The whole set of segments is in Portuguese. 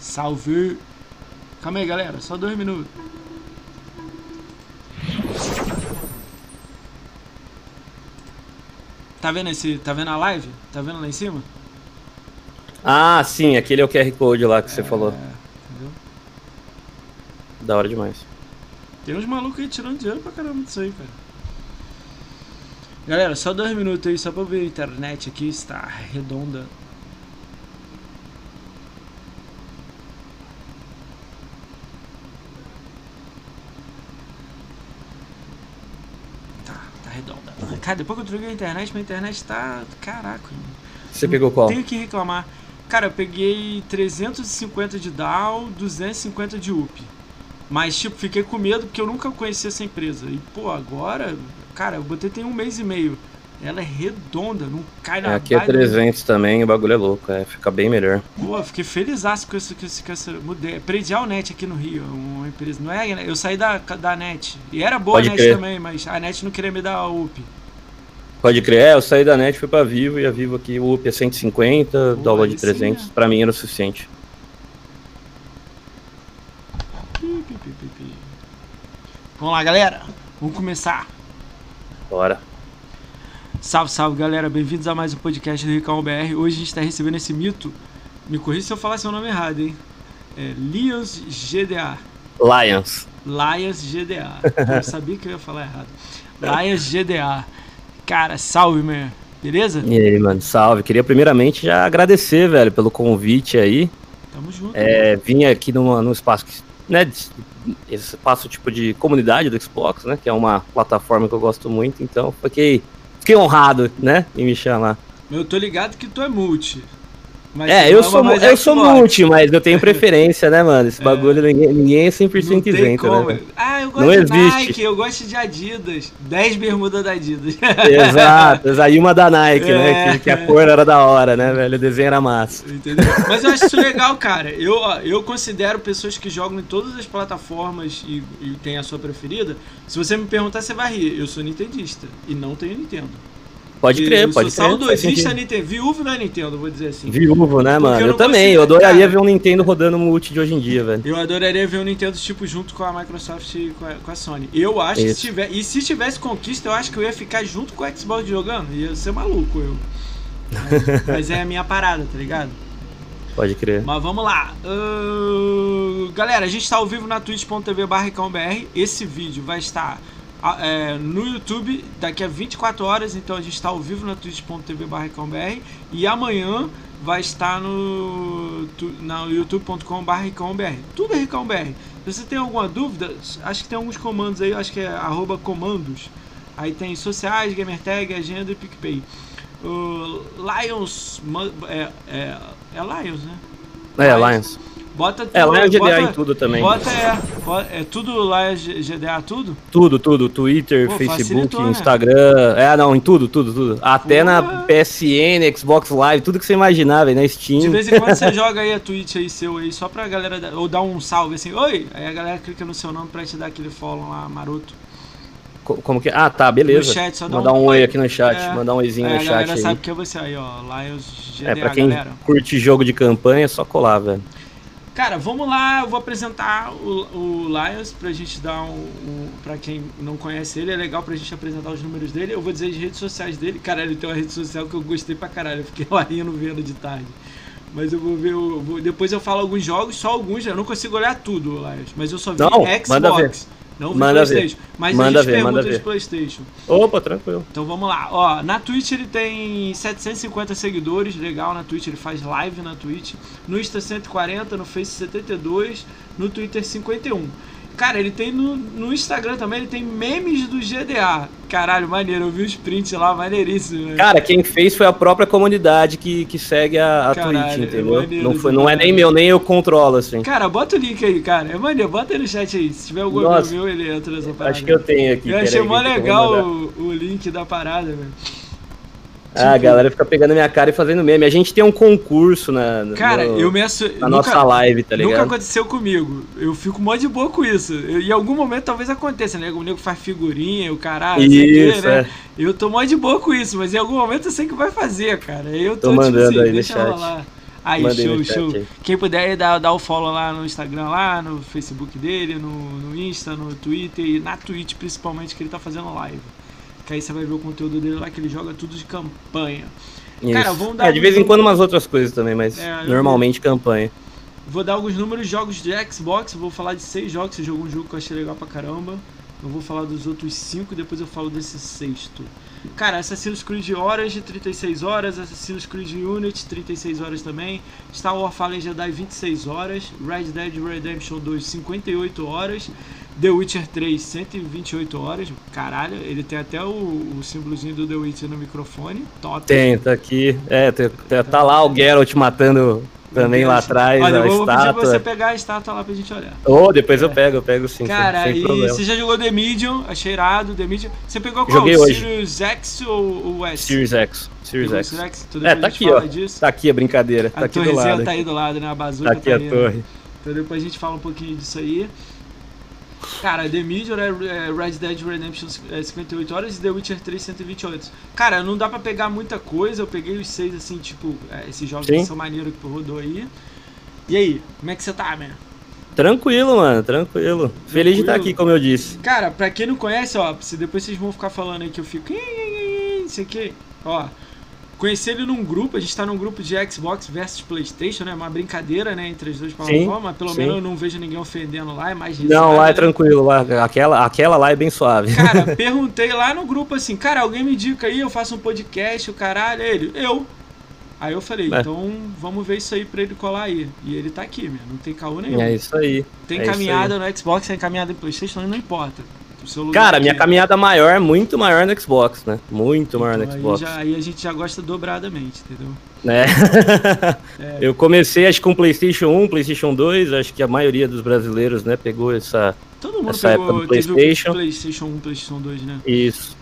Salve! Calma aí, galera, só dois minutos. Tá vendo esse. Tá vendo a live? Tá vendo lá em cima? Ah, sim, aquele é o QR Code lá que você É, falou. Entendeu? Da hora demais. Tem uns malucos aí tirando dinheiro pra caramba disso aí, cara. Galera, só dois minutos aí, só pra ver a internet aqui está redonda. Tá, tá redonda. Cara, depois que eu troquei a internet, minha internet tá. Caraca. mano. Você pegou qual? Tenho que reclamar. Cara, eu peguei 350 de DAO, 250 de UP. Mas, tipo, fiquei com medo porque eu nunca conheci essa empresa. E, pô, agora, cara, eu botei tem um mês e meio. Ela é redonda, não cai na É, aqui é baile. 300 também, o bagulho é louco, é, fica bem melhor. Pô, fiquei feliz com esse, com essa. Mudei. É Predial Net aqui no Rio, uma empresa. Não é, eu saí da, da Net. E era boa Pode a Net crer. também, mas a Net não queria me dar a UP. Pode crer, é, eu saí da net, fui pra Vivo e a Vivo aqui, o UP é 150, Pô, dólar de sim, 300, né? pra mim era o suficiente. Vamos lá, galera. Vamos começar. Bora. Salve, salve galera, bem-vindos a mais um podcast do Ricão BR. Hoje a gente está recebendo esse mito. Me corrija se eu falar seu nome errado, hein? É Lions GDA. Lions. Lions GDA. Eu sabia que eu ia falar errado. Lions GDA. Cara, salve, man. Beleza? E aí, mano, salve. Queria primeiramente já agradecer, velho, pelo convite aí. Tamo junto. É, vim aqui numa, num espaço que, né, esse espaço tipo de comunidade do Xbox, né, que é uma plataforma que eu gosto muito, então fiquei, fiquei honrado, né, em me chamar. Eu tô ligado que tu é multi. Mas É, eu sou, eu sou multi, mas eu tenho preferência, né, mano? Esse bagulho ninguém, ninguém é 100% Não tem isento, como. né? Ah, eu gosto Não de existe. Nike, eu gosto de Adidas. 10 bermudas da Adidas. Exato, aí uma da Nike, É. né? Que, que a cor era da hora, né, velho? O desenho era massa. Entendeu? Mas eu acho isso legal, cara. Eu, eu considero pessoas que jogam em todas as plataformas e, e tem a sua preferida. Se você me perguntar, você vai rir. Eu sou nintendista e não tenho Nintendo. Pode crer, eu pode sou crer. saudosista sentido. Nintendo. Viúvo da Nintendo, vou dizer assim. Viúvo, né, mano? eu Eu, também, eu adoraria cara. ver um Nintendo rodando multi de hoje em dia, velho. Eu adoraria ver o Nintendo tipo junto com a Microsoft e com a, com a Sony. Eu acho que Isso. se tiver. E se tivesse conquista, eu acho que eu ia ficar junto com o Xbox jogando. Ia ser maluco eu. Mas, mas é a minha parada, tá ligado? Pode crer. Mas vamos lá. Ahn, galera, a gente está ao vivo na twitch.tv barricãobr. Esse vídeo vai estar é, no YouTube daqui a 24 horas. Então a gente está ao vivo na twitch.tv barricãobr. E amanhã vai estar no, na youtube.com barricãobr. Tudo é ricãobr. Se você tem alguma dúvida, acho que tem alguns comandos aí. Acho que é comandos. Aí tem sociais, gamertag, agenda e PicPay. O Lions... É, é, é Lions, né? É, Lions. Lions. Bota É, tudo, Lions GDA bota, em tudo também. Bota é, é tudo lá é GDA tudo? Tudo, tudo. Twitter, Pô, Facebook, né? Instagram. É, não, em tudo, tudo, tudo. Até na Porra. PSN, Xbox Live, tudo que você imaginar, velho, na De Steam. vez em quando você joga aí a Twitch aí seu aí só pra galera dar- ou dar um salve assim, oi, aí a galera clica no seu nome pra te dar aquele follow lá maroto. Co- Como que é? Ah, tá, beleza. Chat, dá Mandar um um oi aqui no chat, É. mandar um oizinho Aí no a chat galera aí. sabe que é você aí, ó, Lions GDA, É, pra quem galera. curte jogo de campanha, é só colar, velho. Cara, vamos lá, eu vou apresentar o, o Lions pra gente dar um, um. Pra quem não conhece ele, é legal pra gente apresentar os números dele. Eu vou dizer as redes sociais dele. Cara, ele tem uma rede social que eu gostei pra caralho. Eu fiquei lá rindo vendo de tarde. Mas eu vou ver. eu vou- depois eu falo alguns jogos, só alguns, eu não consigo olhar tudo, Lions. Mas eu só vi Não, Xbox. Manda ver. Não vi Manda ver. Playstation. Mas Manda a gente ver, pergunta de ver. Playstation. Opa, tranquilo. Então vamos lá, ó, na Twitch ele tem 750 seguidores, legal, na Twitch ele faz live na Twitch, no Insta 140, no Face 72, no Twitter 51. Cara, ele tem no, no Instagram também, ele tem memes do GDA. Caralho, maneiro, eu vi os prints lá, maneiríssimo. né? Cara, quem fez foi a própria comunidade que, que segue a, a Caralho, Twitch, é entendeu? maneiro Não, foi, não é nem meu, nem eu controlo, assim. Cara, bota o link aí, cara, é maneiro, bota aí no chat aí, se tiver algum Nossa. amigo meu, ele entra nessa parada. Acho que eu tenho aqui. Eu achei mó legal o, o link da parada, velho. Ah, a galera fica pegando minha cara e fazendo meme. A gente tem um concurso na, no- Cara, eu me na nunca- nossa live, tá Nunca ligado? aconteceu comigo. Eu fico mó de boa com isso. Eu- em algum momento talvez aconteça, né? O nego faz figurinha, o caralho, Isso, né? é. Eu tô mó de boa com isso, mas em algum momento eu sei que vai fazer, cara. Eu tô, Tô mandando tipo assim, aí no deixa chat. rolar. Aí, Mandei show, no chat show. aí. Quem puder dar, dar o follow lá no Instagram, lá no Facebook dele, no, no Insta, no Twitter e na Twitch principalmente, que ele tá fazendo live. Que aí você vai ver o conteúdo dele lá, que ele joga tudo de campanha. Cara, Isso. vamos dar É, de vez em quando umas outras coisas também, mas É, eu normalmente campanha. Vou dar alguns números de jogos de Xbox, vou falar de seis jogos, você jogou um jogo que eu achei legal pra caramba. Eu vou falar dos outros cinco, depois eu falo desse sexto. Cara, Assassin's Creed Orange, 36 horas, Assassin's Creed Unity, 36 horas também, Star Wars Fallen Jedi, 26 horas, Red Dead Redemption 2, 58 horas, The Witcher 3, 128 horas, caralho, ele tem até o, o símbolozinho do The Witcher no microfone, top. Tem, tá aqui. É, tá, tá- tá lá o Geralt matando também lá atrás Olha, a eu vou pedir pra você estátua. pegar a estátua lá pra gente olhar. Ô, depois eu pego, eu pego sim. sem- Cara, sem e problema. você já jogou The Medium, achei irado, The Medium. Você pegou qual? Joguei hoje. Sirius X ou o S? Series X. Series X. X? Então É, tá aqui, ó. disso. Tá aqui a brincadeira. Tá a aqui do lado. tá aí do lado, né? A Tá bazuca aqui a né? torre. Então depois a gente fala um pouquinho disso aí. Cara, The Medium é é Red Dead Redemption é 58 horas e The Witcher 3 128. Cara, não dá pra pegar muita coisa, eu peguei os seis assim, tipo, é, esses jogos Sim. que são maneiros que rodou aí. E aí, como é que você tá, man? Tranquilo, mano, tranquilo. Feliz de estar Tranquilo. aqui, como eu disse. Cara, pra quem não conhece, ó, se depois vocês vão ficar falando aí que eu fico. "Ih, ih, ih", Não sei o que. Ó, conheci ele num grupo, a gente tá num grupo de Xbox versus Playstation, né? Uma brincadeira, né? Entre as duas plataformas, mas pelo sim. menos eu não vejo ninguém ofendendo lá, é mais Não, risada, lá é né? tranquilo. Lá, aquela, aquela lá é bem suave. Cara, perguntei lá no grupo assim, cara, alguém me indica aí, eu faço um podcast, o caralho, ele, eu. Aí eu falei, É. então vamos ver isso aí pra ele colar aí. E ele tá aqui, meu, não tem caô nenhum. É isso aí. tem é caminhada no Xbox, tem caminhada no Playstation, não importa. Seu Cara, aqui. minha caminhada maior é muito maior no Xbox, né? Muito maior no Então, aí, Xbox. já- aí a gente já gosta dobradamente, entendeu? né? É. Eu comecei acho que com PlayStation 1, PlayStation 2, acho que a maioria dos brasileiros, né, pegou essa Todo mundo Essa pegou, época do PlayStation. PlayStation 1, PlayStation 2, né? isso.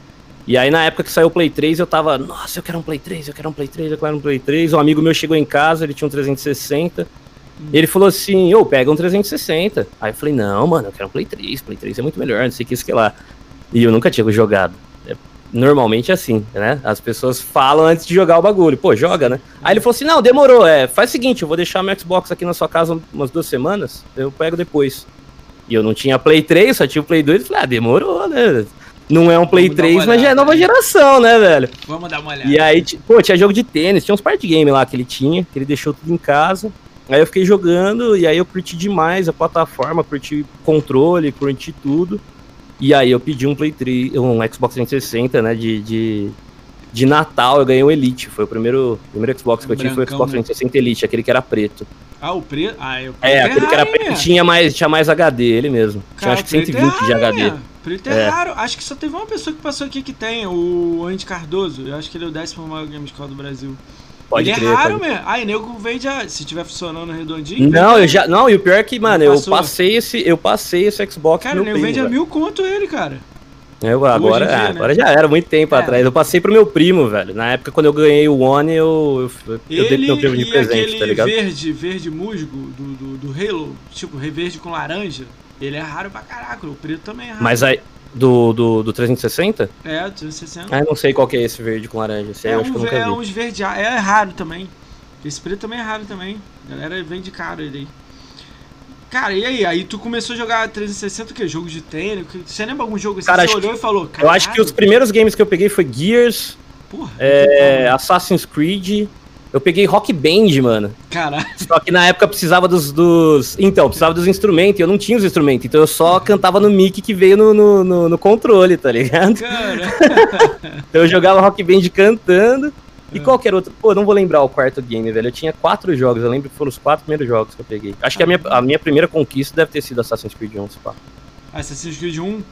E aí na época que saiu o Play 3, eu tava, nossa, eu quero um Play 3, eu quero um Play 3, eu quero um Play 3. Um amigo meu chegou em casa, ele tinha um 360. Ele falou assim, ô, pega um 360. Aí eu falei, não, mano, eu quero um Play 3, Play 3 é muito melhor, não sei o que, isso que lá. E eu nunca tinha jogado. É, normalmente é assim, né? As pessoas falam antes de jogar o bagulho. Pô, joga, né? Aí ele falou assim, não, demorou, é, faz o seguinte, eu vou deixar meu Xbox aqui na sua casa umas duas semanas, eu pego depois. E eu não tinha Play 3, só tinha o Play 2, eu falei, ah, demorou, né? Não é um Play Vamos dar uma 3, mas já é olhada, nova né? geração, né, velho? Vamos dar uma olhada. E aí, pô, tinha jogo de tênis, tinha uns party game lá que ele tinha, que ele deixou tudo em casa. Aí eu fiquei jogando e aí eu curti demais a plataforma, curti controle, curti tudo. E aí eu pedi um Play 3, um Xbox 360, né, de, de, de Natal, eu ganhei o Elite, foi o primeiro, primeiro Xbox que eu tive, foi o Xbox né? 360 Elite, aquele que era preto. Ah, o preto. Ah, é o preto. É, aquele que era preto né? tinha mais, tinha mais HD, ele mesmo. Tinha Cara, acho que preto é 120 de HD. né? Preto é, É. raro. Acho que só teve uma pessoa que passou aqui que tem, o Andy Cardoso. Eu acho que ele é o décimo maior Gamescore do Brasil. Pode ele crer. é raro pode- mesmo. Aí, nego vende. Se tiver funcionando redondinho. Não, eu já, não, e o pior é que, mano, eu passei esse, eu passei esse Xbox Cara, o nego vende a mil conto ele, cara. Eu, agora, dia, ah, né? agora já era, muito tempo É. atrás. Eu passei pro meu primo, velho. Na época, quando eu ganhei o One, eu, eu, eu dei pro meu primo de presente, tá ligado? verde, verde musgo do, do, do Halo, tipo, verde com laranja, ele é raro pra caraca. O preto também é raro. Mas aí, do, do, do 360? É, 360. Ah, eu não sei qual que é esse verde com laranja. Esse É, eu acho que um, eu nunca é vi. uns verde, é raro também. Esse preto também é raro também. A galera vende caro ele aí. Cara, e aí? Aí tu começou a jogar 360 o quê? Jogo de tênis? Que- Você lembra algum jogo assim Cara, que você olhou e falou, Eu acho que os primeiros games que eu peguei foi Gears, Porra, é, Assassin's Creed. Eu peguei Rock Band, mano. Caralho. Só que na época precisava dos, dos. Então, precisava dos instrumentos, e eu não tinha os instrumentos, então eu só cantava no mic que veio no, no, no- no controle, tá ligado? Cara. Então eu jogava Rock Band cantando. E É. qualquer outro. Pô, não vou lembrar o quarto game, velho. Eu tinha quatro jogos, eu lembro que foram os quatro primeiros jogos que eu peguei. Acho que a minha, a minha primeira conquista deve ter sido Assassin's Creed 1, se pá. Assassin's Creed 1.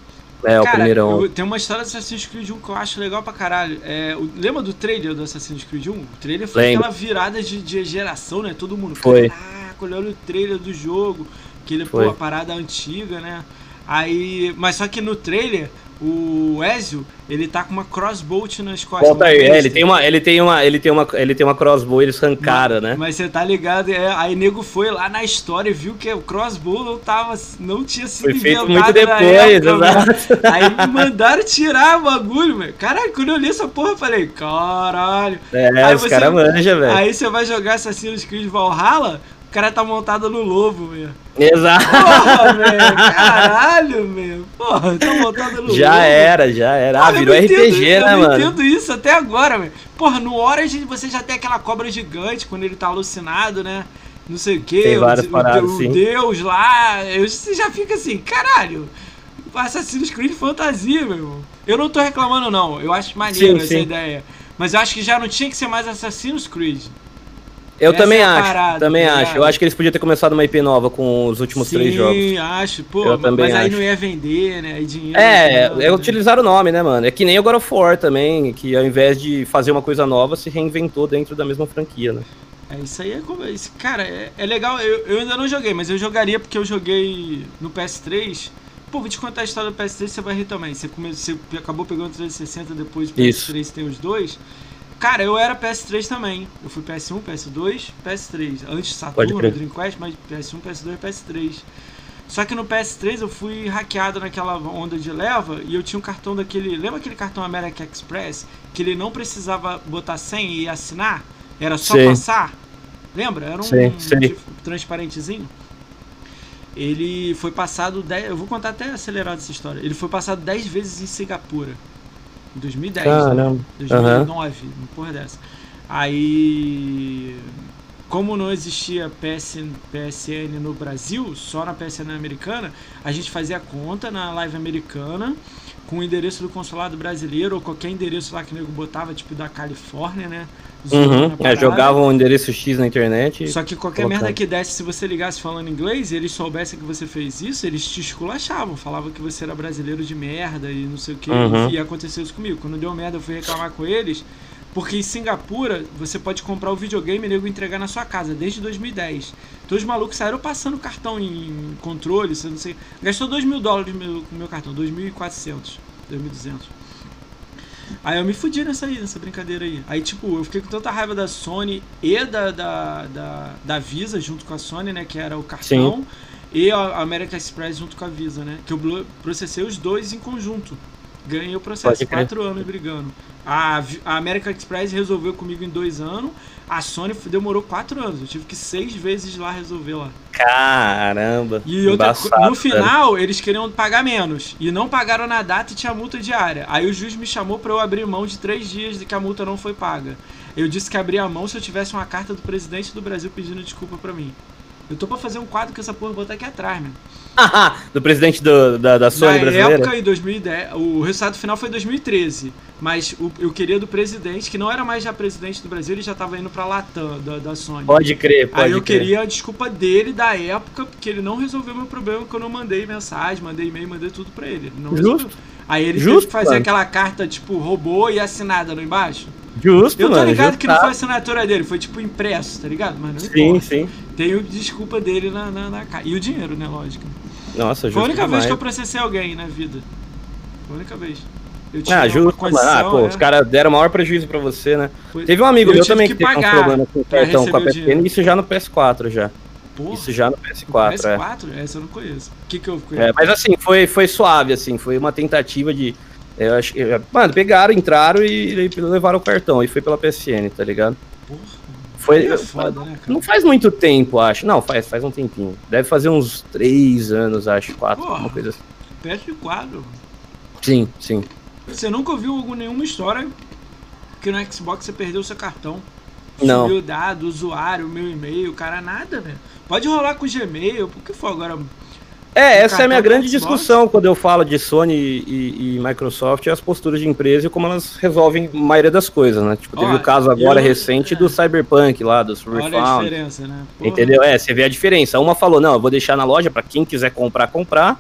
É, o primeirão. eu- tem uma história do Assassin's Creed 1 que eu acho legal pra caralho. É, o- lembra do trailer do Assassin's Creed 1? O trailer foi Lembro. aquela virada de, de geração, né? Todo mundo, Foi. caraca, olhando o trailer do jogo. Que ele, pô, Foi. a parada antiga, né? Aí. Mas só que no trailer, o Ezio, ele tá com uma crossbow nas costas. Volta aí, é, ele tem uma, ele tem uma, ele tem uma, ele tem uma crossbow, eles arrancaram, né? Mas você tá ligado, é, aí nego foi lá na história e viu que o crossbow não tava, não tinha sido foi feito muito depois, exato. Aí mandaram tirar o bagulho, velho. Caralho, quando eu li essa porra, eu falei, caralho. É, aí os caras manjam, velho. Aí você vai jogar Assassin's Creed Valhalla, cara tá montado no lobo, meu. Exato. Porra, velho. Caralho, meu. Porra, tá montado no Já lobo. era, já era. Ah, virou RPG, entendo, né, eu mano? Eu entendo isso até agora, velho. Porra, no Orange você já tem aquela cobra gigante quando ele tá alucinado, né? Não sei o que. Tem várias o, paradas, o sim. Deus lá. Eu, você já fica assim, caralho. Assassin's Creed fantasia, meu irmão. Eu não tô reclamando, não. Eu acho maneiro Sim, essa sim. ideia. Mas eu acho que já não tinha que ser mais Assassin's Creed. Eu Essa também é acho, parada, também tá acho. ligado? Eu acho que eles podiam ter começado uma IP nova com os últimos três jogos. Sim, acho. Pô, Eu também mas aí acho. não ia vender, né? Aí dinheiro. É, não, é né? utilizar o nome, né, mano? É que nem o God of War também, que ao invés de fazer uma coisa nova, se reinventou dentro da mesma franquia, né? É, isso aí é como. Isso, cara, é, é legal. Eu, eu ainda não joguei, mas eu jogaria porque eu joguei no PS3. Pô, vou te contar a história do PS3, você vai rir também. Você, come, você acabou pegando o 360 depois do Isso. PS3 tem os dois. Cara, eu era PS3 também. Eu fui PS1, PS2, PS3. Antes Saturno. Dreamcast, mas PS1, PS2 e PS3. Só que no PS3 eu fui hackeado naquela onda de leva e eu tinha um cartão daquele. Lembra aquele cartão American Express? Que ele não precisava botar senha e assinar? Era só Sim. passar? Lembra? Era um Sim, sim. tipo, transparentezinho. Ele foi passado 10. Eu vou contar até acelerado essa história. Ele foi passado 10 vezes em Singapura. Em 2010. né? Caramba. 2009, uma porra dessa. Aí, como não existia PSN, PSN no Brasil, só na PSN americana, a gente fazia conta na live americana com o endereço do consulado brasileiro ou qualquer endereço lá que o nego botava, tipo da Califórnia, né? Uhum. É, jogavam o endereço X na internet. Só que qualquer colocava. merda que desse, se você ligasse falando inglês e eles soubessem que você fez isso, eles te esculachavam. Falavam que você era brasileiro de merda e não sei o que. Uhum. E aconteceu isso comigo. Quando deu merda, eu fui reclamar com eles. Porque em Singapura, você pode comprar o videogame e nego entregar na sua casa, desde 2010. Então os malucos saíram passando cartão em controle, você não sei. Gastou 2 mil dólares meu- com o meu cartão, 2.400, 2.200. Aí eu me fudi nessa aí, nessa brincadeira aí. Aí, tipo, eu fiquei com tanta raiva da Sony e da, da, da, da Visa, junto com a Sony, né? Que era o cartão. E a American Express junto com a Visa, né? Que eu processei os dois em conjunto. Ganhei o processo, quatro anos brigando. A, a American Express resolveu comigo em dois anos. A Sony demorou quatro anos. Eu tive que seis vezes lá resolver lá. Caramba. E outra, embaçado, no final, eles queriam pagar menos. E não pagaram na data e tinha multa diária. Aí o juiz me chamou pra eu abrir mão de três dias de que a multa não foi paga. Eu disse que abria a mão se eu tivesse uma carta do presidente do Brasil pedindo desculpa pra mim. Eu tô pra fazer um quadro com essa porra, botar aqui atrás, mano. do presidente do- da, da Sony Na brasileira? época, em 2010, o resultado final foi em 2013. Mas o- eu queria do presidente, que não era mais já presidente do Brasil, ele já tava indo pra Latam, da, da Sony. Pode crer, pode Aí eu crer. queria a desculpa dele da época, porque ele não resolveu meu problema, que eu não mandei mensagem, mandei e-mail, mandei tudo pra ele. Ele não Justo. resolveu. Aí ele teve Justo, que fazer mano. aquela carta, tipo, robô e assinada no embaixo. Justo, Eu tô mano. ligado que não foi a assinatura dele, foi tipo impresso, tá ligado? Mas não Sim, importa. sim. Tem o desculpa dele na, na, na. E o dinheiro, né, lógico. Nossa, Foi justo a única vez demais. que eu processei alguém na vida. Foi a única vez. Eu tinha Ah, justo, mano. Ah, condição, pô, é. os caras deram maior prejuízo pra você, né? Foi- Teve um amigo Eu meu também que que, teve pagar uns problemas com o cartão com a PSN, isso já no PS4 já. Porra, Isso já no PS4, é. PS4? Essa eu não conheço. O que que eu É, mas assim, foi, foi suave, assim, foi uma tentativa de. Eu acho que. Mano, pegaram, entraram e, e levaram o cartão. E foi pela PSN, tá ligado? Porra, Foi. é foda, né? Não faz muito tempo, acho. Não, faz, faz um tempinho. Deve fazer uns três anos, acho, quatro, Porra. uma coisa assim. PS4. Sim, sim. Você nunca ouviu nenhuma história que no Xbox você perdeu seu cartão? Não. O dado, usuário, meu e-mail, cara, nada, velho. Pode rolar com Gmail, por que for agora? É, O essa é a minha grande do discussão quando eu falo de Sony e, e Microsoft, é as posturas de empresa e como elas resolvem a maioria das coisas, né? Tipo, teve Ó, o caso agora eu- recente é. do Cyberpunk lá, dos Olha a diferença, né? Porra, Entendeu? É, você vê a diferença. Uma falou, não, eu vou deixar na loja pra quem quiser comprar, comprar.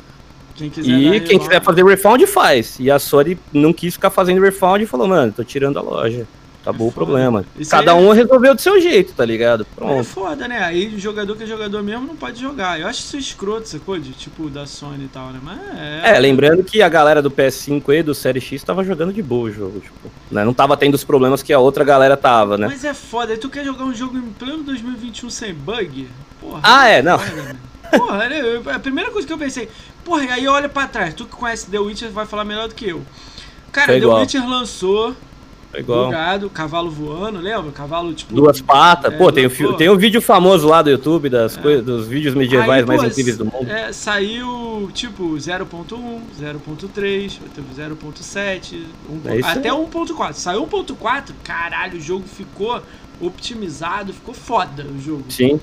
Quem quiser E quem quiser fazer refund, faz. E a Sony não quis ficar fazendo refund e falou, mano, tô tirando a loja. Acabou É o problema. Isso Cada aí é- um resolveu do seu jeito, tá ligado? É Pronto. foda, né? Aí o jogador que é jogador mesmo não pode jogar. Eu acho isso escroto, sacou? De tipo da Sony e tal, né? Mas é. É, lembrando que a galera do PS5 e do Série X tava jogando de boa o jogo, tipo, né? Não tava tendo os problemas que a outra galera tava, né? Mas é foda. Aí tu quer jogar um jogo em pleno 2021 sem bug? Porra. Ah, é, não. foda, né? Porra, né? A primeira coisa que eu pensei, porra, e aí olha pra trás, tu que conhece The Witcher vai falar melhor do que eu. Cara, Foi The igual. Witcher lançou, É igual. bugado, cavalo voando, lembra? Cavalo tipo. Duas patas. É, pô, tem, o tem um vídeo famoso lá do YouTube das coisas, dos vídeos medievais Aí, mais pô, incríveis do mundo. É, saiu tipo 0.1, 0.3, teve 0.7, um, É até aí. 1.4. Saiu 1.4, caralho, o jogo ficou optimizado, ficou foda o jogo. Sim.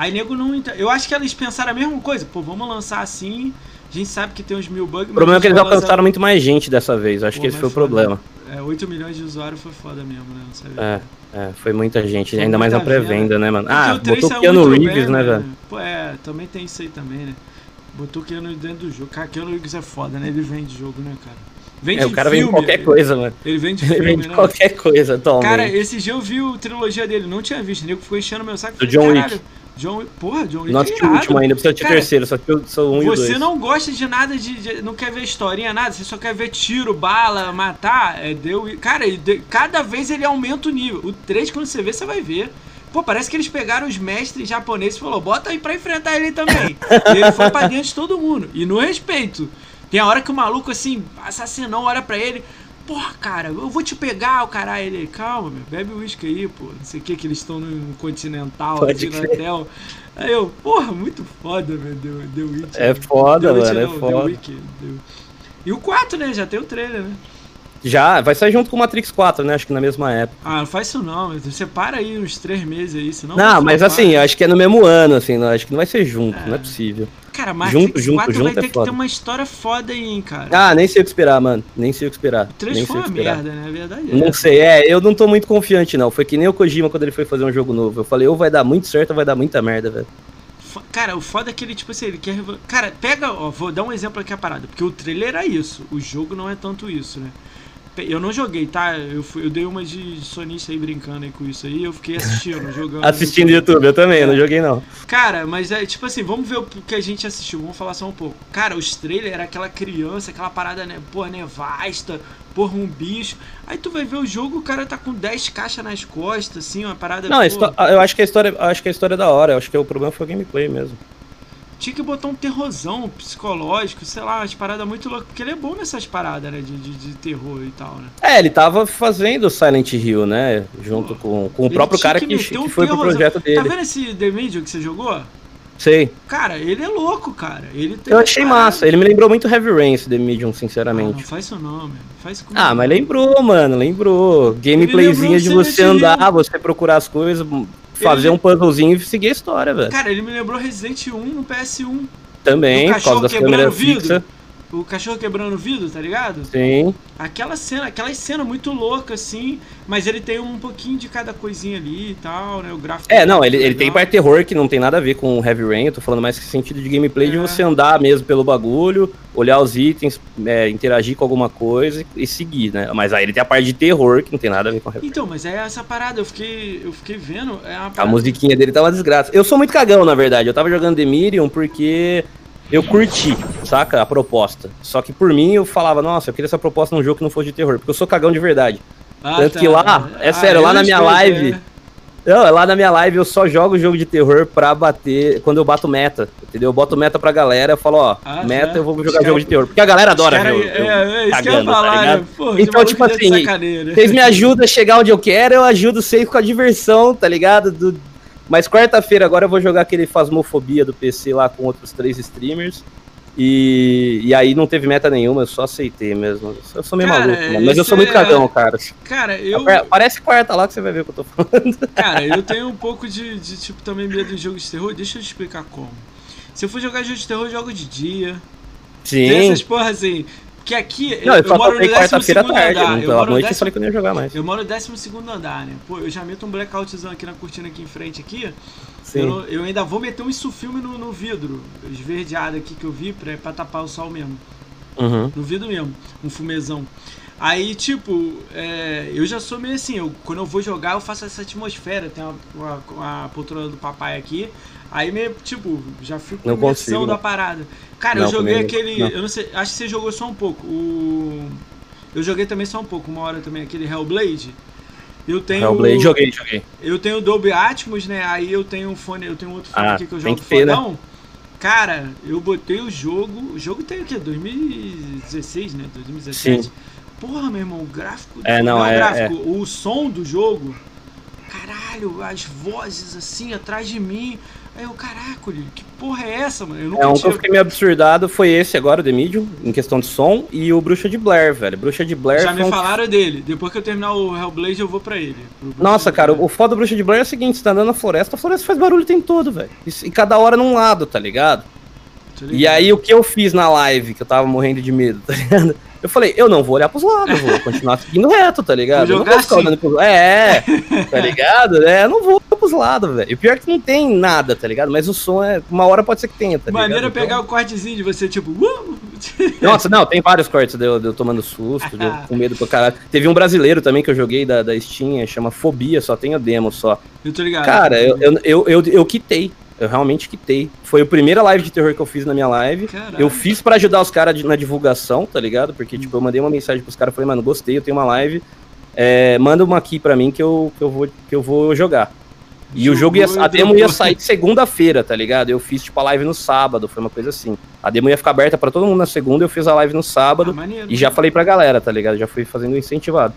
Aí nego não. Eu acho que eles pensaram a mesma coisa. Pô, vamos lançar assim. A gente sabe que tem uns mil bugs. O problema é que eles vai lançar- alcançaram muito mais gente dessa vez. Acho Pô, que esse foi o foda. problema. É, 8 milhões de usuários foi foda mesmo, né? Não sabia. É, é, foi muita gente. Foi ainda mais na muita venda. pré-venda, né, mano? Ah, o botou saiu Keanu Reeves, bem, né, velho? Pô, é, também tem isso aí também, né? Botou Keanu dentro do jogo. Cara, Keanu Reeves é foda, né? Ele vende jogo, né, cara? Vende É, o cara vende filme. qualquer coisa, mano. Ele vende Ele filme, vende né? qualquer coisa, toma. Cara, esse dia eu vi a trilogia dele, não tinha visto. O nego ficou enchendo meu saco. Do John Wick. "Caralho, John. Porra, John Wick. não é assisti o irado." último ainda, precisa de Cara, terceiro, só que eu sou um e dois. Você não gosta de nada de, de- Não quer ver historinha, nada. Você só quer ver tiro, bala, matar. É, deu, cara, e cada vez ele aumenta o nível. O 3, quando você vê, você vai ver. Pô, parece que eles pegaram os mestres japoneses e falou: bota aí pra enfrentar ele também. e ele foi pra dentro de todo mundo. E no respeito. Tem a hora que o maluco, assim, assassinão, olha pra ele. Porra, cara, eu vou te pegar, o caralho. Ele, calma, meu, bebe uísque aí, pô. Não sei o que, que eles estão no continental, Pode aqui no crer. hotel. Aí eu, porra, muito foda, meu Deus, The Witcher. É foda, Witcher mano, é não, foda. E o 4, né? Já tem o trailer, né? Já, vai sair junto com o Matrix 4, né? Acho que na mesma época. Ah, não faz isso não. Você para aí uns três meses aí, senão. Não, mas assim, acho que é no mesmo ano, assim, não, acho que não vai ser junto, É. não é possível. Cara, Matrix junto, junto, 4 junto vai é ter que foda. ter uma história foda aí, hein, cara. Ah, nem sei o que esperar, mano. Nem sei o que esperar. o 3 nem foi sei o uma que esperar. merda, né? A verdade é. Não sei, é, eu não tô muito confiante, não. Foi que nem o Kojima quando ele foi fazer um jogo novo. Eu falei, ou vai dar muito certo ou vai dar muita merda, velho. Cara, o foda é que ele, tipo assim, ele quer. Cara, pega, ó, vou dar um exemplo aqui a parada, porque o trailer era isso, o jogo não é tanto isso, né? Eu não joguei, tá? Eu, fui, eu dei uma de sonista aí brincando aí com isso aí, eu fiquei assistindo, jogando. Assistindo YouTube, eu também, eu não joguei não. Cara, mas é tipo assim, vamos ver o que a gente assistiu, vamos falar só um pouco. Cara, os trailers era aquela criança, aquela parada, né, porra, nevasta, porra, um bicho. Aí tu vai ver o jogo, o cara tá com 10 caixas nas costas, assim, uma parada. Não, a pô, histó- eu acho que a história, eu acho que a história é da hora. Eu acho que o problema foi o gameplay mesmo. Tinha que botar um terrorzão psicológico, sei lá, umas paradas muito loucas. Porque ele é bom nessas paradas, né, de, de, de terror e tal, né? É, ele tava fazendo Silent Hill, né? Junto com, com o próprio cara que que, que um foi pro projeto Tá dele. vendo esse The Medium que você jogou? Sei. Cara, ele é louco, cara. Ele Eu achei massa. Ele me lembrou muito Heavy Rain, esse The Medium, Ah, não sinceramente. faz isso não, meu. Faz comigo. Ah, mas lembrou, mano, lembrou. Gameplayzinha de você Hill. andar, você procurar as coisas, fazer Ele- um puzzlezinho e seguir a história, velho. Cara, ele me lembrou Resident 1 no PS1. Também, por causa cachorro das câmeras fixas. O cachorro quebrando o vidro, tá ligado? Sim. Aquela cena, aquela cena muito louca, assim, mas ele tem um pouquinho de cada coisinha ali e tal, né? O gráfico. É, não, ele, é ele tem parte terror que não tem nada a ver com Heavy Rain, eu tô falando mais que sentido de gameplay de É. você andar mesmo pelo bagulho, olhar os itens, é, interagir com alguma coisa e, e seguir, né? Mas aí ele tem a parte de terror que não tem nada a ver com Heavy Rain. Então, mas é essa parada, eu fiquei, eu fiquei vendo. É A musiquinha dele tá uma desgraça. Eu sou muito cagão, na verdade. Eu tava jogando The Medium porque eu curti, saca? A proposta. Só que por mim eu falava, nossa, eu queria essa proposta num jogo que não fosse de terror, porque eu sou cagão de verdade. Ah, tanto que lá, é Ah, sério, lá na minha live, é. Não, lá na minha live eu só jogo jogo de terror pra bater quando eu bato meta, entendeu? Eu boto meta pra galera, eu falo, ó, Ah, meta já. eu vou jogar jogo de terror. Porque a galera adora Os cara- ver eu- eu é, é, isso que eu ia tá falar, né? Pô, Então, tipo tá de assim, sacaneia, né? Vocês me ajudam a chegar onde eu quero, eu ajudo vocês com a diversão, tá ligado? Do- Mas quarta-feira agora eu vou jogar aquele Fasmofobia do PC lá com outros três streamers. E, e aí não teve meta nenhuma, eu só aceitei mesmo. Eu sou meio Cara, maluco, mano, mas eu sou muito é- cagão, cara. Cara, eu. Parece quarta lá que você vai ver o que eu tô falando. Cara, eu tenho um pouco de, de, tipo, também medo de jogo de terror. Deixa eu te explicar como. Se eu for jogar jogo de terror, eu jogo de dia. Tem Sim. essas porra assim. Que aqui. Não, eu só moro no quarta-feira à 12º tarde. andar. não, Eu moro no noite eu décimo- falei que eu ia jogar mais. Eu moro no 12 andar, né? Pô, eu já meto um blackoutzão aqui na cortina aqui em frente aqui. Sim. Eu, eu ainda vou meter um insufilme no, no vidro, esverdeado aqui que eu vi pra, pra tapar o sol mesmo. Uhum. No vidro mesmo, um fumezão. Aí, tipo, é, eu já sou meio assim, eu, quando eu vou jogar, eu faço essa atmosfera. Tem uma, uma, uma poltrona do papai aqui. Aí meio, tipo, já fico Não com imersão da não. parada. Cara, Não, eu joguei aquele. não. Eu não sei, acho que você jogou só um pouco. O. Eu joguei também só um pouco, uma hora também, aquele Hellblade. Eu tenho. Hellblade, joguei, joguei. Eu tenho o Dolby Atmos, né? Aí eu tenho um fone, eu tenho outro fone Ah, aqui que eu jogo que ter, né? Cara, eu botei o jogo. O jogo tem o quê? 2016, né? 2017. Sim. Porra, meu irmão, o gráfico. É, não, o é- gráfico, o som do jogo. Caralho, as vozes assim atrás de mim. Aí eu, caraca, que porra é essa, mano? Eu nunca É, um que eu tinha. fiquei meio absurdado foi esse agora, o The Medium, em questão de som, e o Bruxa de Blair, velho. Bruxa de Blair Já me um- falaram dele. Depois que eu terminar o Hellblade, eu vou pra ele. Nossa, cara, o foda do Bruxa de Blair é o seguinte, você tá andando na floresta, a floresta faz barulho o tempo todo, velho. E, e cada hora num lado, tá ligado? E aí o que eu fiz na live, que eu tava morrendo de medo, tá ligado? Eu falei, eu não vou olhar pros lados, eu vou continuar seguindo reto, tá ligado? Vou Eu não jogar vou ficar assim. olhando pros É, tá ligado? É, eu não vou pros lados, velho. E o pior é que não tem nada, tá ligado? Mas o som é. Uma hora pode ser que tenha, tá Maneiro é ligado? pegar o cortezinho de você, tipo. "Uh!" Nossa, não, tem vários cortes de eu, de eu tomando susto, de eu com medo pra caralho. Teve um brasileiro também que eu joguei da, da Steam, chama Fobia, só tem a demo só. Eu tô ligado. Cara, eu, eu, eu, eu, eu quitei. Eu realmente quitei. Foi a primeira live de terror que eu fiz na minha live. Caralho. Eu fiz pra ajudar os caras na divulgação, tá ligado? Porque, tipo, eu mandei uma mensagem pros caras, falei, mano, gostei, eu tenho uma live. é, manda uma aqui pra mim que eu, que eu, vou, que eu vou jogar. E o jogo ia, Jogou a demo ia sair segunda-feira, tá ligado? Eu fiz, tipo, a live no sábado, foi uma coisa assim. A demo ia ficar aberta pra todo mundo na segunda, eu fiz a live no sábado. Ah, maneiro. E já falei pra galera, tá ligado? Já fui fazendo incentivado.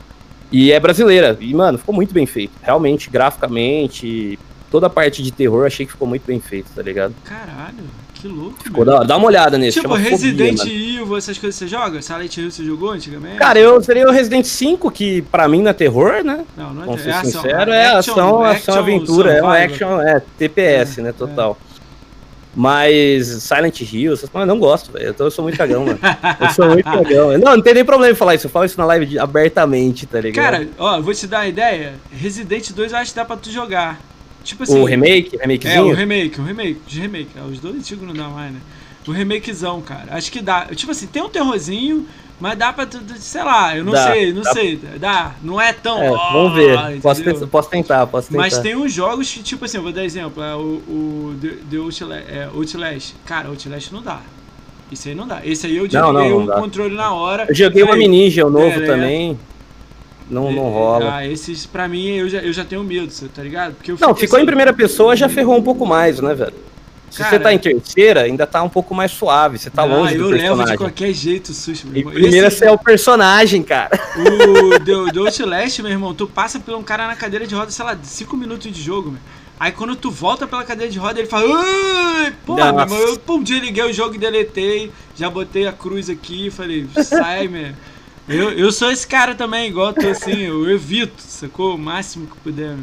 E é brasileira. E, mano, ficou muito bem feito. Realmente, graficamente, toda a parte de terror, achei que ficou muito bem feito, tá ligado? Caralho, que louco. Ficou da. Dá uma olhada nesse. Tipo, Fobia, Resident. Evil, essas coisas você joga? Silent Hill você jogou antigamente? Cara, eu seria o Resident 5, que pra mim não é terror, né? Não, não é, Vamos é ser ação, sincero, é ação, ação, aventura, é um action, é TPS, É, né, total. Mas Silent Hill, essas- eu não gosto, velho. Eu, tô- eu sou muito cagão, mano. Eu sou muito cagão. Não, não tem nem problema em falar isso. Eu falo isso na live de- abertamente, tá ligado? Cara, ó, vou te dar uma ideia. Resident 2 eu acho que dá pra tu jogar. Tipo assim. o remake, É, remakezinho. o remake, o remake, de remake. É, os dois antigos não dá mais, né? O remakezão, cara. Acho que dá. Tipo assim, tem um terrorzinho, mas dá pra tu, tu- sei lá, eu não Dá, sei, não dá. sei. Dá. Não é tão. É, ó, vamos ver. Posso, posso tentar, posso tentar. Mas tem uns jogos que, tipo assim, eu vou dar exemplo, é o, o The, The Outlast, é, Outlast. Cara, Outlast não dá. Isso aí não dá. Esse aí eu Não, não, desliguei não o dá. controle na hora. Eu joguei o Falei, Ninja, o novo é, né? também. Não, não rola. Ah, esses, pra mim, eu já, eu já tenho medo, tá ligado? Porque eu Não, fico ficou em primeira pessoa, já ferrou um pouco mais, né, velho? Se Cara, você tá em terceira, ainda tá um pouco mais suave. Você tá ah, longe eu do levo de personagem. qualquer jeito o susto, meu irmão. primeira Esse- você é o personagem, cara. O The, Outlast, meu irmão, tu passa por um cara na cadeira de roda, sei lá, 5 minutos de jogo, meu. Aí quando tu volta pela cadeira de roda, ele fala. Porra, meu irmão, eu pum, desliguei o jogo e deletei. Já botei a cruz aqui falei, sai, meu. Eu, eu sou esse cara também, igual tu assim, eu evito, sacou? O máximo que puder.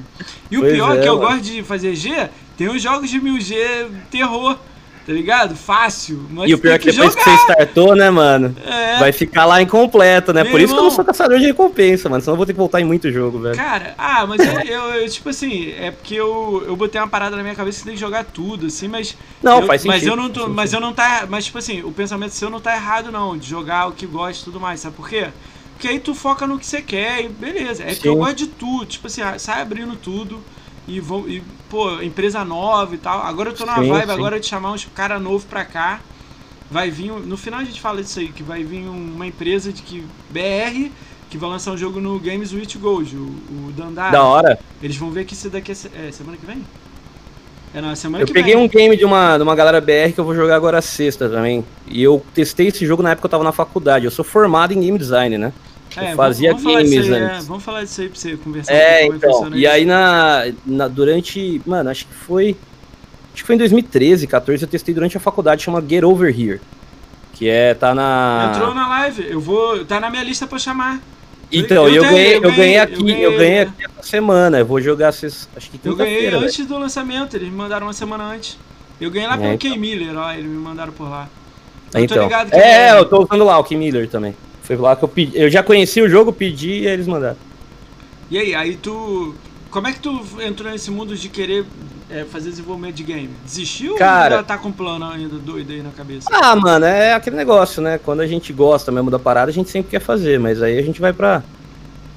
E o Pois pior é é, que eu mano. gosto de fazer G, tem os jogos de 1000G terror, tá ligado? Fácil. Mas E o pior é tem que depois que você startou, né, mano? É. Vai ficar lá incompleto, né? Meu Por isso que eu não irmão. sou caçador de recompensa, mano. Senão eu vou ter que voltar em muito jogo, velho. Cara, ah, mas eu, eu- eu, tipo assim, é porque eu, eu botei uma parada na minha cabeça que tem que jogar tudo, assim, mas. Não, eu- faz Mas sentido, eu não tô. Mas eu não tá. Mas, tipo assim, o pensamento seu não tá errado, não, de jogar o que gosta e tudo mais, sabe por quê? Porque aí tu foca no que você quer e beleza. É porque eu Sim. gosto de tudo, tipo assim, ah, sai abrindo tudo e vou. E, pô, empresa nova e tal. Agora eu tô numa Sim, vibe sim. agora de chamar uns cara novo pra cá. Vai vir. No final a gente fala disso aí, que vai vir uma empresa de que. BR que vai lançar um jogo no Games with Gold, o, o Dandara. Da hora. Eles vão ver que isso daqui é, se- é semana que vem? É, não, é semana Eu que peguei vem. um game de uma, de uma galera BR que eu vou jogar agora sexta também. E eu testei esse jogo na época que eu tava na faculdade. Eu sou formado em game design, né? É, eu fazia vamos, vamos games aí, é, antes. vamos falar disso aí pra você conversar É, então. E aí na, na- durante, mano, acho que foi acho que foi em 2013, 14, eu testei durante a faculdade, chama Get Over Here, que é tá na Entrou na live, eu vou. Tá na minha lista pra chamar. Então, Eu eu, tenho- ganhei, eu eu ganhei ganhei- aqui, eu ganhei, eu ganhei aqui essa semana. Eu vou jogar acho que Eu ganhei velho. antes do lançamento, eles me mandaram uma semana antes. Eu ganhei lá É, pelo então. Miller, ó, eles me mandaram por lá. Eu Então. é, é- eu tô usando lá o Kim Miller também. Foi lá que eu pedi. Eu já conheci o jogo, pedi e eles mandaram. E aí, aí tu. Como é que tu entrou nesse mundo de querer é, fazer desenvolvimento de game? Desistiu Cara- ou tá com um plano ainda doido aí na cabeça? Ah, mano, é aquele negócio, né? Quando a gente gosta mesmo da parada, a gente sempre quer fazer, mas aí a gente vai pra,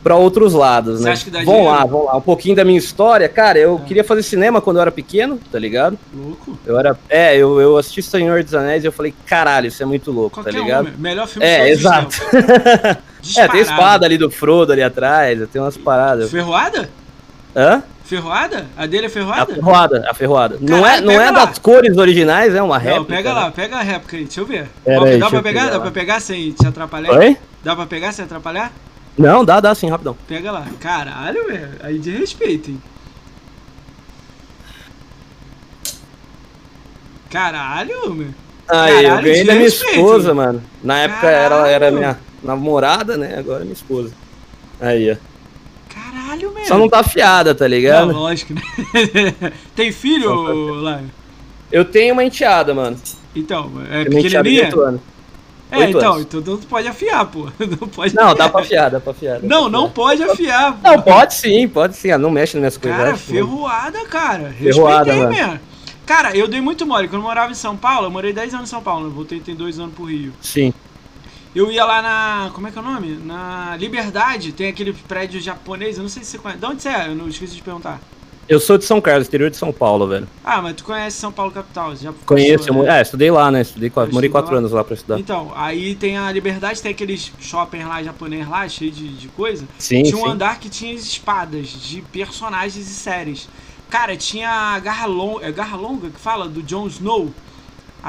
pra outros lados, Você né? acha que dá vamos dinheiro? lá, vamos lá. Um pouquinho da minha história, cara, eu Ah. queria fazer cinema quando eu era pequeno, tá ligado? Louco. Eu era. É, eu, eu assisti Senhor dos Anéis e eu falei, caralho, isso é muito louco, Qualquer tá ligado? um, melhor filme É, exato. tempos. É, tem espada ali do Frodo ali atrás, tem umas paradas. Ferroada? Hã? Ferroada? A dele é A ferroada? ferroada, a ferroada. não é, Caralho, não é pega lá. das cores originais, é uma réplica. Não, pega né? lá, pega a réplica aí, deixa eu ver. Pera Ó, aí, dá deixa pra eu pegar? pegar Dá pra pegar sem te atrapalhar? Oi? Dá pra pegar sem atrapalhar? Não, dá, dá sim, rapidão. Pega lá. Caralho, velho. Aí de respeito, hein? Caralho, meu. Aí, eu Caralho, ganhei de da minha respeito. esposa, mano. Na época ela era minha namorada, né? Agora é minha esposa. Aí, ó. Caralho, meu. Só não tá afiada, tá ligado? Não, lógico, né? Tem filho, tá-? Eu tenho uma enteada, mano. Então, é pequenininha? É, Oito então, anos. então não pode afiar, pô. Não pode Não, dá afiar. pra afiar, dá pra afiar. dá Não, pra não afiar. pode afiar, pô. Não, pode sim, pode sim. Ah, não mexe nas minhas coisas. Cara, que- ferroada, cara. Ferroada, Respeitei mano. mesmo. Cara, eu dei muito mole. Quando eu morava em São Paulo, eu morei 10 anos em São Paulo. Eu voltei tem dois anos pro Rio. Sim. Eu ia lá na. Como é que é o nome? Na Liberdade, tem aquele prédio japonês. Eu não sei se você conhece. De onde você é? Eu não esqueci de perguntar. Eu sou de São Carlos, interior de São Paulo, velho. Ah, mas tu conhece São Paulo capital? Já Conheço, eu, né? é, estudei lá, né? Estudei, quatro- Eu morei quatro lá. anos lá pra estudar. Então, aí tem a Liberdade, tem aqueles shopping lá japonês lá, cheio de, de coisa. Sim, tinha um sim. andar que tinha espadas de personagens e séries. Cara, tinha a Garra Longa, é Garra Longa que fala? Do Jon Snow.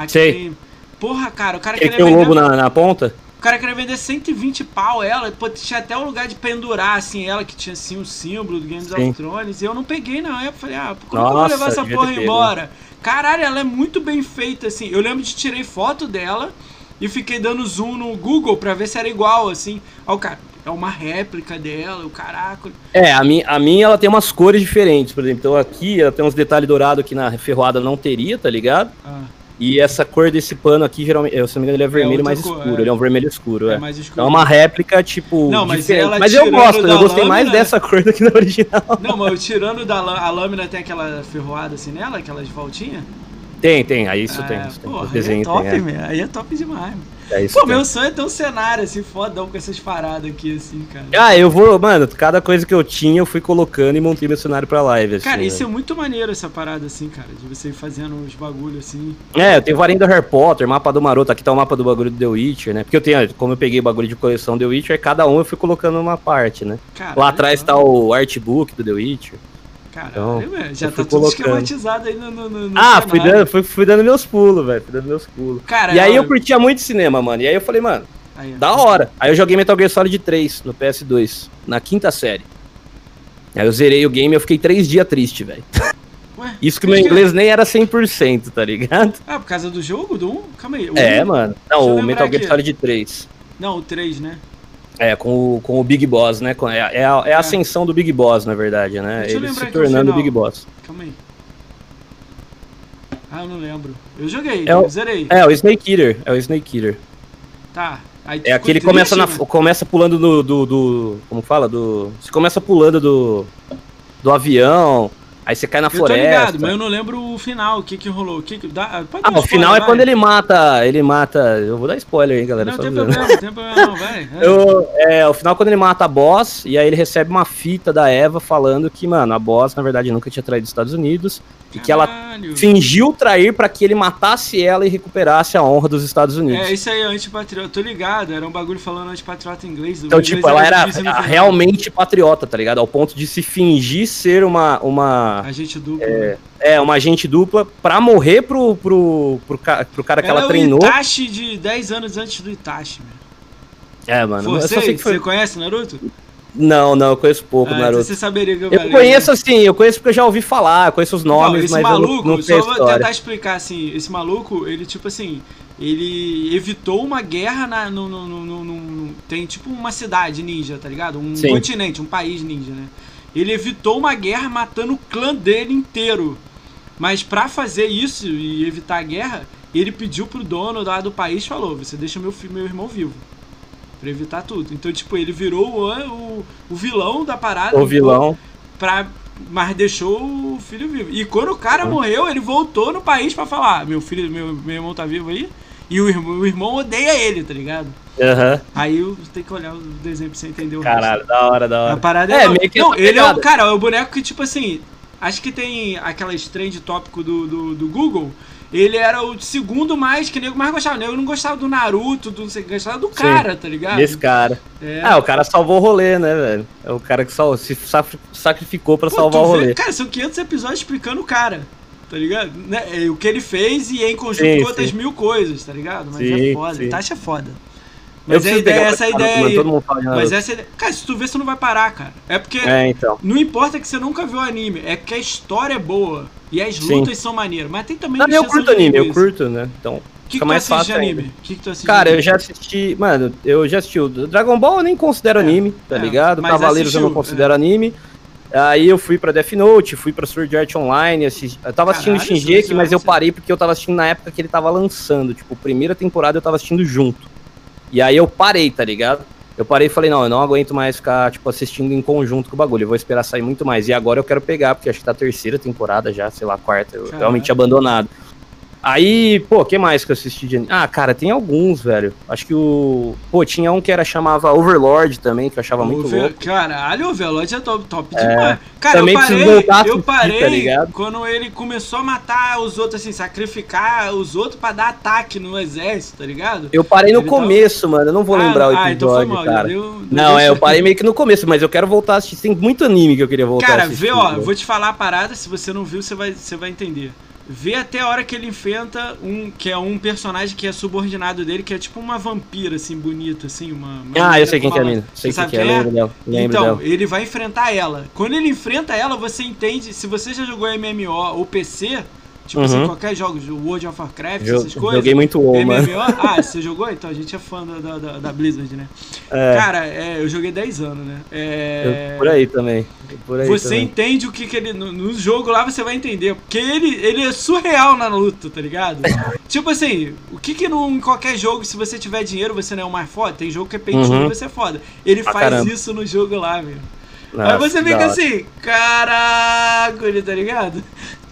Sei. Porra, cara, o cara queria tem vender... lobo na, na ponta? O cara queria vender 120 pau ela, pô, tinha até o lugar de pendurar, assim, ela que tinha, assim, o símbolo do Games Sim. of Thrones. E eu não peguei. Aí eu falei, ah, como que eu vou Nossa, levar essa porra pego. embora? Caralho, ela é muito bem feita, assim. Eu lembro de tirei foto dela e fiquei dando zoom no Google pra ver se era igual, assim. O cara, é uma réplica dela, o caraca. É, a minha, a minha ela tem umas cores diferentes, por exemplo. Então aqui ela tem uns detalhes dourados que na ferroada não teria, tá ligado? Ah, E essa cor desse pano aqui, geralmente, eu, se não me engano, ele é vermelho outra mais cor, escuro. é. Ele é um vermelho escuro, é é. mais escuro. É uma réplica, tipo, Não, mas Mas eu gosto, eu gostei mais lâmina- dessa cor do que da original. Não, mas tirando da lâmina, a lâmina tem aquela ferroada assim nela, aquelas voltinhas? Tem, tem, aí isso Ah, tem. Isso. Porra, aí é top, tem, é. meu. Aí é top demais. meu. É isso Pô, meu sonho é ter um cenário assim, fodão com essas paradas aqui, assim, cara. Ah, eu vou, mano, cada coisa que eu tinha eu fui colocando e montei meu cenário pra live, assim. Cara, isso é né? muito maneiro essa parada assim, cara. De você ir fazendo os bagulhos assim. É, eu tenho varinha do Harry Potter, mapa do Maroto, aqui tá o mapa do bagulho do The Witcher, né? Porque eu tenho, como eu peguei bagulho de coleção The Witcher, cada um eu fui colocando uma parte, né? Caralho, Lá atrás tá o artbook do The Witcher. Caralho, então, velho. Já eu tá tudo colocando. esquematizado aí no. no, no Ah, fui dando, fui, fui dando meus pulos, velho. Fui dando meus pulos. Cara, E aí olha- eu curtia muito cinema, mano. E aí eu falei, mano, Aí, da hora. Aí eu joguei Metal Gear Solid 3 no PS2, na quinta série. Aí eu zerei o game e eu fiquei três dias triste, velho. Ué, Isso que meu inglês nem era 100%, tá ligado? Ah, por causa do jogo? Do 1? Calma aí. É, mano. Eu Não, o Metal Gear. Solid 3. Não, o 3, né? É, com o, com o Big Boss, né? Com- É, é a, é a ascensão do Big Boss, na verdade, né? Deixa Ele se tornando o. Big Boss. Calma aí. Ah, eu não lembro. Eu joguei, É o- eu zerei. É, o Snake Eater. É o Snake Eater. Tá. Aí É aquele que triste, começa, na, né? começa pulando do, do, do- Como fala? Do. Você começa pulando do. Do avião. Aí você cai na Eu tô floresta. ligado, mas eu não lembro o final, o que que rolou. O que que... Dá... Pode dar Ah, um o final é spoiler, quando vai. ele mata. Ele mata. Eu vou dar spoiler aí, galera. Não tem problema, tem problema não, vai. É. Eu, é, o final é quando ele mata a boss, e aí ele recebe uma fita da Eva falando que, mano, a boss, na verdade, nunca tinha traído os Estados Unidos, e que ela Caralho. fingiu trair pra que ele matasse ela e recuperasse a honra dos Estados Unidos. É, isso aí é antipatriota, tô ligado, era um bagulho falando antipatriota em inglês. Então, inglês tipo, ela era final. realmente patriota, tá ligado? Ao ponto de se fingir ser uma, uma, Agente duplo. né? é, uma agente dupla pra morrer pro, pro, pro, pro cara que ela, ela é treinou. o Itachi de 10 anos antes do Itachi, meu. É, mano. Você, foi... você conhece Naruto? Não, não, eu conheço pouco Ah, Naruto. Você saberia que eu Eu falei, conheço né? assim, eu conheço porque eu já ouvi falar, conheço os Então, nomes, esse mas maluco, eu não, não só vou tentar explicar assim, esse maluco, ele tipo assim, ele evitou uma guerra na, no, no, no- no- tem tipo uma cidade ninja, tá ligado? Um Sim. continente, um país ninja, né? Ele evitou uma guerra matando o clã dele inteiro. Mas pra fazer isso e evitar a guerra, ele pediu pro dono lá do país, falou, você deixa meu, meu irmão vivo. Pra evitar tudo. Então, tipo, ele virou o, o, o vilão da parada. O vilão. Pra mas deixou o filho vivo. E quando o cara morreu, ele voltou no país pra falar: "Ah, meu filho, meu, meu irmão tá vivo aí. E o irmão, o irmão odeia ele, tá ligado? Aham. Aí tem que olhar o desenho pra você entender o Caralho, resto. da hora, da hora. A parada É, é. meio que não, ele é o. Cara, é o boneco que, tipo assim. Acho que tem aquelas trend tópico do, do, do Google. Ele era o segundo mais que nego mais gostava. O nego não gostava do Naruto, do, não sei, gostava do cara, tá ligado? Desse cara. É. Ah, o cara salvou o rolê, né, velho? É o cara que sal- se sacri- sacrificou pra Pô, salvar o vê- rolê. Cara, são 500 episódios explicando o cara, tá ligado? Né? É, O que ele fez e em conjunto Sim, com outras sim. mil coisas, tá ligado? Mas é Sim, foda. sim. Taxa é foda. Mas preciso ideia, essa ideia aí. Mas essa ideia. Cara, se tu ver, você não vai parar, cara. É porque. É, então. Não importa que você nunca viu o anime, é que a história é boa. E as Sim. lutas são maneiras. Mas tem também Não, eu curto anime, eu curto, né? Então, O que, que fica tu mais fácil anime? O que, que tu assiste Cara, eu já assisti. Mano, eu já assisti o Dragon Ball, eu nem considero É, anime, tá é, ligado? Cavaleiros eu não assistiu, considero anime. Aí eu fui pra Death Note, fui pra Sword Art Online, assisti... eu tava assistindo Shingeki, Sword mas eu parei porque eu tava assistindo na época que ele tava lançando. Tipo, primeira temporada eu tava assistindo junto. E aí eu parei, tá ligado? Eu parei e falei, não, eu não aguento mais ficar, tipo, assistindo em conjunto com o bagulho. Eu vou esperar sair muito mais. E agora eu quero pegar, porque acho que tá a terceira temporada já, sei lá, quarta. Eu Caralho. realmente tinha abandonado. Aí, pô, que mais que eu assisti de anime? Ah, cara, tem alguns, velho. Acho que o. Pô, tinha um que era chamava Overlord também, que eu achava muito Over- louco. Caralho, o Veloz é top, top demais. Cara, Também eu preciso parei, a eu parei tá quando ele começou a matar os outros, assim, sacrificar os outros pra dar ataque no exército, tá ligado? Eu parei no Ele tava- começo, mano. Eu não vou Ah, lembrar o ah, então foi episódio, mal, cara. deu- Não, é, eu parei meio que no começo, mas eu quero voltar a assistir. Tem muito anime que eu queria voltar a Cara, assistir. vê, ó, eu vou te falar a parada, se você não viu, você vai, você vai entender. Vê até a hora que ele enfrenta um que é um personagem que é subordinado dele, que é tipo uma vampira, assim, bonita, assim, uma. uma Ah, eu sei quem que é a mina. Sei quem que é, quem é? lembro dela. Lembro então, dela. ele vai enfrentar ela. Quando ele enfrenta ela, você entende. Se você já jogou MMO ou PC, tipo assim, Uhum. qualquer jogo, World of Warcraft, essas coisas. Joguei muito WoW, MMO, mano. ah, você jogou? Então a gente é fã da, da, da- Blizzard, né? É, Cara, é, eu joguei 10 anos, né? É, eu- por aí também. Por aí você também. entende o que, que ele. No, no jogo lá você vai entender. Porque ele, ele é surreal na luta, tá ligado? tipo assim, o que que num, em qualquer jogo, se você tiver dinheiro, você não é o mais foda? Tem jogo que é pay Uhum. você é foda. Ele Pra faz caramba. isso no jogo lá, velho. Aí você fica assim, caraca, ele tá ligado?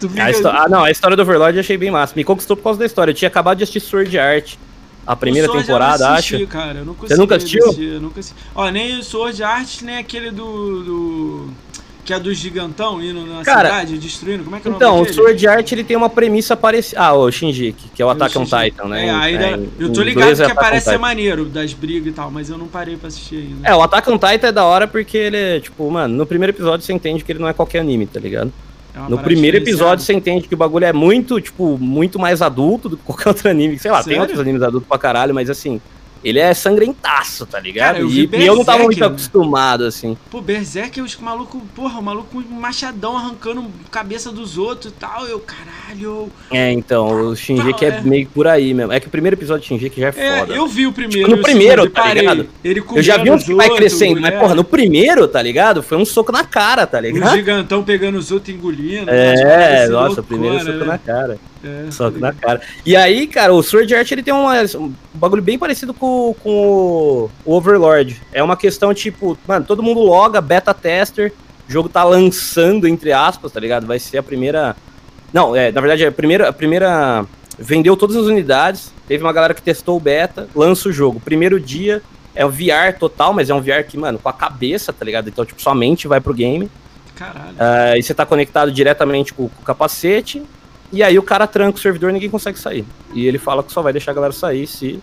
Fica Ah, não, a história do Overlord eu achei bem massa. Me conquistou por causa da história. Eu tinha acabado de assistir Sword Art, a primeira temporada, eu não acho. assisti, Cara, eu não consegui nunca assistiu? assistir, eu nunca assisti. Ó, nem o Sword Art, nem aquele do. do- que é do gigantão indo na Cara, cidade, destruindo. Como é que é o Então, o? Sword Art ele tem uma premissa parecida. Ah, o Shinji, que é o Attack on. Titan, né? É, aí em eu tô ligado é que parece ser maneiro, das brigas e tal, mas eu não parei pra assistir ainda. É, o Attack on Titan é da hora porque ele é, tipo, mano, no primeiro episódio você entende que ele não é qualquer anime, tá ligado? É No primeiro episódio você entende que o bagulho é muito, tipo, muito mais adulto do que qualquer outro anime. Sei lá, tem Sério? outros animes adultos pra caralho, mas assim, ele é sangrentaço, tá ligado? Cara, eu e, eu não tava muito acostumado, assim. Pô, Berserk, os malucos, porra, o maluco com um machadão arrancando cabeça dos outros e tal. Eu, caralho. É, então, o Shinji que é, é. meio por aí mesmo. É que o primeiro episódio de Shinji que já é É, foda. eu vi o primeiro. Tipo, no o primeiro, tá parei. ligado? Ele Eu já vi uns que vai crescendo, mas mulher, porra, no primeiro, tá ligado? Foi um soco na cara, tá O ligado? gigantão pegando os outros e engolindo. É, nossa, o loucura, primeiro soco né? na cara. É, Soco na cara. E aí, cara, o Sword Art ele tem uma- um bagulho bem parecido com, com o, Overlord. É uma questão tipo, mano, todo mundo loga, beta tester, o jogo tá lançando, entre aspas, tá ligado? Vai ser a primeira. Não, é, na verdade, é a primeira. A primeira. Vendeu todas as unidades. Teve uma galera que testou o beta, lança o jogo. Primeiro dia é o VR total, mas é um VR que, mano, com a cabeça, tá ligado? Então, tipo, sua mente vai pro game. Caralho. Ah, e você tá conectado diretamente com, com o capacete. E aí o cara tranca o servidor e ninguém consegue sair. E ele fala que só vai deixar a galera sair se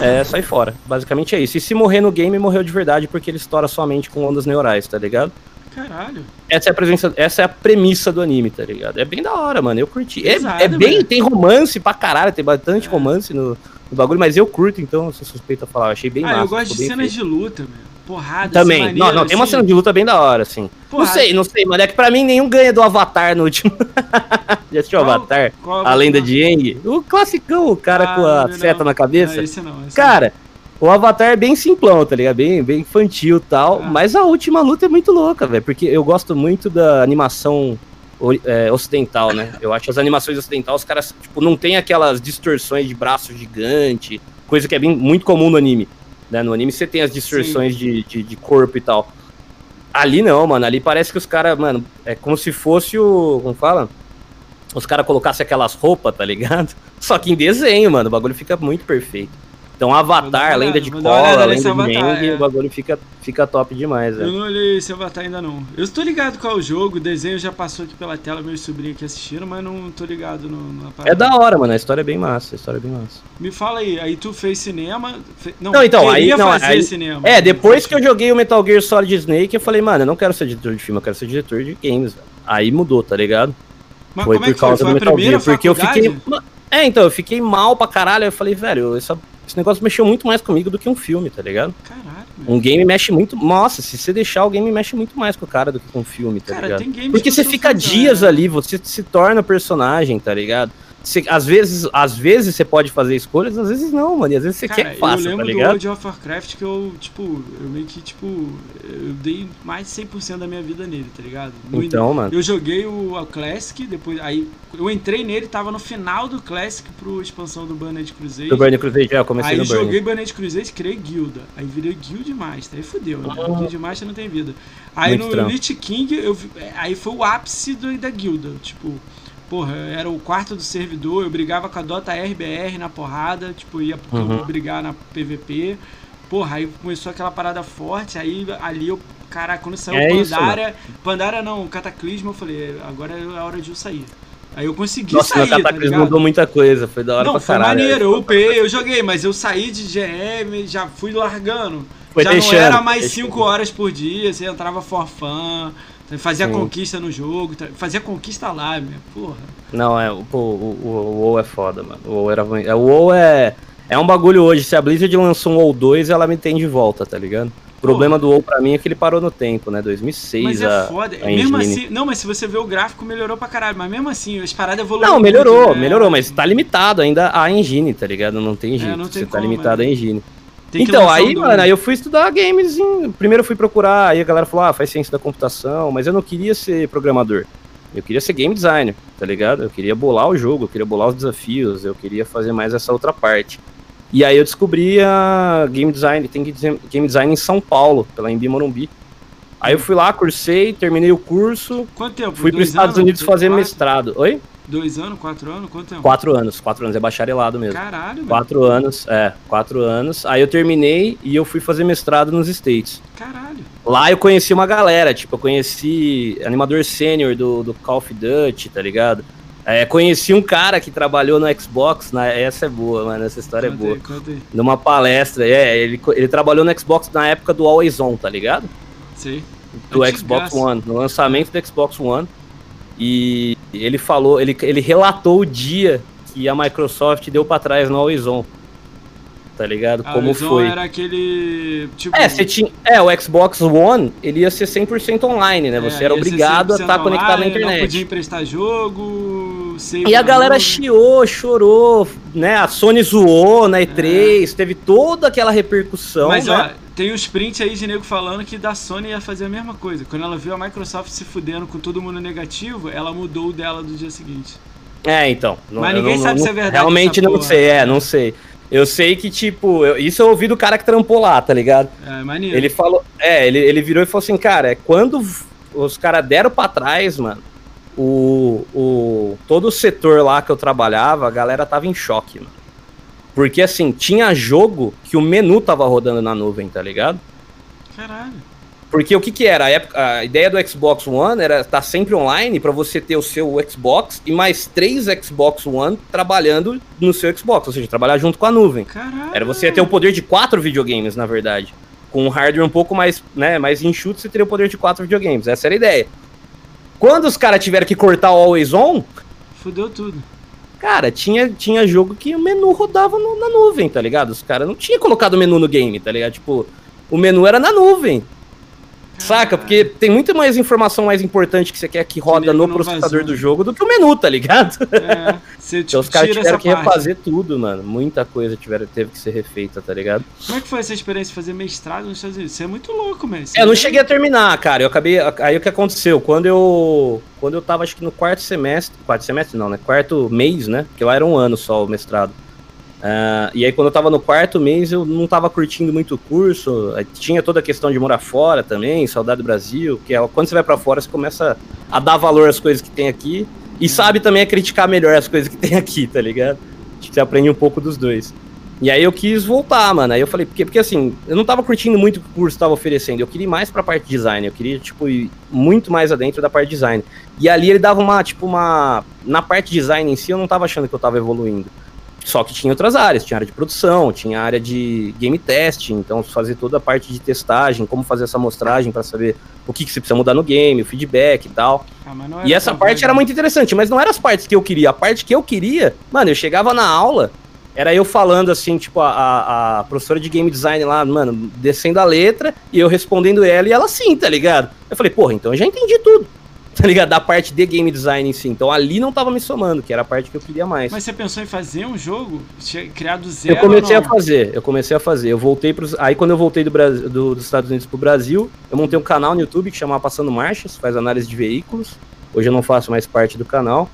é, sair fora. Basicamente é isso. E se morrer no game, morreu de verdade, porque ele estoura sua mente com ondas neurais, tá ligado? Caralho. Essa é a presença, essa é a premissa do anime, tá ligado? É bem da hora, mano. Eu curti. É, é bem, velho. tem romance pra caralho, tem bastante É. romance no, no bagulho, mas eu curto, então eu sou suspeito a falar. Eu achei bem ah, massa. eu gosto de cenas feito. de luta, meu. Porrada, Também. assim, não, não, maneiro, tem uma assim. cena de luta bem da hora, assim. Porra, Não sei, não sei, mano. É que pra mim nenhum ganha do Avatar no último. Já assistiu o Avatar? qual A lenda de Aang? O classicão, o cara Ah, com a não, seta na cabeça. Não, esse não, esse Cara, o Avatar é bem simplão, tá ligado? Bem, bem infantil e tal. Ah. Mas a última luta é muito louca, velho. Porque eu gosto muito da animação é, ocidental, né? Eu acho as animações ocidentais, os caras, tipo, não tem aquelas distorções de braço gigante, coisa que é bem, muito comum no anime. Né? No anime você tem as distorções de, de, de corpo e tal. Ali não, mano. Ali parece que os caras, mano, é como se fosse o. Como fala? Os caras colocassem aquelas roupas, tá ligado? Só que em desenho, mano. O bagulho fica muito perfeito. Então, Avatar, lenda de cola, lenda de Meng, é. o bagulho fica, fica top demais, velho. Eu não olhei esse Avatar ainda não. Eu estou ligado qual é o jogo, o desenho já passou aqui pela tela, meus sobrinhos aqui assistiram, mas não tô ligado no, na parada. É da hora, mano, a história é bem massa, a história é bem massa. Me fala aí, aí tu fez cinema... Fe... Não, não, então, aí... Não, aí cinema, é, depois que eu joguei o Metal Gear Solid Snake, eu falei, mano, eu não quero ser diretor de filme, eu quero ser diretor de games, velho. Aí mudou, tá ligado? Mas foi por é causa foi? do Metal Gear, porque eu fiquei... É, então, eu fiquei mal pra caralho, eu falei, velho, essa esse negócio mexeu muito mais comigo do que um filme, tá ligado? Caralho. Um game mexe muito. Nossa, se você deixar, o game mexe muito mais com o cara do que com o filme, tá cara, ligado? Porque você fica dias ali, você se torna personagem, tá ligado? Você, às vezes, às vezes você pode fazer escolhas, às vezes não, mano. E às vezes você Cara, quer que faça, Eu lembro tá do World of Warcraft que eu, tipo, eu meio que, tipo, eu dei mais de 100% da minha vida nele, tá ligado? No então, mano. Eu joguei o, o Classic, depois, aí eu entrei nele, tava no final do Classic pro expansão do Burned Crusade. Do Burned Crusade, é, eu comecei aí no Aí joguei Burned Crusade, criei guilda. Aí virei guild master, aí fudeu, né? Uhum. Guild master não tem vida. Aí Muito no Lich King, eu, aí foi o ápice do, da guilda, tipo porra, era o quarto do servidor, eu brigava com a Dota RBR na porrada, tipo, ia uhum. brigar na PVP. Porra, aí começou aquela parada forte, aí ali eu, caraca, quando saiu é Pandara, isso, Pandara não, Cataclismo, eu falei, agora é a hora de eu sair. Aí eu consegui Nossa, sair, Nossa, Cataclismo tá mudou muita coisa, foi da hora não, pra foi caralho. maneiro, eu upei, eu joguei, mas eu saí de GM, já fui largando. Foi já deixando, não era mais 5 horas por dia, você entrava for fun, Fazia Sim. conquista no jogo, fazia conquista lá, meu, porra. Não, é, pô, o, o, o WoW é foda, mano. O WoW, era, é, o WoW é, é um bagulho hoje. Se a Blizzard lançou um WoW 2, ela me tem de volta, tá ligado? O problema do WoW pra mim é que ele parou no tempo, né? 2006 Mas é a, foda. A mesmo assim, não, mas se você ver o gráfico, melhorou pra caralho. Mas mesmo assim, as paradas evoluíram. Não, melhorou, muito, né? melhorou, mas tá limitado ainda a engine, tá ligado? Não tem é, jeito. É, não tem você tá como, tá limitado é. a engine. Então, aí, mano, aí eu fui estudar games. Em... Primeiro eu fui procurar, aí a galera falou, ah, faz ciência da computação, mas eu não queria ser programador. Eu queria ser game designer, tá ligado? Eu queria bolar o jogo, eu queria bolar os desafios, eu queria fazer mais essa outra parte. E aí eu descobri a game design, tem game design em São Paulo, pela Embi Morumbi. Aí eu fui lá, cursei, terminei o curso. Quanto tempo? Fui para os Estados Unidos fazer quatro? mestrado. Oi? Dois anos, quatro anos? Quanto tempo? Quatro anos, quatro anos, é bacharelado mesmo. Caralho, Quatro mano. anos, é, quatro anos. Aí eu terminei e eu fui fazer mestrado nos States. Caralho. Lá eu conheci uma galera, tipo, eu conheci animador sênior do, do Call of Duty, tá ligado? É, conheci um cara que trabalhou no Xbox, na, essa é boa, mano, essa história é é boa. Aí. Numa palestra, é, ele, ele trabalhou no Xbox na época do Always On, tá ligado? Sim. Do Xbox One, no lançamento do Xbox One. E ele falou, ele, ele relatou o dia que a Microsoft deu para trás no Always On tá ligado? Ah, Como foi. era aquele. Tipo... É, você tinha. É, o Xbox One, ele ia ser 100% online, né? É, você era obrigado a estar tá conectado na internet. Não podia emprestar jogo. E a galera jogo. chiou, chorou, né? A Sony zoou na E3, é. teve toda aquela repercussão. Mas, né? ó, tem os prints aí de nego falando que da Sony ia fazer a mesma coisa. Quando ela viu a Microsoft se fudendo com todo mundo negativo, ela mudou o dela do dia seguinte. É, então. Mas ninguém não, sabe não, se é verdade. Realmente não porra. sei, é, não sei. Eu sei que, tipo, eu, isso eu ouvi do cara que trampou lá, tá ligado? É, maneiro. Ele falou, é, ele, ele virou e falou assim, cara, é quando os caras deram pra trás, mano, o, o, todo o setor lá que eu trabalhava, a galera tava em choque, mano. Porque, assim, tinha jogo que o menu tava rodando na nuvem, tá ligado? Caralho. Porque o que que era? A, época, a ideia do Xbox One era estar tá sempre online para você ter o seu Xbox e mais três Xbox One trabalhando no seu Xbox, ou seja, trabalhar junto com a nuvem. Caralho. Era você ter o poder de quatro videogames, na verdade. Com um hardware um pouco mais, né, mais enxuto, você teria o poder de quatro videogames. Essa era a ideia. Quando os caras tiveram que cortar o Always On... Fudeu tudo. Cara, tinha, tinha jogo que o menu rodava no, na nuvem, tá ligado? Os caras não tinham colocado o menu no game, tá ligado? Tipo, o menu era na nuvem. Saca? Porque tem muito mais informação mais importante que você quer que roda no processador do jogo do que o menu, tá ligado? É, você, tipo, então os caras tiveram que parte. refazer tudo, mano. Muita coisa tiveram, teve que ser refeita, tá ligado? Como é que foi essa experiência de fazer mestrado nos Estados Unidos? Você é muito louco, mesmo. É, eu não cheguei a terminar, cara. Eu acabei. Aí o que aconteceu? Quando eu. Quando eu tava, acho que no quarto semestre. Quarto semestre não, né? Quarto mês, né? Porque lá era um ano só o mestrado. Uh, e aí, quando eu tava no quarto mês, eu não tava curtindo muito o curso. Tinha toda a questão de morar fora também, saudade do Brasil. Que é, quando você vai para fora, você começa a dar valor às coisas que tem aqui. E sabe também a criticar melhor as coisas que tem aqui, tá ligado? Acho que você aprende um pouco dos dois. E aí eu quis voltar, mano. Aí eu falei, porque, porque assim, eu não tava curtindo muito o que o curso tava oferecendo. Eu queria ir mais pra parte de design. Eu queria, tipo, ir muito mais adentro da parte de design. E ali ele dava uma, tipo, uma. Na parte de design em si, eu não tava achando que eu tava evoluindo. Só que tinha outras áreas, tinha área de produção, tinha área de game testing, então fazer toda a parte de testagem, como fazer essa amostragem para saber o que, que você precisa mudar no game, o feedback e tal. Ah, e essa parte era muito interessante, mas não eram as partes que eu queria. A parte que eu queria, mano, eu chegava na aula, era eu falando assim, tipo, a, a, a professora de game design lá, mano, descendo a letra, e eu respondendo ela, e ela sim, tá ligado? Eu falei, porra, então eu já entendi tudo tá ligado? Da parte de game design em si. Então ali não tava me somando, que era a parte que eu queria mais. Mas você pensou em fazer um jogo? Criar do zero? Eu comecei a fazer, eu comecei a fazer. Eu voltei pros. Aí quando eu voltei do Brasil, do, dos Estados Unidos pro Brasil, eu montei um canal no YouTube que chamava Passando Marchas, faz análise de veículos. Hoje eu não faço mais parte do canal.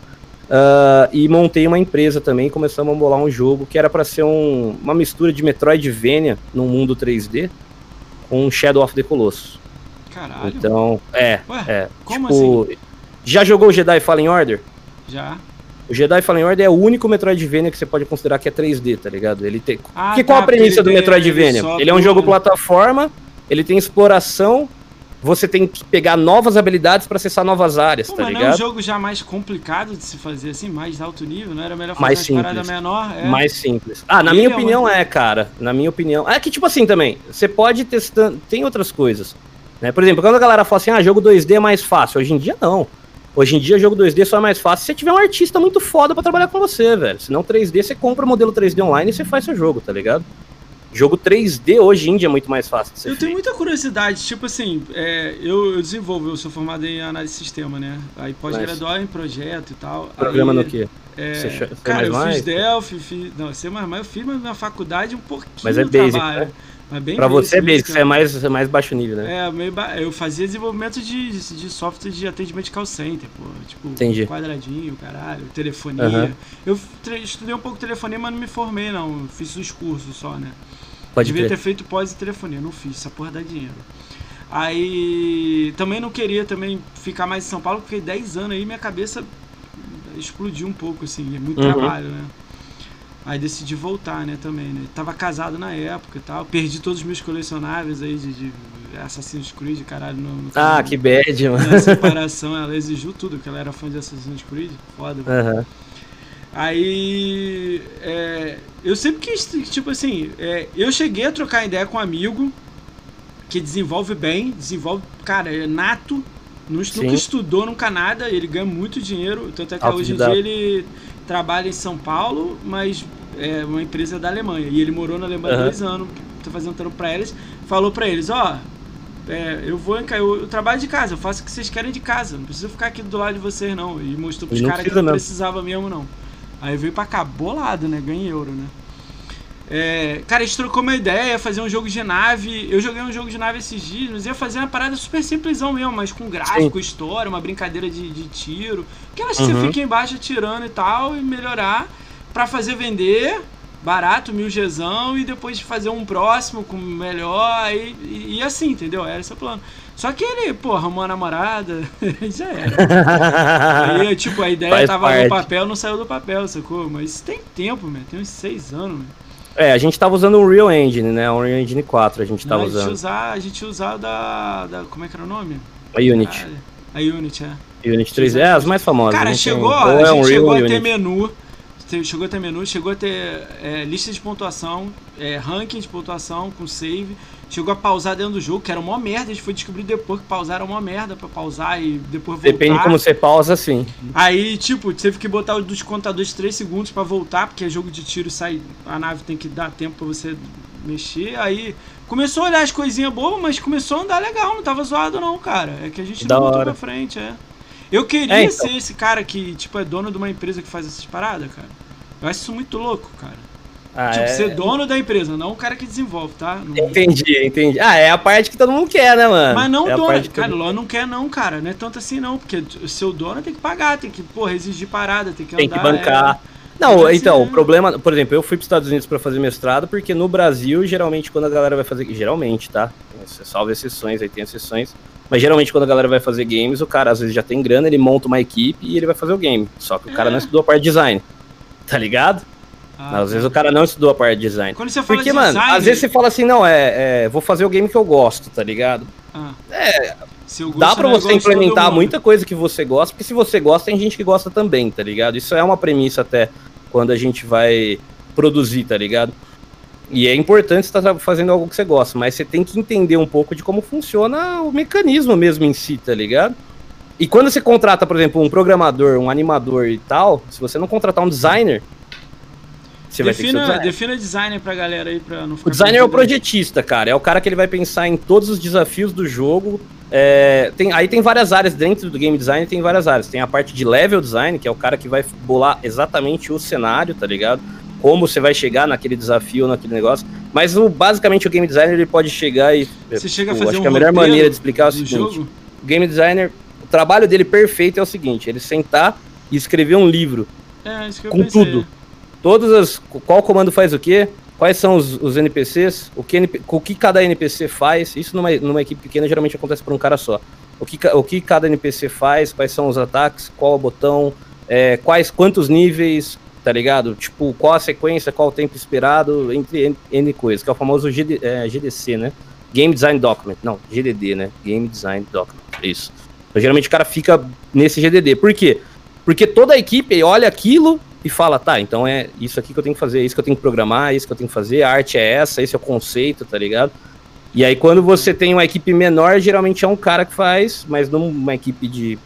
Uh, e montei uma empresa também, começamos a bolar um jogo que era para ser um, uma mistura de Metroidvania no mundo 3D com Shadow of the Colossus. Caralho. Então, é. Ué, é como tipo, assim? Já jogou o Jedi Fallen Order? Já. O Jedi Fallen Order é o único Metroidvania que você pode considerar que é 3D, tá ligado? Ele tem. Ah, que tá, qual a premissa do Metroidvania? Ele, ele é um jogo plataforma, ele tem exploração, você tem que pegar novas habilidades para acessar novas áreas, Pô, tá ligado? Não é um jogo já mais complicado de se fazer assim, mais alto nível, não era melhor fazer mais uma parada menor? É. Mais simples. Ah, na minha é opinião é, cara. Na minha opinião. É que tipo assim também, você pode testar, tem outras coisas. Né? Por exemplo, quando a galera fala assim, ah, jogo 2D é mais fácil, hoje em dia não. Hoje em dia, jogo 2D só é mais fácil se você tiver um artista muito foda para trabalhar com você, velho. Se não 3D, você compra o modelo 3D online e você faz seu jogo, tá ligado? Jogo 3D hoje em dia é muito mais fácil de ser Eu feito. tenho muita curiosidade, tipo assim, é, eu, eu, desenvolvo, eu sou formado em análise de sistema, né? Aí pós-graduar em projeto e tal. Programa aí, no quê? É, C cara, eu fiz Delphi, fiz, não, C++, eu fiz mas na faculdade um pouquinho Mas é basic, trabalho. Né? Bem pra você é basic, você é mais, é mais baixo nível, né? É, meio ba... eu fazia desenvolvimento de, de software de atendimento de call center, pô. Tipo, Entendi. quadradinho, caralho, telefonia. Uhum. Eu estudei um pouco telefonia, mas não me formei, não. Fiz os cursos só, né? Pode Devia ter, ter feito pós e telefonia, não fiz, essa porra dá dinheiro. Aí também não queria também ficar mais em São Paulo, porque 10 anos aí minha cabeça explodiu um pouco, assim, é muito uhum. trabalho, né? Aí decidi voltar, né, também, né? Tava casado na época e tal. Perdi todos os meus colecionáveis aí de, de Assassin's Creed, caralho. No, no ah, que bad, mano. Na separação, ela exigiu tudo, porque ela era fã de Assassin's Creed. Foda, uhum. Aí. É, eu sempre quis, tipo assim, é, eu cheguei a trocar ideia com um amigo que desenvolve bem, desenvolve, cara, é nato, nunca estudou nunca nada, ele ganha muito dinheiro, tanto é que hoje em dia ele trabalha em São Paulo, mas é uma empresa da Alemanha. E ele morou na Alemanha uhum. dois anos, tá fazendo trampo pra eles. Falou pra eles, ó, oh, é, eu vou eu, eu trabalho de casa, eu faço o que vocês querem de casa, não preciso ficar aqui do lado de vocês não. E mostrou pros caras que não precisava mesmo não. Aí veio pra cá, bolado, né? Ganhei euro, né? É, cara, a gente trocou uma ideia, fazer um jogo de nave. Eu joguei um jogo de nave esses dias, mas ia fazer uma parada super simplesão mesmo, mas com gráfico, Sim. história, uma brincadeira de, de tiro. Aquelas que uhum. você fica embaixo atirando e tal, e melhorar para fazer vender barato, mil Gzão, e depois fazer um próximo com melhor, e, e, e assim, entendeu? Era esse o plano. Só que ele, pô, arrumou a namorada, já era. Aí, tipo, a ideia Faz tava parte. no papel, não saiu do papel, sacou? Mas tem tempo, meu, tem uns seis anos, meu. É, a gente tava usando o Unreal Engine, né? O Unreal Engine 4 a gente tava não, usando. A gente usar, a gente usar da, da. Como é que era o nome? A Unity. a Unity, é. Unity 3 é as mais famosas. Cara, chegou, tem... a gente chegou a ter menu. Chegou a ter menu, chegou a ter é, lista de pontuação, é, ranking de pontuação com save. Chegou a pausar dentro do jogo, que era uma merda. A gente foi descobrir depois que pausar era uma merda pra pausar e depois voltar. Depende como você pausa, sim. Aí, tipo, teve que botar dos contadores 3 segundos para voltar, porque é jogo de tiro sai. A nave tem que dar tempo pra você mexer. Aí começou a olhar as coisinhas boas, mas começou a andar legal, não tava zoado, não, cara. É que a gente da não botou pra frente, é. Eu queria é, então. ser esse cara que, tipo, é dono de uma empresa que faz essas paradas, cara. Eu acho isso muito louco, cara. Ah, tipo, é... ser dono da empresa, não o cara que desenvolve, tá? Não... Entendi, entendi. Ah, é a parte que todo mundo quer, né, mano? Mas não é dono. Cara, todo... não quer não, cara. Não é tanto assim não, porque o seu dono tem que pagar, tem que, porra, exigir parada, tem que tem andar. Tem que bancar. Não, então, o problema, por exemplo, eu fui para os Estados Unidos para fazer mestrado, porque no Brasil, geralmente, quando a galera vai fazer. Geralmente, tá? Salve exceções, aí tem exceções. Mas geralmente, quando a galera vai fazer games, o cara às vezes já tem grana, ele monta uma equipe e ele vai fazer o game. Só que o cara é. não estudou a parte de design. Tá ligado? Ah, às vezes o cara não estudou a parte de design. Quando você fala Porque, de mano, design... às vezes você fala assim, não, é, é, vou fazer o game que eu gosto, tá ligado? Ah. É. Dá pra você implementar muita coisa que você gosta, porque se você gosta, tem gente que gosta também, tá ligado? Isso é uma premissa até quando a gente vai produzir, tá ligado? E é importante estar fazendo algo que você gosta, mas você tem que entender um pouco de como funciona o mecanismo mesmo em si, tá ligado? E quando você contrata, por exemplo, um programador, um animador e tal, se você não contratar um designer, você defina, vai ter que ser designer. Defina designer pra galera aí pra não ficar. O designer é o projetista, cara. É o cara que ele vai pensar em todos os desafios do jogo. É, tem, aí tem várias áreas dentro do game design, tem várias áreas. Tem a parte de level design, que é o cara que vai bolar exatamente o cenário, tá ligado? Como você vai chegar naquele desafio, naquele negócio. Mas o, basicamente o game designer ele pode chegar e. Você chega a fazer acho um que a melhor maneira de explicar é o seguinte: jogo? o game designer, o trabalho dele perfeito é o seguinte: ele sentar e escrever um livro. É, isso que eu com pensei. tudo Todas as. Qual comando faz o quê? Quais são os, os NPCs? O que, o que cada NPC faz? Isso numa, numa equipe pequena geralmente acontece por um cara só. O que, o que cada NPC faz? Quais são os ataques? Qual o botão? É, quais, quantos níveis? Tá ligado? Tipo, qual a sequência? Qual o tempo esperado? Entre N, coisas, que é o famoso GD, é, GDC, né? Game Design Document. Não, GDD, né? Game Design Document. Isso. Então, geralmente o cara fica nesse GDD. Por quê? Porque toda a equipe olha aquilo e fala, tá, então é isso aqui que eu tenho que fazer, é isso que eu tenho que programar, é isso que eu tenho que fazer, a arte é essa, esse é o conceito, tá ligado? E aí quando você tem uma equipe menor, geralmente é um cara que faz, mas numa equipe de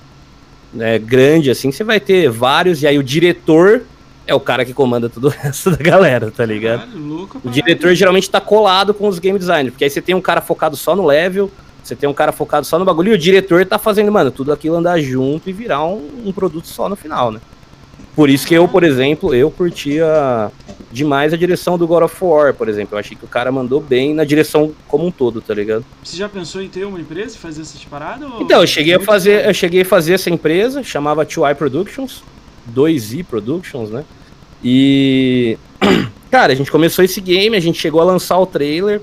né, grande, assim, você vai ter vários, e aí o diretor é o cara que comanda todo o resto da galera, tá ligado? Caralho, louco, o diretor geralmente tá colado com os game designers, porque aí você tem um cara focado só no level, você tem um cara focado só no bagulho, e o diretor tá fazendo, mano, tudo aquilo andar junto e virar um, um produto só no final, né? Por isso que eu, por exemplo, eu curtia demais a direção do God of War, por exemplo. Eu achei que o cara mandou bem na direção como um todo, tá ligado? Você já pensou em ter uma empresa e fazer essas paradas? Então, eu cheguei a fazer, eu cheguei a fazer essa empresa, chamava 2i Productions, 2i Productions, né? E cara, a gente começou esse game, a gente chegou a lançar o trailer.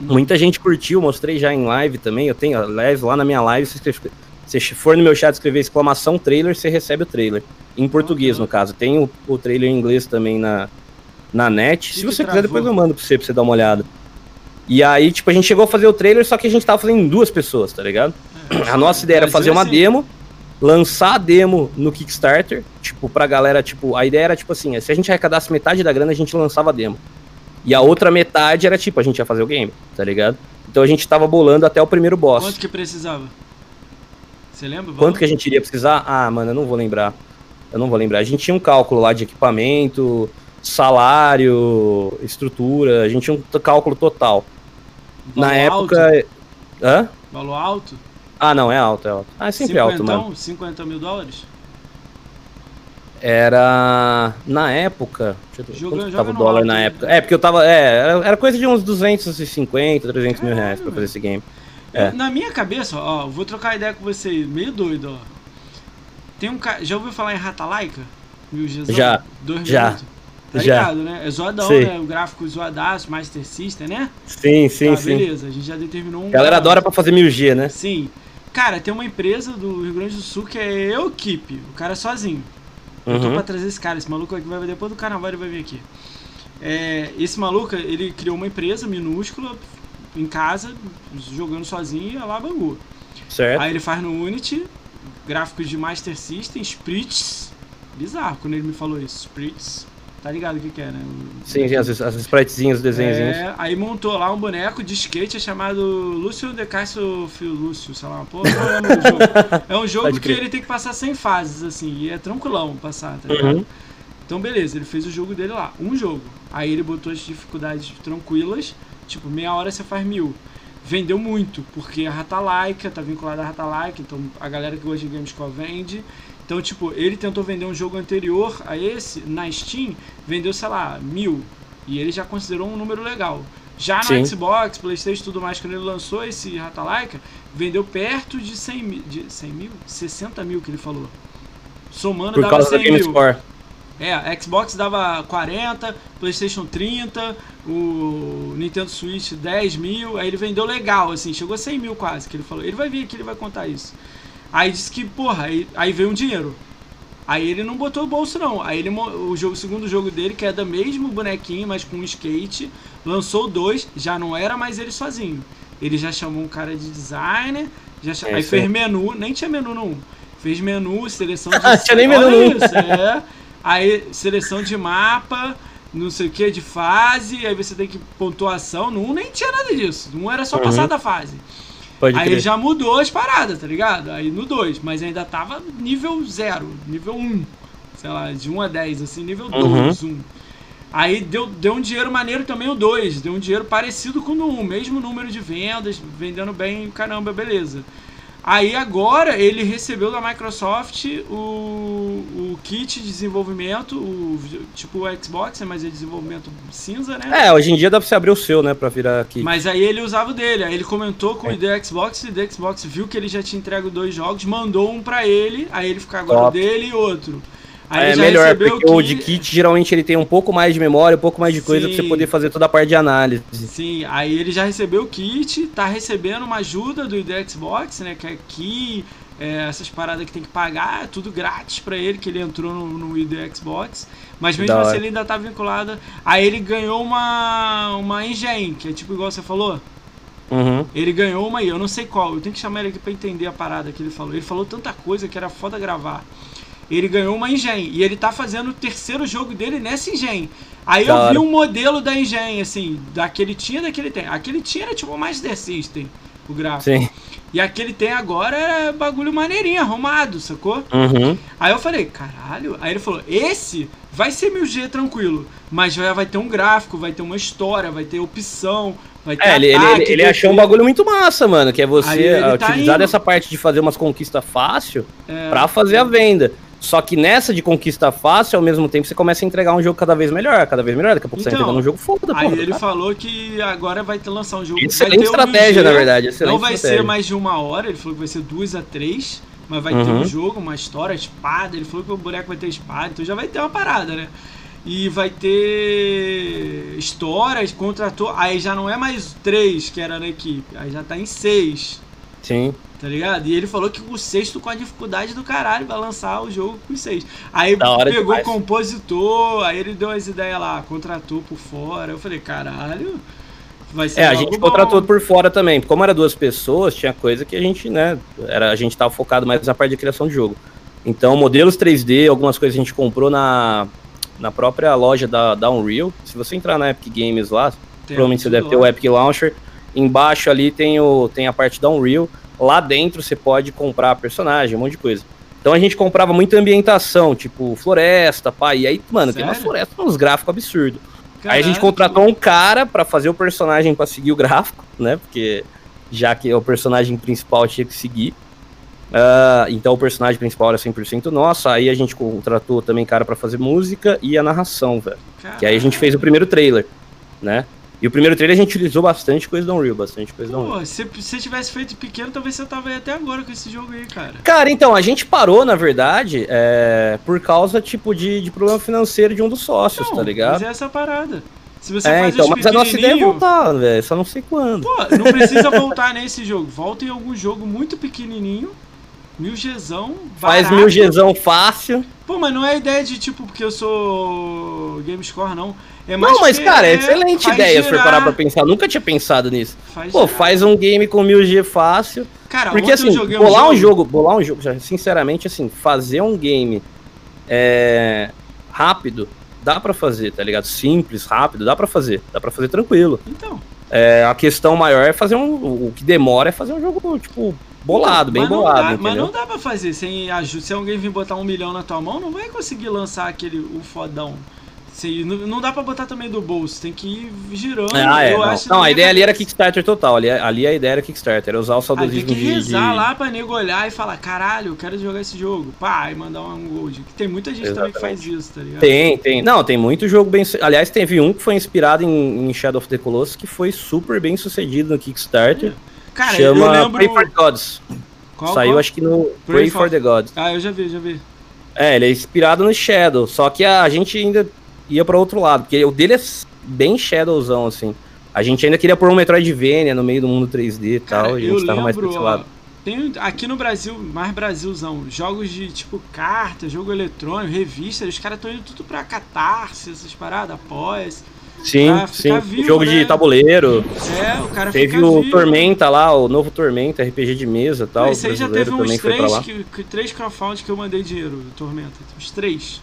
Muita gente curtiu, mostrei já em live também. Eu tenho, aliás, lá na minha live, se você for no meu chat escrever exclamação trailer, você recebe o trailer. Em português, no caso. Tem o, o trailer em inglês também na, na net. Se você quiser, depois eu mando pra você, pra você dar uma olhada. E aí, tipo, a gente chegou a fazer o trailer, só que a gente tava fazendo em duas pessoas, tá ligado? É, a nossa ideia era fazer uma assim. demo, lançar a demo no Kickstarter, tipo, pra galera, tipo, a ideia era, tipo assim, se a gente arrecadasse metade da grana, a gente lançava a demo. E a outra metade era, tipo, a gente ia fazer o game, tá ligado? Então a gente tava bolando até o primeiro boss. Quanto que precisava? Você lembra? Quanto que a gente iria precisar? Ah, mano, eu não vou lembrar. Eu não vou lembrar. A gente tinha um cálculo lá de equipamento, salário, estrutura, a gente tinha um cálculo total. Valor Na época. Alto? Hã? Valor alto? Ah, não, é alto, é alto. Ah, é sempre 50, alto, mano. 50 mil dólares? Era. Na época. Deixa eu quanto tava o dólar na época? É, porque eu tava. É, era, coisa de uns 250, 300 mil reais pra fazer esse game. É. Na minha cabeça, ó, vou trocar ideia com você, meio doido, ó. Tem um cara. Já ouviu falar em Ratalaika? Já. Dois já. Minutos? Tá já. ligado, né? É zoadão, sim. né? O gráfico zoadaço, Master System, né? Sim, sim, tá, sim. Beleza, a gente já determinou um. A galera adora pra fazer 1000G, né? Sim. Cara, tem uma empresa do Rio Grande do Sul que é Equipe, o cara é sozinho. Uhum. Eu tô uhum. pra trazer esse cara, esse maluco aqui vai depois do carnaval ele vai vir aqui. É, esse maluco, ele criou uma empresa minúscula em casa, jogando sozinho e a lá bangu. Certo. Aí ele faz no Unity, gráficos de Master System, sprites. Bizarro quando ele me falou isso. Sprites. Tá ligado o que, que é, né? Sim, sim, as, as spritezinhas, os desenhos. É, aí montou lá um boneco de skate chamado Lúcio de Cássio Fio Lúcio, sei lá, pô, não é o jogo. É um jogo que ele tem que passar 100 fases, assim, e é tranquilão passar, tá ligado? Uhum. Então, beleza, ele fez o jogo dele lá, um jogo. Aí ele botou as dificuldades tranquilas, tipo, meia hora você faz mil vendeu muito, porque a Ratalaika tá vinculada à Ratalaika, então a galera que gosta de Gamescore vende. Então, tipo, ele tentou vender um jogo anterior a esse, na Steam, vendeu, sei lá, mil. E ele já considerou um número legal. Já no Sim. Xbox, Playstation e tudo mais, quando ele lançou esse Ratalaika, vendeu perto de 100 mil, de 100 mil? 60 mil que ele falou. Somando Por causa 100 da GameScore. É, Xbox dava 40, PlayStation 30, o Nintendo Switch 10 mil. Aí ele vendeu legal, assim, chegou a 100 mil quase. Que ele falou, ele vai vir aqui, ele vai contar isso. Aí disse que, porra, aí, aí veio um dinheiro. Aí ele não botou o bolso, não. Aí ele, o, jogo, o segundo jogo dele, que é da mesmo bonequinho, mas com um skate, lançou dois, já não era mais ele sozinho. Ele já chamou um cara de designer, já cham... é, aí fez menu, nem tinha menu no 1. Fez menu, seleção de. tinha nem menu isso, é. Aí, seleção de mapa, não sei o que, de fase, aí você tem que pontuação. No 1 nem tinha nada disso. No 1 era só uhum. passar da fase. Pode aí crer. já mudou as paradas, tá ligado? Aí no 2, mas ainda tava nível 0, nível 1. Sei lá, de 1 a 10, assim, nível 2, uhum. 1. Aí deu, deu um dinheiro maneiro também o 2, deu um dinheiro parecido com o 1, mesmo número de vendas, vendendo bem, caramba, beleza. Aí agora ele recebeu da Microsoft o, o kit de desenvolvimento, o, tipo o Xbox, né, mas é desenvolvimento cinza, né? É, hoje em dia dá pra você abrir o seu, né, pra virar kit. Mas aí ele usava o dele, aí ele comentou com é. o ID Xbox, e o ID Xbox viu que ele já tinha entregue dois jogos, mandou um pra ele, aí ele fica agora Top. o dele e outro. Aí é melhor, porque que... o de kit geralmente ele tem um pouco mais de memória, um pouco mais de coisa pra você poder fazer toda a parte de análise. Sim, aí ele já recebeu o kit, tá recebendo uma ajuda do ID Xbox, né? Que é aqui, é, essas paradas que tem que pagar, é tudo grátis para ele, que ele entrou no, no ID Xbox. Mas mesmo assim ele ainda tá vinculado. Aí ele ganhou uma, uma engine, que é tipo igual você falou. Uhum. Ele ganhou uma aí, eu não sei qual, eu tenho que chamar ele aqui pra entender a parada que ele falou. Ele falou tanta coisa que era foda gravar ele ganhou uma Engen. E ele tá fazendo o terceiro jogo dele nessa Engen. Aí eu vi um modelo da Engen, assim, daquele tinha, daquele tem. Aquele tinha era tipo mais The System, o gráfico. Sim. E aquele tem agora é bagulho maneirinho, arrumado, sacou? Uhum. Aí eu falei, caralho. Aí ele falou, esse vai ser 1000G tranquilo, mas já vai ter um gráfico, vai ter uma história, vai ter opção, vai ter É, ele, ataque, ele, ele achou um bagulho muito massa, mano, que é você tá utilizar indo. dessa parte de fazer umas conquistas fácil é, pra fazer a venda. Só que nessa de conquista fácil, ao mesmo tempo você começa a entregar um jogo cada vez melhor, cada vez melhor. Daqui a pouco então, você tá entregando um jogo foda, Aí porra, ele cara. falou que agora vai ter lançar um jogo. Excelente estratégia, na verdade. Excelente não vai estratégia. ser mais de uma hora, ele falou que vai ser duas a três, mas vai uhum. ter um jogo, uma história, espada. Ele falou que o boneco vai ter espada, então já vai ter uma parada, né? E vai ter histórias, contratou. Aí já não é mais três que era na equipe, aí já tá em seis. Sim. Tá ligado? E ele falou que o sexto com a dificuldade do caralho vai lançar o jogo com os seis. Aí pegou o compositor, aí ele deu as ideias lá, contratou por fora. Eu falei, caralho. Vai ser é, a gente bom. contratou por fora também. Como era duas pessoas, tinha coisa que a gente, né, era, a gente tava focado mais na parte de criação de jogo. Então, modelos 3D, algumas coisas a gente comprou na, na própria loja da, da Unreal. Se você entrar na Epic Games lá, tem provavelmente você deve lá. ter o Epic Launcher. Embaixo ali tem, o, tem a parte da Unreal. Lá dentro você pode comprar personagem, um monte de coisa. Então a gente comprava muita ambientação, tipo floresta, pá. E aí, mano, Sério? tem uma floresta, uns gráficos absurdos. Aí a gente contratou um cara para fazer o personagem para seguir o gráfico, né? Porque já que o personagem principal tinha que seguir. Uh, então o personagem principal era 100% nosso. Aí a gente contratou também cara para fazer música e a narração, velho. Que aí a gente fez o primeiro trailer, né? E o primeiro trailer a gente utilizou bastante coisa da Unreal, bastante coisa Pô, da Unreal. Se você tivesse feito pequeno, talvez você tava aí até agora com esse jogo aí, cara. Cara, então, a gente parou, na verdade, é, por causa, tipo, de, de problema financeiro de um dos sócios, não, tá ligado? Mas é essa parada. Se você é, faz então, mas a nossa ideia é voltar, velho, só não sei quando. Pô, não precisa voltar nesse jogo. Volta em algum jogo muito pequenininho, mil Gzão, Faz mil Gzão fácil. Pô, mas não é ideia de, tipo, porque eu sou GameScore, não. É não, mas, cara, é excelente ideia se for parar pra pensar. Nunca tinha pensado nisso. Faz Pô, faz um game com 1000G fácil. Cara, porque assim, bolar um jogo, bolar um jogo, sinceramente, assim, fazer um game é, rápido, dá pra fazer, tá ligado? Simples, rápido, dá pra fazer. Dá pra fazer tranquilo. Então. É, a questão maior é fazer um. O que demora é fazer um jogo, tipo, bolado, bem bolado. Dá, mas não dá pra fazer sem ajuda. Se alguém vir botar um milhão na tua mão, não vai conseguir lançar aquele o fodão. Sim, não, não dá pra botar também do bolso, tem que ir girando. Ah, é, não, não a ideia ali era Kickstarter total. Ali, ali a ideia era Kickstarter, era usar o saudosismo de. Tem que rezar de... lá pra nego olhar e falar: caralho, eu quero jogar esse jogo. Pá, e mandar um gold. Tem muita gente Exatamente. também que faz isso, tá ligado? Tem, tem. Não, tem muito jogo bem. Aliás, teve um que foi inspirado em, em Shadow of the Colossus que foi super bem sucedido no Kickstarter. É. Cara, Chama eu lembro... Pray for the Gods. Qual, Saiu, qual? acho que no Pray, Pray for... for the Gods. Ah, eu já vi, já vi. É, ele é inspirado no Shadow, só que a gente ainda ia para outro lado, porque o dele é bem Shadowzão, assim. A gente ainda queria pôr um Metroidvania no meio do mundo 3D e tal, a gente tava mais pra esse lado. Tem aqui no Brasil, mais Brasilzão, jogos de tipo carta, jogo eletrônico, revista, os caras estão indo tudo pra catarse, essas paradas, após. Sim, sim. Vivo, jogo né? de tabuleiro. É, o cara Teve o vivo. Tormenta lá, o novo Tormenta, RPG de mesa e tal. Esse aí já teve uns três, que, que, três crowdfunding que eu mandei dinheiro, Tormenta. Uns três.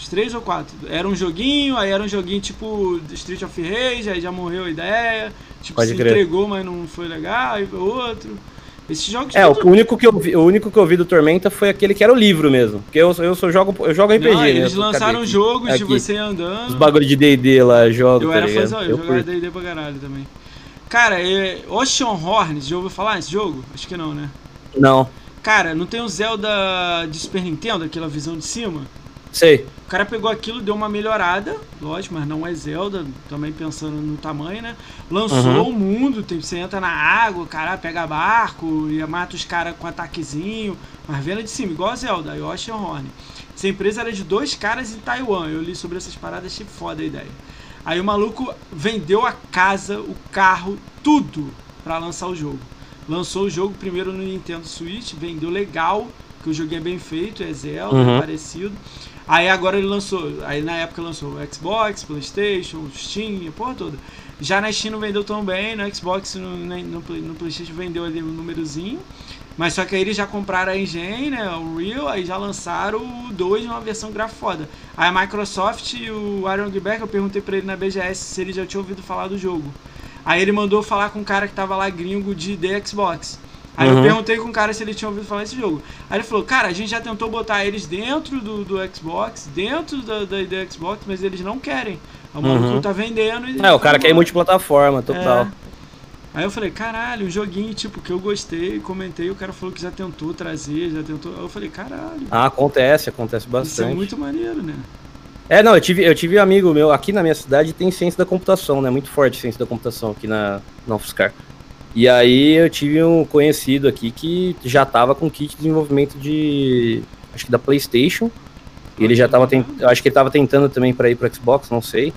Uns três ou quatro. Era um joguinho, aí era um joguinho tipo Street of Rage, aí já morreu a ideia. Tipo, Pode se crer. entregou, mas não foi legal, aí outro. Esses jogos É, o único, que eu vi, o único que eu vi do Tormenta foi aquele que era o livro mesmo. Porque eu, eu só jogo, eu jogo RPG, não, né? Eles lançaram jogos de você andando. Os bagulho de DD lá, jogo. Eu tá era fãzão, eu, eu jogava DD pra caralho também. Cara, é, Ocean Horns, já ouviu falar nesse jogo? Acho que não, né? Não. Cara, não tem o Zelda de Super Nintendo, aquela visão de cima? Sei. O cara pegou aquilo, deu uma melhorada, lógico, mas não é Zelda, também pensando no tamanho, né? Lançou uhum. o mundo, tem, você entra na água, cara, pega barco e mata os caras com ataquezinho, mas vendo de cima, igual a Zelda, Yoshi Horn. Essa empresa era de dois caras em Taiwan, eu li sobre essas paradas, achei foda a ideia. Aí o maluco vendeu a casa, o carro, tudo para lançar o jogo. Lançou o jogo primeiro no Nintendo Switch, vendeu legal, que o jogo é bem feito, é Zelda, uhum. é parecido. Aí agora ele lançou, aí na época lançou Xbox, Playstation, Steam, a porra toda. Já na Steam não vendeu tão bem, no Xbox, no, no, no Playstation vendeu ali um númerozinho. Mas só que aí eles já compraram a engine, né, o Real, aí já lançaram o 2 numa versão gráfica foda. Aí a Microsoft e o Aaron Gilbert, eu perguntei pra ele na BGS se ele já tinha ouvido falar do jogo. Aí ele mandou falar com um cara que tava lá gringo de The Xbox. Aí uhum. eu perguntei com o cara se ele tinha ouvido falar desse jogo. Aí ele falou, cara, a gente já tentou botar eles dentro do, do Xbox, dentro da, da, da Xbox, mas eles não querem. O maluco uhum. tá vendendo e. É, o cara quer ir multiplataforma, total. É. Aí eu falei, caralho, um joguinho tipo que eu gostei, comentei, o cara falou que já tentou trazer, já tentou. Aí eu falei, caralho. Ah, acontece, acontece bastante. Isso é muito maneiro, né? É, não, eu tive, eu tive um amigo meu, aqui na minha cidade tem ciência da computação, né? Muito forte ciência da computação aqui na, na UFSCar. E aí eu tive um conhecido aqui que já tava com kit de desenvolvimento de. Acho que da PlayStation. Ele já tava tentando. Acho que ele tava tentando também para ir pro Xbox, não sei.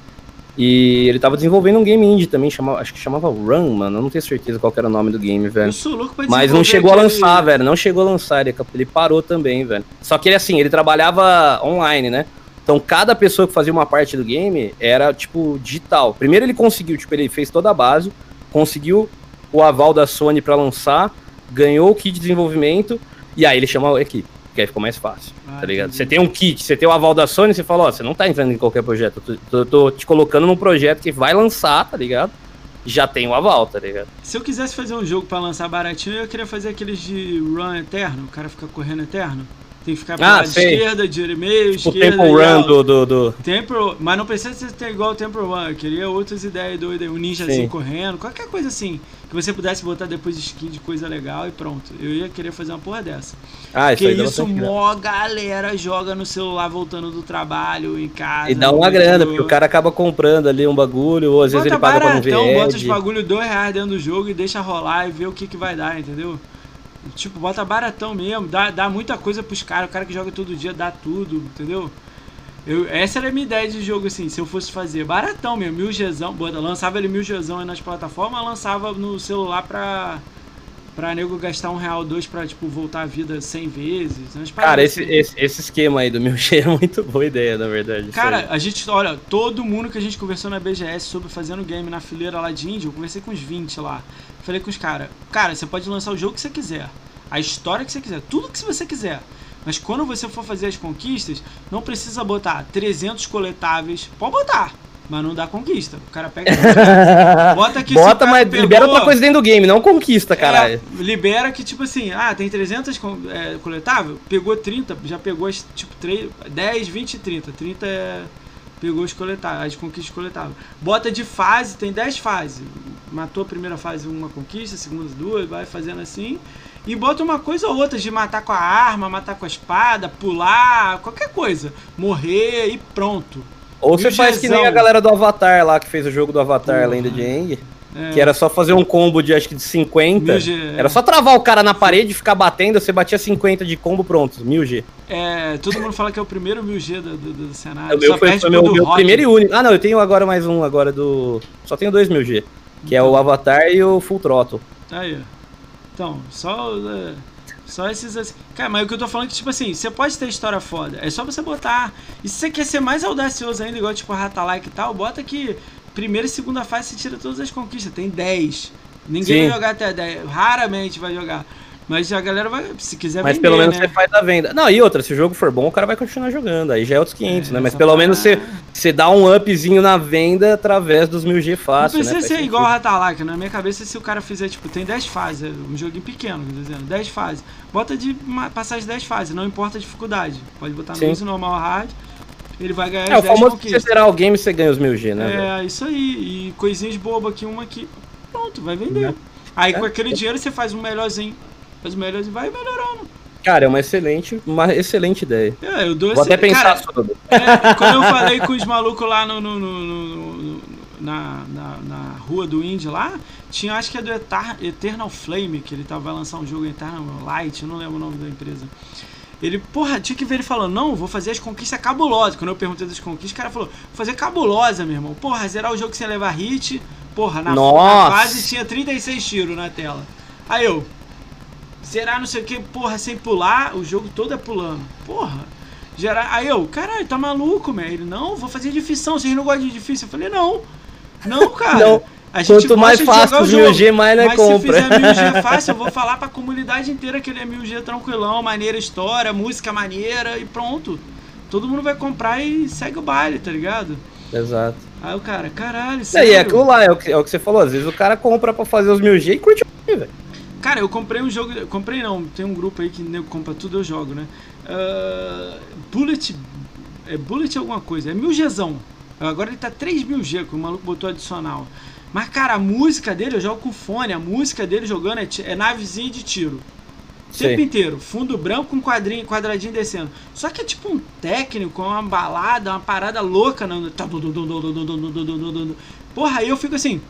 E ele tava desenvolvendo um game indie também, chama, acho que chamava Run, mano. Eu não tenho certeza qual era o nome do game, velho. Eu sou louco pra Mas não chegou a lançar, velho. Não chegou a lançar, ele parou também, velho. Só que ele assim, ele trabalhava online, né? Então cada pessoa que fazia uma parte do game era, tipo, digital. Primeiro ele conseguiu, tipo, ele fez toda a base, conseguiu o aval da Sony para lançar, ganhou o kit de desenvolvimento e aí ele chama a equipe, que aí ficou mais fácil, ah, tá ligado? Você tem um kit, você tem o aval da Sony, você fala, ó, você não tá entrando em qualquer projeto, eu tô, eu tô te colocando num projeto que vai lançar, tá ligado? Já tem o aval, tá ligado? Se eu quisesse fazer um jogo para lançar baratinho, eu queria fazer aqueles de run eterno, o cara fica correndo eterno. Tem que ficar pela ah, esquerda, de meio, tipo esquerda. Temple Run do, do, do. Temple, mas não precisa ser igual o Temple Run. Eu queria outras ideias doidas. Um ninjazinho correndo, qualquer coisa assim. Que você pudesse botar depois de skin de coisa legal e pronto. Eu ia querer fazer uma porra dessa. Ah, isso Porque isso, mó galera joga no celular voltando do trabalho, em casa. E dá uma grana, porque o cara acaba comprando ali um bagulho, ou às vezes ele paga baratão, pra não ver. Então bota os bagulho dois reais dentro do jogo e deixa rolar e vê o que, que vai dar, entendeu? Tipo, bota baratão mesmo, dá, dá muita coisa pros caras. O cara que joga todo dia dá tudo, entendeu? Eu, essa era a minha ideia de jogo, assim, se eu fosse fazer baratão mesmo, mil Gzão, lançava ele mil Gzão aí nas plataformas, lançava no celular pra, pra nego gastar um real, dois pra, tipo, voltar a vida 100 vezes. Cara, esse, assim. esse, esse, esquema aí do mil G é muito boa ideia, na verdade. Cara, a gente, olha, todo mundo que a gente conversou na BGS sobre fazendo game na fileira lá de índio, eu conversei com uns 20 lá. Falei com os caras, cara, você pode lançar o jogo que você quiser, a história que você quiser, tudo que você quiser. Mas quando você for fazer as conquistas, não precisa botar 300 coletáveis. Pode botar, mas não dá conquista. O cara pega. bota aqui Bota, mas pegou, libera outra coisa dentro do game, não conquista, caralho. É, libera que, tipo assim, ah, tem 300 é, coletável, pegou 30, já pegou as, tipo, 3, 10, 20 30. 30 é pegou os coletáveis, as conquistas coletáveis. Bota de fase, tem 10 fases. Matou a primeira fase uma conquista, a segunda duas, vai fazendo assim. E bota uma coisa ou outra de matar com a arma, matar com a espada, pular, qualquer coisa. Morrer e pronto. Ou você faz que nem a galera do Avatar lá, que fez o jogo do Avatar, Porra. Lenda de Aang. É. Que era só fazer um combo de acho que de 50. 1000G, era só travar o cara na parede, ficar batendo, você batia 50 de combo, pronto, 1000G. É, todo mundo fala que é o primeiro 1000G do, do, do cenário. O meu foi, foi meu, meu primeiro e único. Ah, não, eu tenho agora mais um agora do. Só tenho dois 1000G. Que então. é o Avatar e o Full Throttle. Aí, então, só. É, só esses assim. Cara, mas o que eu tô falando é que, tipo assim, você pode ter história foda. É só você botar. E se você quer ser mais audacioso ainda, igual tipo Rata Like e tal, bota que primeira e segunda fase você tira todas as conquistas. Tem 10. Ninguém Sim. vai jogar até 10. Raramente vai jogar. Mas a galera vai, se quiser Mas vender, pelo menos né? você faz a venda. Não, e outra, se o jogo for bom, o cara vai continuar jogando. Aí já é outros 500, é, né? Mas pelo menos você, você dá um upzinho na venda através dos 1000G fácil, Não precisa né? ser igual o Ratalak. Na minha cabeça, se o cara fizer, tipo, tem 10 fases, é um joguinho pequeno, dizendo, 10 fases. Bota de passar as 10 fases, não importa a dificuldade. Pode botar no uso normal hard. Ele vai ganhar é, as 10 É, o famoso que você zerar o game, você ganha os 1000G, né? É, velho? isso aí. E coisinhas bobas aqui, uma aqui. Pronto, vai vender. Né? Aí é. com aquele dinheiro você faz um melhorzinho vai melhorando. Cara, é uma excelente, uma excelente ideia. É, eu dou Vou até pensar sobre. É, quando eu falei com os malucos lá no, no, no, na, na, na, rua do Indy lá, tinha acho que é do Eternal Flame, que ele tava, vai lançar um jogo Eternal Light, eu não lembro o nome da empresa. Ele, porra, tinha que ver ele falando, não, vou fazer as conquistas cabulosas. Quando eu perguntei das conquistas, o cara falou, vou fazer cabulosa, meu irmão. Porra, zerar o jogo sem levar hit. Porra, na, na fase tinha 36 tiros na tela. Aí eu, Zerar não sei o que, porra, sem pular, o jogo todo é pulando. Porra. Gerar. Aí eu, caralho, tá maluco, meu? Ele, não, vou fazer difícil. Vocês não gostam de difícil? Eu falei, não. Não, cara. não. A gente Quanto mais fácil o 1000G, mais não é Mas compra. se fizer 1000G fácil, eu vou falar pra comunidade inteira que ele é 1000G tranquilão, maneira história, música maneira e pronto. Todo mundo vai comprar e segue o baile, tá ligado? Exato. Aí o cara, caralho, sério. E é aquilo lá, é o, que, é o que você falou, às vezes o cara compra pra fazer os 1000G e curte velho. Cara, eu comprei um jogo. Comprei não, tem um grupo aí que nego compra tudo, eu jogo, né? Uh, Bullet. É Bullet alguma coisa, é 1000Gzão. Agora ele tá 3000G, que o maluco botou adicional. Mas, cara, a música dele, eu jogo com fone, a música dele jogando é, é navezinha de tiro. O tempo inteiro. Fundo branco com quadrinho, quadradinho descendo. Só que é tipo um técnico, uma balada, uma parada louca. No... Porra, aí eu fico assim.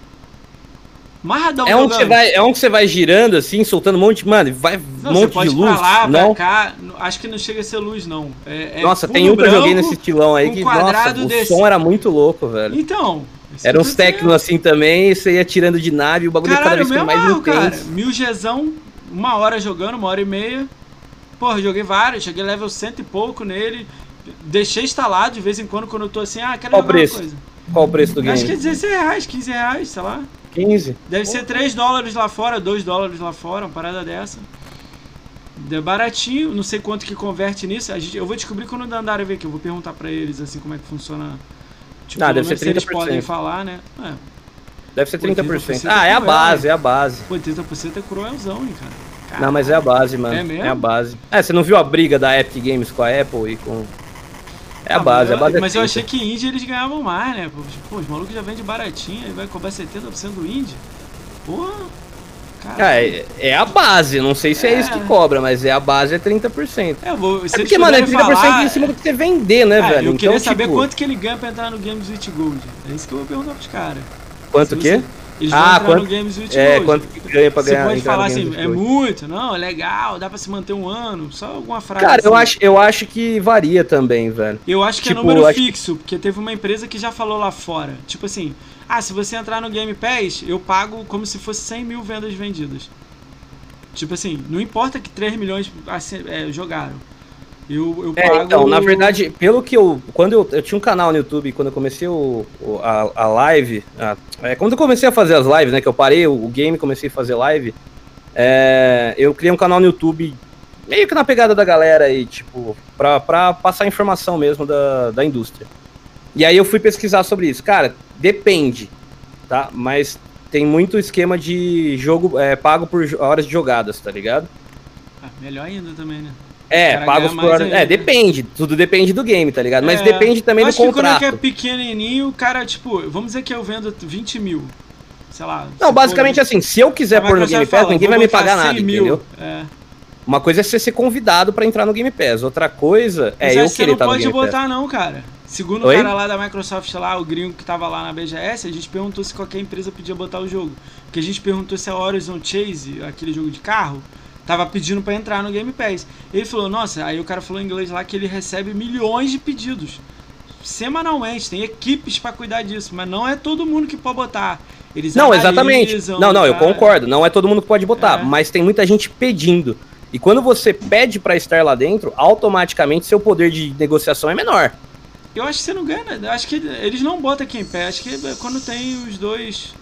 Marradão é um, que você vai, é um que você vai girando assim, soltando um monte, mano, vai não, um monte de luz. Pra lá, não. Pra cá, acho que não chega a ser luz, não. É, é nossa, tem um que eu joguei nesse estilão aí que, nossa, o som era muito louco, velho. Então. Era uns tecno assim também, e você ia tirando de nave e o bagulho Caralho, cada vez ficando mais intenso. Cara, mil Gzão, uma hora jogando, uma hora e meia. Porra, joguei vários, cheguei level cento e pouco nele. Deixei instalado de vez em quando, quando eu tô assim, ah, quero Qual preço? coisa. Qual o preço do game? Acho que é 16 reais, 15 reais, sei lá. 15? Deve ser 3 dólares lá fora, 2 dólares lá fora, uma parada dessa. É baratinho, não sei quanto que converte nisso. A gente, eu vou descobrir quando o Andara ver aqui. Eu vou perguntar pra eles assim como é que funciona. Tipo, ah, deve ser 30%. Se eles podem falar, né? É. Deve ser 30%. 30% ah, é, é a base, é a base. Pô, 30% é cruelzão, hein, cara. Caramba. Não, mas é a base, mano. É mesmo? É a base. É, você não viu a briga da Epic Games com a Apple e com é a base, eu, a base é Mas eu achei que indie eles ganhavam mais, né? Pô, os malucos já vendem baratinho, aí vai cobrar 70% do indie. Porra! Cara, é, é a base, não sei se é. é. isso que cobra, mas é a base é 30%. É, vou, é porque, mano, é 30% falar... em cima do que você vender, né, ah, velho? Eu queria então, saber tipo... quanto que ele ganha pra entrar no Games with Gold. É isso que eu vou perguntar pros caras. Quanto que? Você... Eles vão ah, entrar quanto, no Games with é, Gold. quanto que ganha pra ganhar? Você pode falar assim, é muito, não, é legal, dá pra se manter um ano, só alguma frase Cara, assim. eu, acho, eu acho que varia também, velho. Eu acho que é tipo, é número fixo, porque teve uma empresa que já falou lá fora, tipo assim, ah, se você entrar no Game Pass, eu pago como se fosse 100 mil vendas vendidas. Tipo assim, não importa que 3 milhões assim, é, jogaram. Eu, eu é, pago... então, na verdade, pelo que eu. Quando eu, eu tinha um canal no YouTube, quando eu comecei o, a, a live. A, é, quando eu comecei a fazer as lives, né? Que eu parei o, o game comecei a fazer live. É, eu criei um canal no YouTube meio que na pegada da galera aí, tipo, pra, pra passar informação mesmo da, da indústria. E aí eu fui pesquisar sobre isso. Cara, depende, tá? Mas tem muito esquema de jogo é, pago por horas de jogadas, tá ligado? Ah, melhor ainda também, né? É, pagos por hora. É, depende. Tudo depende do game, tá ligado? Mas é, depende também do contrato. Que quando é, que é pequenininho, o cara, tipo, vamos dizer que eu vendo 20 mil. Sei lá. Não, basicamente for... assim, se eu quiser pôr no Game Pass, ninguém vai me pagar nada, mil. entendeu? É. Uma coisa é você ser convidado para entrar no Game Pass, outra coisa é eu querer estar no Game Pass. Você não pode botar não, cara. Segundo Oi? o cara lá da Microsoft, lá, o gringo que tava lá na BGS, a gente perguntou se qualquer empresa podia botar o jogo. Porque a gente perguntou se a Horizon Chase, aquele jogo de carro, tava pedindo pra entrar no Game Pass. Ele falou, nossa, aí o cara falou em inglês lá que ele recebe milhões de pedidos. Semanalmente, tem equipes pra cuidar disso, mas não é todo mundo que pode botar. Eles Não, exatamente. Não, não, eu concordo. Não é todo mundo que pode botar, É. mas tem muita gente pedindo. E quando você pede pra estar lá dentro, automaticamente seu poder de negociação é menor. Eu acho que você não ganha? Acho que eles não botam aqui em pé. Acho que quando tem os dois.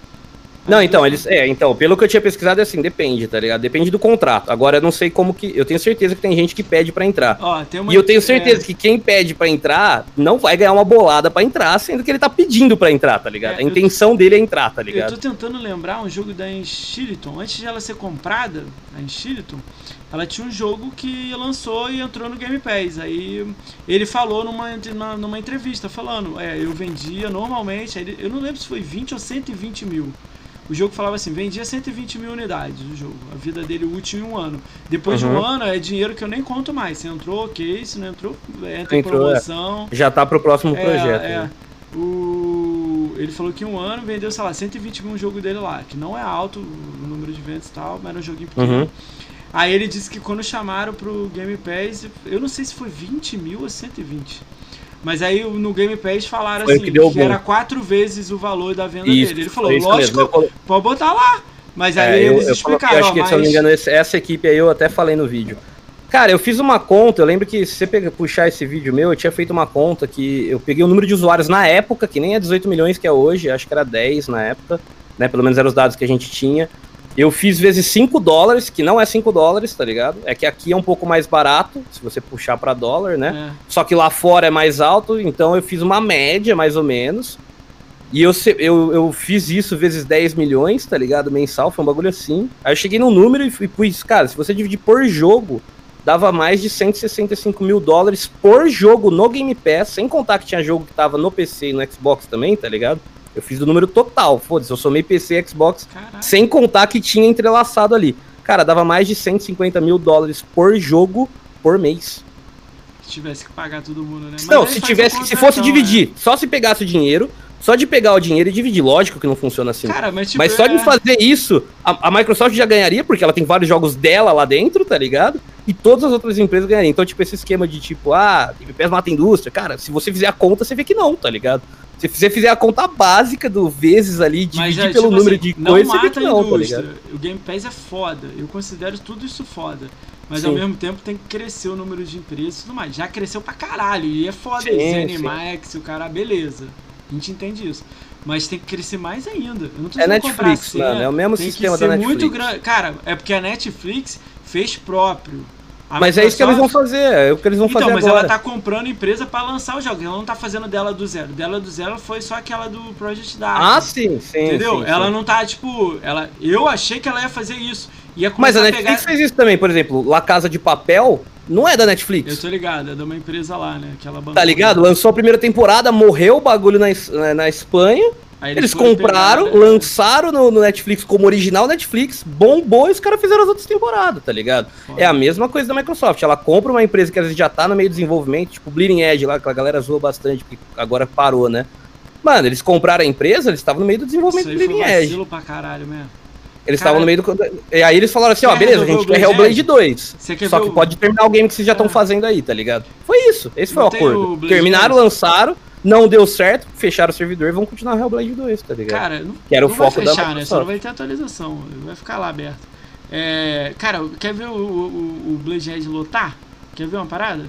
Não, então, eles. É, então, pelo que eu tinha pesquisado, é assim, depende, tá ligado? Depende do contrato. Agora eu não sei como que. Eu tenho certeza que tem gente que pede pra entrar. Ó, uma- E eu tenho certeza é, que quem pede pra entrar não vai ganhar uma bolada pra entrar, sendo que ele tá pedindo pra entrar, tá ligado? É, a eu- intenção dele é entrar, tá Eu ligado? tô tentando lembrar um jogo da Enchiliton. Antes de ela ser comprada, a Enchiliton, ela tinha um jogo que lançou e entrou no Game Pass. Aí ele falou numa, numa, numa entrevista, falando, é, eu vendia normalmente, ele- eu não lembro se foi 20 ou 120 mil. O jogo falava assim, vendia 120 mil unidades o jogo. A vida dele útil em um ano. Depois de um Uhum. ano é dinheiro que eu nem conto mais. Se entrou, ok. Se não entrou, entra em é. promoção. Já tá pro próximo É, projeto. é. né? O... Ele falou que em um ano vendeu, sei lá, 120 mil um jogo dele lá, que não é alto o número de vendas e tal, mas era um joguinho pequeno. Uhum. Aí ele disse que quando chamaram pro Game Pass, eu não sei se foi 20 mil ou 120. Mas aí no Game Pass falaram Foi assim, que que, era quatro vezes o valor da venda Isso, dele. Ele falou, lógico, mesmo. Eu pode botar lá. Mas aí É, eu, eles eu explicaram, coloquei, acho que, ó, se eu não me mas- engano, essa equipe aí eu até falei no vídeo. Cara, eu fiz uma conta, eu lembro que se você puxar esse vídeo meu, eu tinha feito uma conta que eu peguei o número de usuários na época, que nem é 18 milhões que é hoje, acho que era 10 na época, né? Pelo menos eram os dados que a gente tinha. Eu fiz vezes 5 dólares, que não é 5 dólares, tá ligado? É que aqui é um pouco mais barato, se você puxar pra dólar, né? É. Só que lá fora é mais alto, então eu fiz uma média, mais ou menos. E eu, eu, eu fiz isso vezes 10 milhões, tá ligado? Mensal, foi um bagulho assim. Aí eu cheguei num número e fui, pus, cara, se você dividir por jogo, dava mais de 165 mil dólares por jogo no Game Pass, sem contar que tinha jogo que tava no PC e no Xbox também, tá ligado? Eu fiz o número total, foda-se, eu somei PC e Xbox, Caraca. sem contar que tinha entrelaçado ali. Cara, dava mais de 150 mil dólares por jogo por mês. Se tivesse que pagar todo mundo, né? Mas Não, se tivesse, um se fosse dividir, só se pegasse o dinheiro, só de pegar o dinheiro e dividir, lógico que não funciona assim. né? Cara, mas tipo, Mas só de é- fazer isso, a, a Microsoft já ganharia, porque ela tem vários jogos dela lá dentro, tá ligado? E todas as outras empresas ganhariam. Então, tipo, esse esquema de tipo, ah, Game Pass mata a indústria, cara, se você fizer a conta, você vê que não, tá ligado? Se você fizer a conta básica do vezes ali, dividir é, pelo tipo número assim, de não coisas, você vê mata que não, tá ligado? o Game Pass é foda. Eu considero tudo isso foda. Mas Sim. ao mesmo tempo tem que crescer o número de empresas e tudo mais. Já cresceu pra caralho. E é foda. Sim, ZeniMax, o cara, beleza. A gente entende isso. Mas tem que crescer mais ainda. Eu não tô É Netflix, mano, é o mesmo tem sistema que ser da Netflix. muito grande. Cara, é porque a Netflix fez próprio. A Mas é isso que eles vão Microsoft- fazer, é o que eles vão então, fazer mas agora. ela tá comprando empresa pra lançar os jogos. Ela não tá fazendo dela do zero. Dela do zero foi só aquela do Project Dark. Ah, sim, sim. Entendeu? sim, ela sim. não tá, tipo. Ela, eu achei que ela ia fazer isso. Ia Mas a a Netflix pegar. fez isso também, por exemplo, La Casa de Papel não é da Netflix. Eu tô ligado, é de uma empresa lá, né? Que ela abandonou. Tá ligado? Lançou a primeira temporada, morreu o bagulho na, na Espanha. Aí Eles foram compraram, pegar, né? lançaram no, no Netflix como original Netflix, bombou e os caras fizeram as outras temporadas, tá ligado? Foda. É a mesma coisa da Microsoft. Ela compra uma empresa que às vezes já tá no meio do desenvolvimento, tipo Bleeding Edge lá, que a galera zoa bastante, porque agora parou, né? Mano, eles compraram a empresa, eles estavam no meio do desenvolvimento Isso do Bleeding Edge. pra caralho mesmo. Eles estavam no meio do. E aí eles falaram assim: ó, beleza, a gente o quer Blade Hellblade Edge? 2. Você quer Só que o- pode terminar o game que vocês já estão É. fazendo aí, tá ligado? Foi isso. Esse foi Não o o acordo. Blade Terminaram, 2? lançaram, não deu certo, fecharam o servidor e vão continuar Hellblade 2, tá ligado? Cara, não, Que era o não vai foco da fechar, né? Só não vai ter atualização. Vai ficar lá aberto. É, cara, quer ver o, o, o Blade lotar? Quer ver uma parada?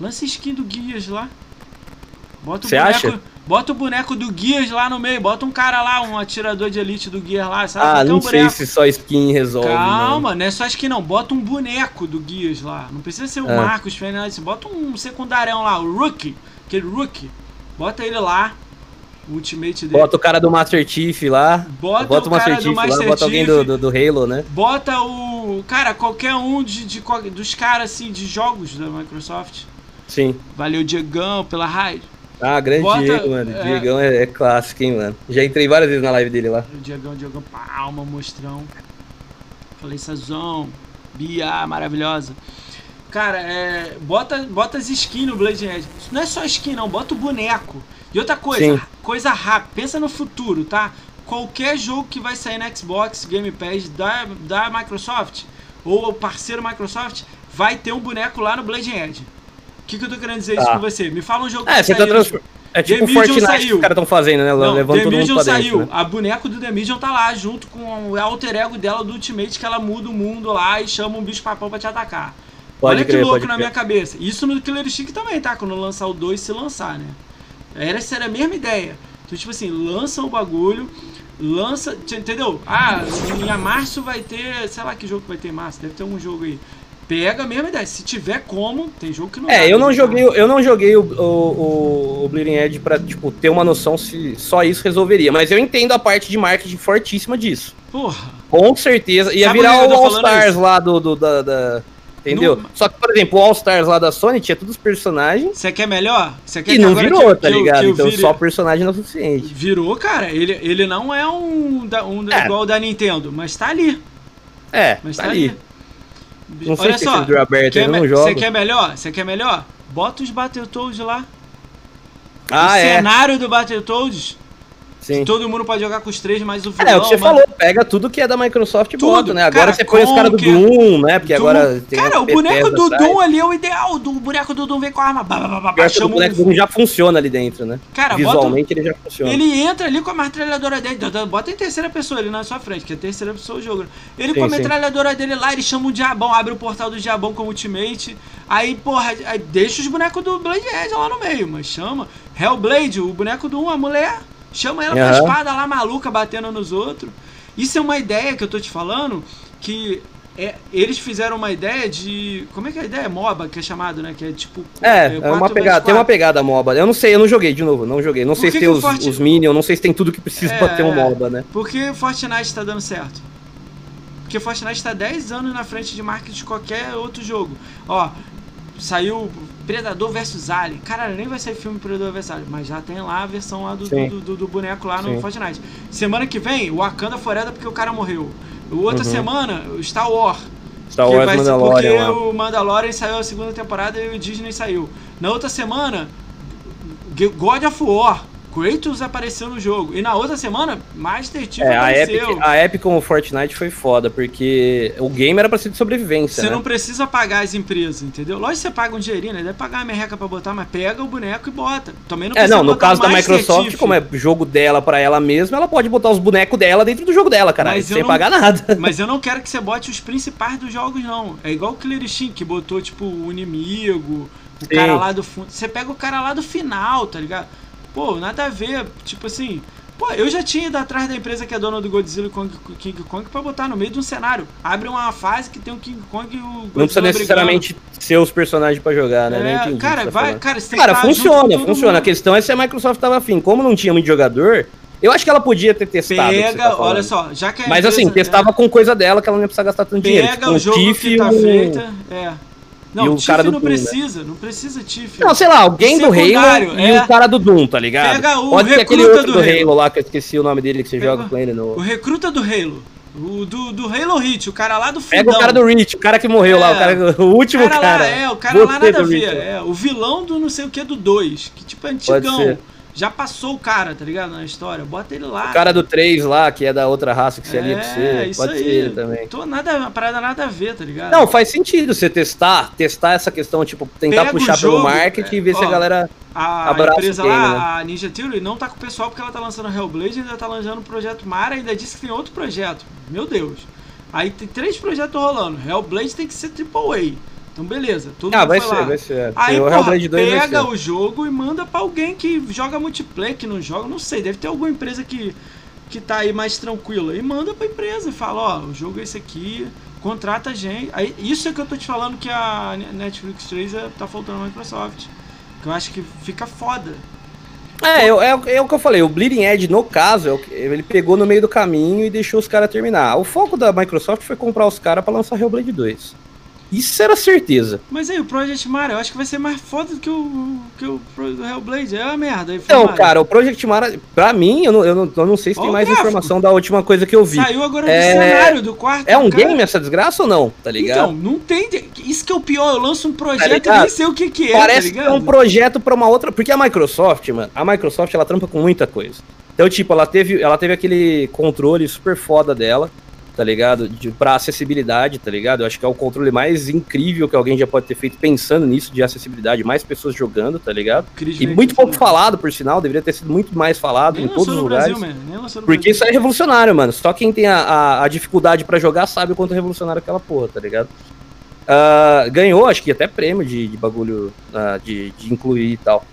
Lança skin do Guias lá. Bota o Cê boneco. acha? Bota o boneco do Guias lá no meio. Bota um cara lá, um atirador de elite do Guias lá, sabe? ah, não um sei se só skin resolve. Calma, não é só skin não. Bota um boneco do Guias lá. Não precisa ser o É. Marcos Fernandes. Bota um secundário lá, o Rookie. Aquele Rookie. Bota ele lá. O ultimate dele. Bota o cara do Master Chief lá. Bota Bota, o o cara Master do Chief lá, Master bota alguém do, do, do Halo, né? Bota o. Cara, qualquer um de, de dos caras assim de jogos da Microsoft. Sim. Valeu, Diegão, pela raid. Ah, grande Bota- Diego, mano. é. Diegão é, é clássico, hein, mano. Já entrei várias vezes na live dele lá. O Diegão, Diegão, palma, mostrão. Falei, Sazão, Bia, maravilhosa. Cara, é, bota, bota as skins no Blade Edge. Não é só skin, não, bota o boneco. E outra coisa, Sim. coisa rápida, pensa no futuro, tá? Qualquer jogo que vai sair no Xbox Game Pass da, da Microsoft, ou o parceiro Microsoft, vai ter um boneco lá no Blade Edge. O que, que eu tô querendo dizer isso Tá. com você? Me fala um jogo É, você tá saiu- transfor... É tipo The Fortnite que saiu. os caras estão fazendo, né? Não, Levando The Medium pra dentro. saiu. né? A boneco do The Medium tá lá, junto com o alter ego dela do Ultimate, que ela muda o mundo lá e chama um bicho papão pra te atacar. Pode Olha crer, que louco na crer. minha cabeça. Isso no Killer Instinct também, tá? Quando lançar o 2, se lançar, né? Era, essa era a mesma ideia. Então, tipo assim, lança o bagulho, lança. Entendeu? Ah, em março vai ter. Sei lá que jogo que vai ter em março, deve ter um jogo aí. Pega a mesma ideia. Se tiver como, tem jogo que não É, eu não joguei, eu não joguei o, o, o, Bleeding Edge pra, tipo, ter uma noção se só isso resolveria. Mas eu entendo a parte de marketing fortíssima disso. Porra. Com certeza. Ia Sabe virar o All Stars isso? lá do, do- da, da- Entendeu? Não- Só que, por exemplo, o All Stars lá da Sony tinha todos os personagens Você quer melhor? Você quer e que não virou, que- tá que ligado? eu então vire- só personagem não é suficiente. Virou, cara. Ele, ele não é um, da- um É. igual o da Nintendo, mas tá ali. É, Mas tá tá, ali. ali. Não sei Olha se só, esse servidor aberto quer não joga. Você quer melhor? Você quer melhor? Bota os Battletoads lá. Ah, o é. cenário do Battletoads, Sim. todo mundo pode jogar com os três, mais o vilão. É, o que você mano. falou, pega tudo que é da Microsoft e Tudo. bota, né? Agora Cara, você põe os caras do Conker, Doom, né? Porque Doom. agora tem Cara, a o boneco do atrás. Doom ali é o ideal. O boneco do Doom vem com a arma. Bah, bah, bah, bah, Pior que o boneco do. Doom já funciona ali dentro, né? Cara, Visualmente ele já funciona. Ele entra ali com a metralhadora dele. Bota em terceira pessoa ali na sua frente, que é terceira pessoa o jogo. Ele Sim, com a sim. metralhadora dele lá, ele chama o diabão, abre o portal do diabão com o ultimate. Aí, porra, aí deixa os bonecos do Blade Edge lá no meio, mas chama. Hellblade, o boneco do 1, a mulher. Chama ela com a espada lá maluca batendo nos outros. Isso é uma ideia que eu tô te falando que. É, eles fizeram uma ideia de. Como é que é a ideia? MOBA, que é chamado, né? Que é tipo. É, é uma 4x4. pegada, tem uma pegada MOBA. Eu não sei, eu não joguei de novo, não joguei. Não Por sei que se tem que o os, Forti- os Minions, não sei se tem tudo que precisa É, pra ter um é. MOBA, né? Por que Fortnite tá dando certo? Porque Fortnite tá 10 anos na frente de marketing de qualquer outro jogo. Ó, saiu Predador vs Alien. Cara, nem vai sair filme Predador vs Alien, mas já tem lá a versão lá do, do, do- do boneco lá no Sim. Fortnite. Semana que vem, o Wakanda Forever porque o cara morreu. Outra Uhum. semana, o Star Wars. Star Wars vai ser Mandalorian porque lá. o Mandalorian saiu a segunda temporada e o Disney saiu. Na outra semana, God of War. Kratos apareceu no jogo. E na outra semana, Master Chief É, a Epic, apareceu. a Epic com o Fortnite foi foda, porque o game era pra ser de sobrevivência, Você né? não precisa pagar as empresas, entendeu? Lógico que você paga um dinheirinho, né? Deve pagar uma merreca pra botar, mas pega o boneco e bota. Também não É, precisa não, no caso da Microsoft, Chief. como é jogo dela pra ela mesma, ela pode botar os bonecos dela dentro do jogo dela, cara, sem não- pagar nada. Mas eu não quero que você bote os principais dos jogos, não. É igual o Killer Instinct, que botou, tipo, o inimigo, o Sim. cara lá do fundo. Você pega o cara lá do final, tá ligado? Pô, nada a ver. Tipo assim. Pô, eu já tinha ido atrás da empresa que é dona do Godzilla e Kong- King Kong pra botar no meio de um cenário. Abre uma fase que tem o King Kong e o Godzilla Não precisa necessariamente ser os personagens pra jogar, né? brigando. É, entendi cara, tá vai, falando. cara, você tem Cara, que funciona, funciona. A mundo. questão é se a Microsoft tava afim. Como não tinha muito jogador, eu acho que ela podia ter testado. Pega, tá olha só, já que a Mas assim, empresa- testava com coisa dela que ela não ia precisar gastar tanto dinheiro. Pega tipo, o jogo que tá feita. É. Não, e o Tiff cara do não Doom, né? precisa, não precisa Tiff. Não, sei lá, alguém do Secundário, Halo e é. o cara do Doom, tá ligado? Pega o Pode ser aquele recruta outro do do Halo. Halo lá, que eu esqueci o nome dele, que você Pega joga com ele no... O recruta do Halo. O do, do Halo Hit, o cara lá do Pega fundão. o cara do Reach, o cara que morreu lá, É. o, cara, o último cara cara. lá, é, o cara lá nada a do ver. Reach. É, o vilão do não sei o que do 2, que tipo é antigão. Já passou o cara, tá ligado? Na história. Bota ele lá. O cara do 3 lá, que é da outra raça que você ali é, que você. isso Pode aí. ser ele também. Tô nada, uma parada nada a ver, tá ligado? Não, faz sentido você testar, testar essa questão, tipo, tentar Pega puxar jogo, pelo marketing é, e ver se ó, a galera. A empresa game, lá, né? a Ninja Theory, não tá com o pessoal porque ela tá lançando Hellblade, ainda tá lançando o projeto Mara, ainda disse que tem outro projeto. Meu Deus. Aí tem três projetos rolando. Hellblade tem que ser AAA. Então beleza, todo Ah, vai ser, lá. vai ser. Aí, o porra, Hellblade 2 vai pega o jogo e manda pra alguém que joga multiplayer, que não joga, não sei, deve ter alguma empresa que, que tá aí mais tranquila. E manda pra empresa e fala, ó, o jogo é esse aqui, contrata a gente. Aí, isso é que eu tô te falando que a Netflix 3 é- tá faltando na Microsoft. Que eu acho que fica foda. É, eu- é, é o que eu falei, o Bleeding Edge, no caso, é ele pegou no meio do caminho e deixou os caras terminar. O foco da Microsoft foi comprar os caras pra lançar Hellblade 2. Isso era certeza. Mas aí, o Project Mara, eu acho que vai ser mais foda do que o, que o Hellblade. É uma merda. Então, Mara. cara, o Project Mara, pra mim, eu não, eu não, eu não sei se Ó tem mais gráfico. informação da última coisa que eu vi. Saiu agora do É- cenário do quarto. É um cara. game essa desgraça ou não? Tá ligado? Então, não tem. Isso que é o pior. Eu lanço um projeto e ligado? nem sei o que, que é. Parece tá é um projeto pra uma outra. Porque a Microsoft, mano, a Microsoft ela trampa com muita coisa. Então, tipo, ela teve, ela teve aquele controle super foda dela, tá ligado? De, pra acessibilidade, tá ligado? Eu acho que é o controle mais incrível que alguém já pode ter feito pensando nisso, de acessibilidade, mais pessoas jogando, tá ligado? E muito pouco falado, por sinal, deveria ter sido muito mais falado Nem em todos os lugares. Brasil, Porque Brasil. isso é revolucionário, mano. Só quem tem a, a, a dificuldade pra jogar sabe o quanto é revolucionário aquela porra, tá ligado? Ah, ganhou, acho que até prêmio de, de bagulho ah, de, de incluir e tal.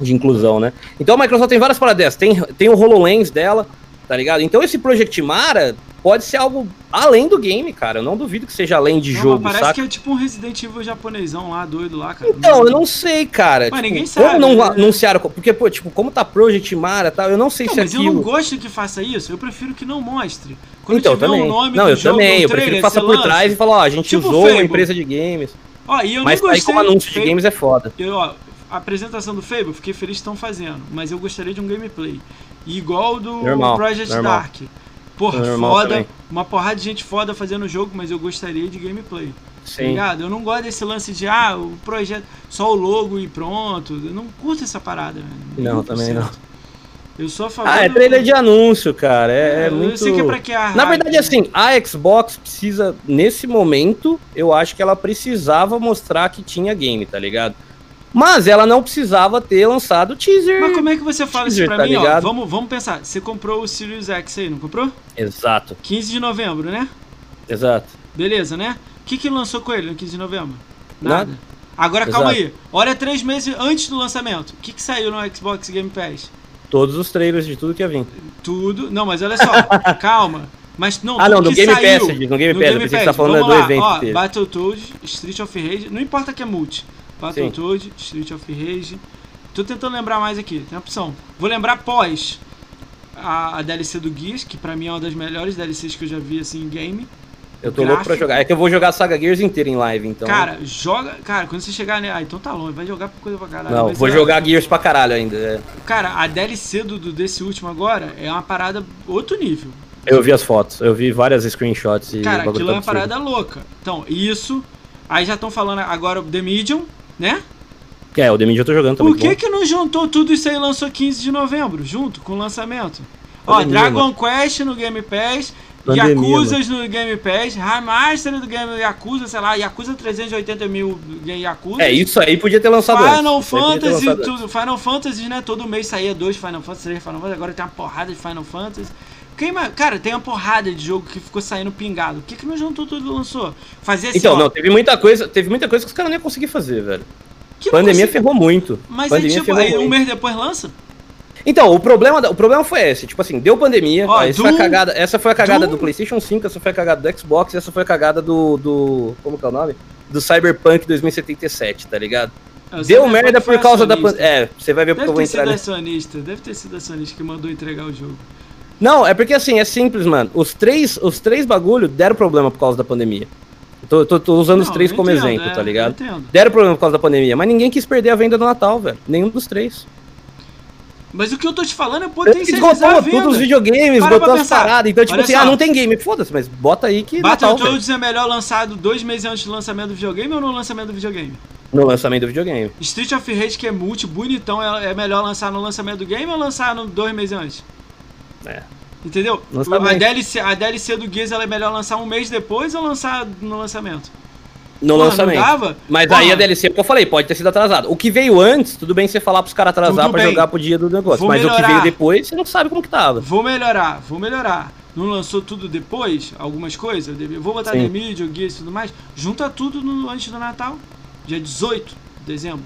De inclusão, né? Então a Microsoft tem várias paradas. Tem, tem o HoloLens dela, tá ligado? Então esse Project Mara pode ser algo além do game, cara. Eu não duvido que seja além de Não, jogo, mas parece saca? que é tipo um Resident Evil japonesão lá, doido lá, cara. Então, eu não sei, cara. Mas Tipo, ninguém como sabe, não né? anunciaram? Porque, pô, tipo, como tá Project Mara e tal, eu não sei Não, se mas eu aquilo... não gosto que faça isso, eu prefiro que não mostre. Quando Então, tiver também. o nome não, do eu jogo também. no Eu prefiro que faça por lança. trás e falar, ó, a gente Tipo usou Fable. uma empresa de games. Ó, e eu Mas não aí gostei. como anúncio de games é foda. Eu, ó, a apresentação do Fable, fiquei feliz que estão fazendo, mas eu gostaria de um gameplay. Igual do Normal, Project normal. Dark. Porra, foda, também. uma porrada de gente foda fazendo o jogo, mas eu gostaria de gameplay. Tá Sim. ligado? Eu não gosto desse lance de, ah, o projeto, só o logo e pronto. Eu não curto essa parada, velho. Não, também não. Eu sou a favor Ah, é do- trailer de anúncio, cara. É, é eu muito. sei que é pra que a Na verdade, né? assim, a Xbox precisa, nesse momento, eu acho que ela precisava mostrar que tinha game, tá ligado? Mas ela não precisava ter lançado o teaser. Mas como é que você fala isso Teaser, pra tá mim, ó? ligado? Vamos, vamos pensar. Você comprou o Sirius X aí, não comprou? Exato, 15 de novembro, né? exato. Beleza, né? O que, que lançou com ele no 15 de novembro? Nada. Agora calma Exato. aí. Olha três meses antes do lançamento. O que, que saiu no Xbox Game Pass? Todos os trailers de tudo que ia vir. Tudo. Não, mas olha só. calma. Mas não, Ah, não, no Game saiu, Pass, no Game no Pass, você tá falando Vamos do lá, evento Ó. Battletoads, Street of Rage. Não importa que é multi. Battletoads, Street of Rage. Tô tentando lembrar mais aqui. Tem opção. Vou lembrar pós a, a DLC do Gears, que pra mim é uma das melhores DLCs que eu já vi assim em game. Eu tô louco pra Gráfico. jogar. É que eu vou jogar a Saga Gears inteira em live, então. Cara, joga. Cara, quando você chegar né? Ah, então tá longe, vai jogar coisa pra caralho. não, vou é- jogar Gears pra caralho ainda. é. Cara, a DLC do, do- desse último agora é uma parada outro nível. Eu vi as fotos, eu vi várias screenshots e Cara, aquilo é uma absurdo. parada louca. Então, isso. Aí já estão falando agora o The Medium, né? É, o The Medium eu tô jogando também. Por que que não juntou tudo isso aí e lançou 15 de novembro, junto com o lançamento? Ó, Pandemia, Dragon Quest no Game Pass, Pandemia, Yakuzas no Game Pass, Remaster do Game Yakuza, sei lá, Yakuza 380 mil Yakuza. É, isso aí podia ter lançado antes. Final ter Fantasy, lançado tudo, Final Fantasy, né? Todo mês saía dois Final Fantasy, três Final Fantasy, agora tem uma porrada de Final Fantasy. Quem, cara, tem uma porrada de jogo que ficou saindo pingado. Por que, que não juntou tudo e lançou? Fazia assim, Então, ó, não, teve muita coisa, teve muita coisa que os caras não iam conseguir fazer, velho. que Pandemia ferrou muito. Mas aí, Pandemia tipo, ferrou aí um mês depois lança? Então, o problema, da- o problema foi esse, tipo assim, deu pandemia, Ó, aí essa, foi a Doom- cagada, essa foi a cagada Doom- do PlayStation 5, essa foi a cagada do Xbox, essa foi a cagada do, do como que é o nome? Do Cyberpunk 2077, tá ligado? É, o Deu merda por causa da acionista. pandemia. É, você vai ver porque Deve eu vou ter sido entrar acionista, deve ter sido acionista que mandou entregar o jogo. Não, é porque assim, é simples, mano. Os três, os três bagulho deram problema por causa da pandemia. Tô, tô- tô usando os Não, três eu como entendo, exemplo, é, tá ligado? Deram problema por causa da pandemia, mas ninguém quis perder a venda do Natal, velho. Nenhum dos três. Mas o que eu tô te falando é Esgotou potencializar a venda. todos os videogames, Para esgotou pra as paradas. Então, tipo Olha assim, só. ah, não tem game. Foda-se, mas bota aí que. Battletoads é melhor lançado dois meses antes do lançamento do videogame ou no lançamento do videogame? No lançamento do videogame. Street of Rage, que é multi, bonitão, é é melhor lançar no lançamento do game ou lançar no dois meses antes? É. Entendeu? A DLC, a DLC do Gears ela é melhor lançar um mês depois ou lançar no lançamento? No Porra, lançamento. Mas Porra, aí a DLC, o que eu falei, pode ter sido atrasado. O que veio antes, tudo bem você falar pros caras atrasar bem. jogar pro dia do negócio. Vou mas o que melhorar. veio depois, você não sabe como que tava. Vou melhorar, vou melhorar. Não lançou tudo depois, algumas coisas? Vou botar Sim. The Media, o Gears e tudo mais. Junta tudo no- antes do Natal, dia 18 de dezembro.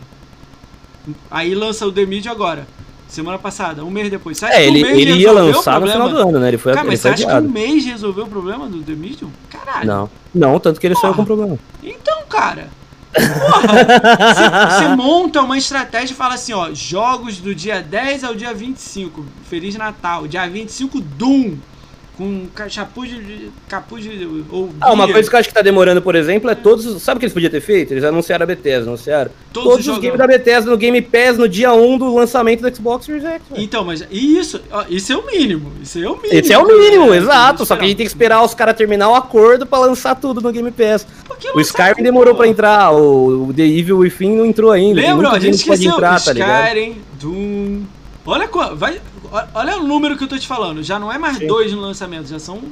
Aí lança o The Media agora, semana passada, um mês depois. Você acha É, ele, um ele ia o lançar no final do ano, né? Ele foi, Cara, mas você foi acha que adiado. um mês resolveu o problema do The Medium? Caralho. Não. Não, tanto que ele saiu Porra. com problema. Então, cara. Porra, você- você monta uma estratégia e fala assim, ó, jogos do dia 10 ao dia 25, Feliz Natal, dia 25 Doom, com capuz de. capuz de. Ou Ah, uma coisa que eu acho que tá demorando, por exemplo, é todos. Sabe o que eles podiam ter feito? Eles anunciaram a Bethesda, anunciaram. Todos Todos, os os games da Bethesda no Game Pass no dia 1 do lançamento do Xbox Series X. velho. Então, mas isso, isso é o mínimo. Isso é o mínimo. Esse é o mínimo, É, exato. Só que a gente tem que esperar os caras terminar o acordo pra lançar tudo no Game Pass. O Skyrim demorou pô. pra entrar, o, o The Evil Within não entrou ainda. Lembra? A gente esqueceu. entrar, tá? Skyrim, Doom. Olha, vai, olha o número que eu tô te falando. Já não é mais Sim. dois no lançamento, já são.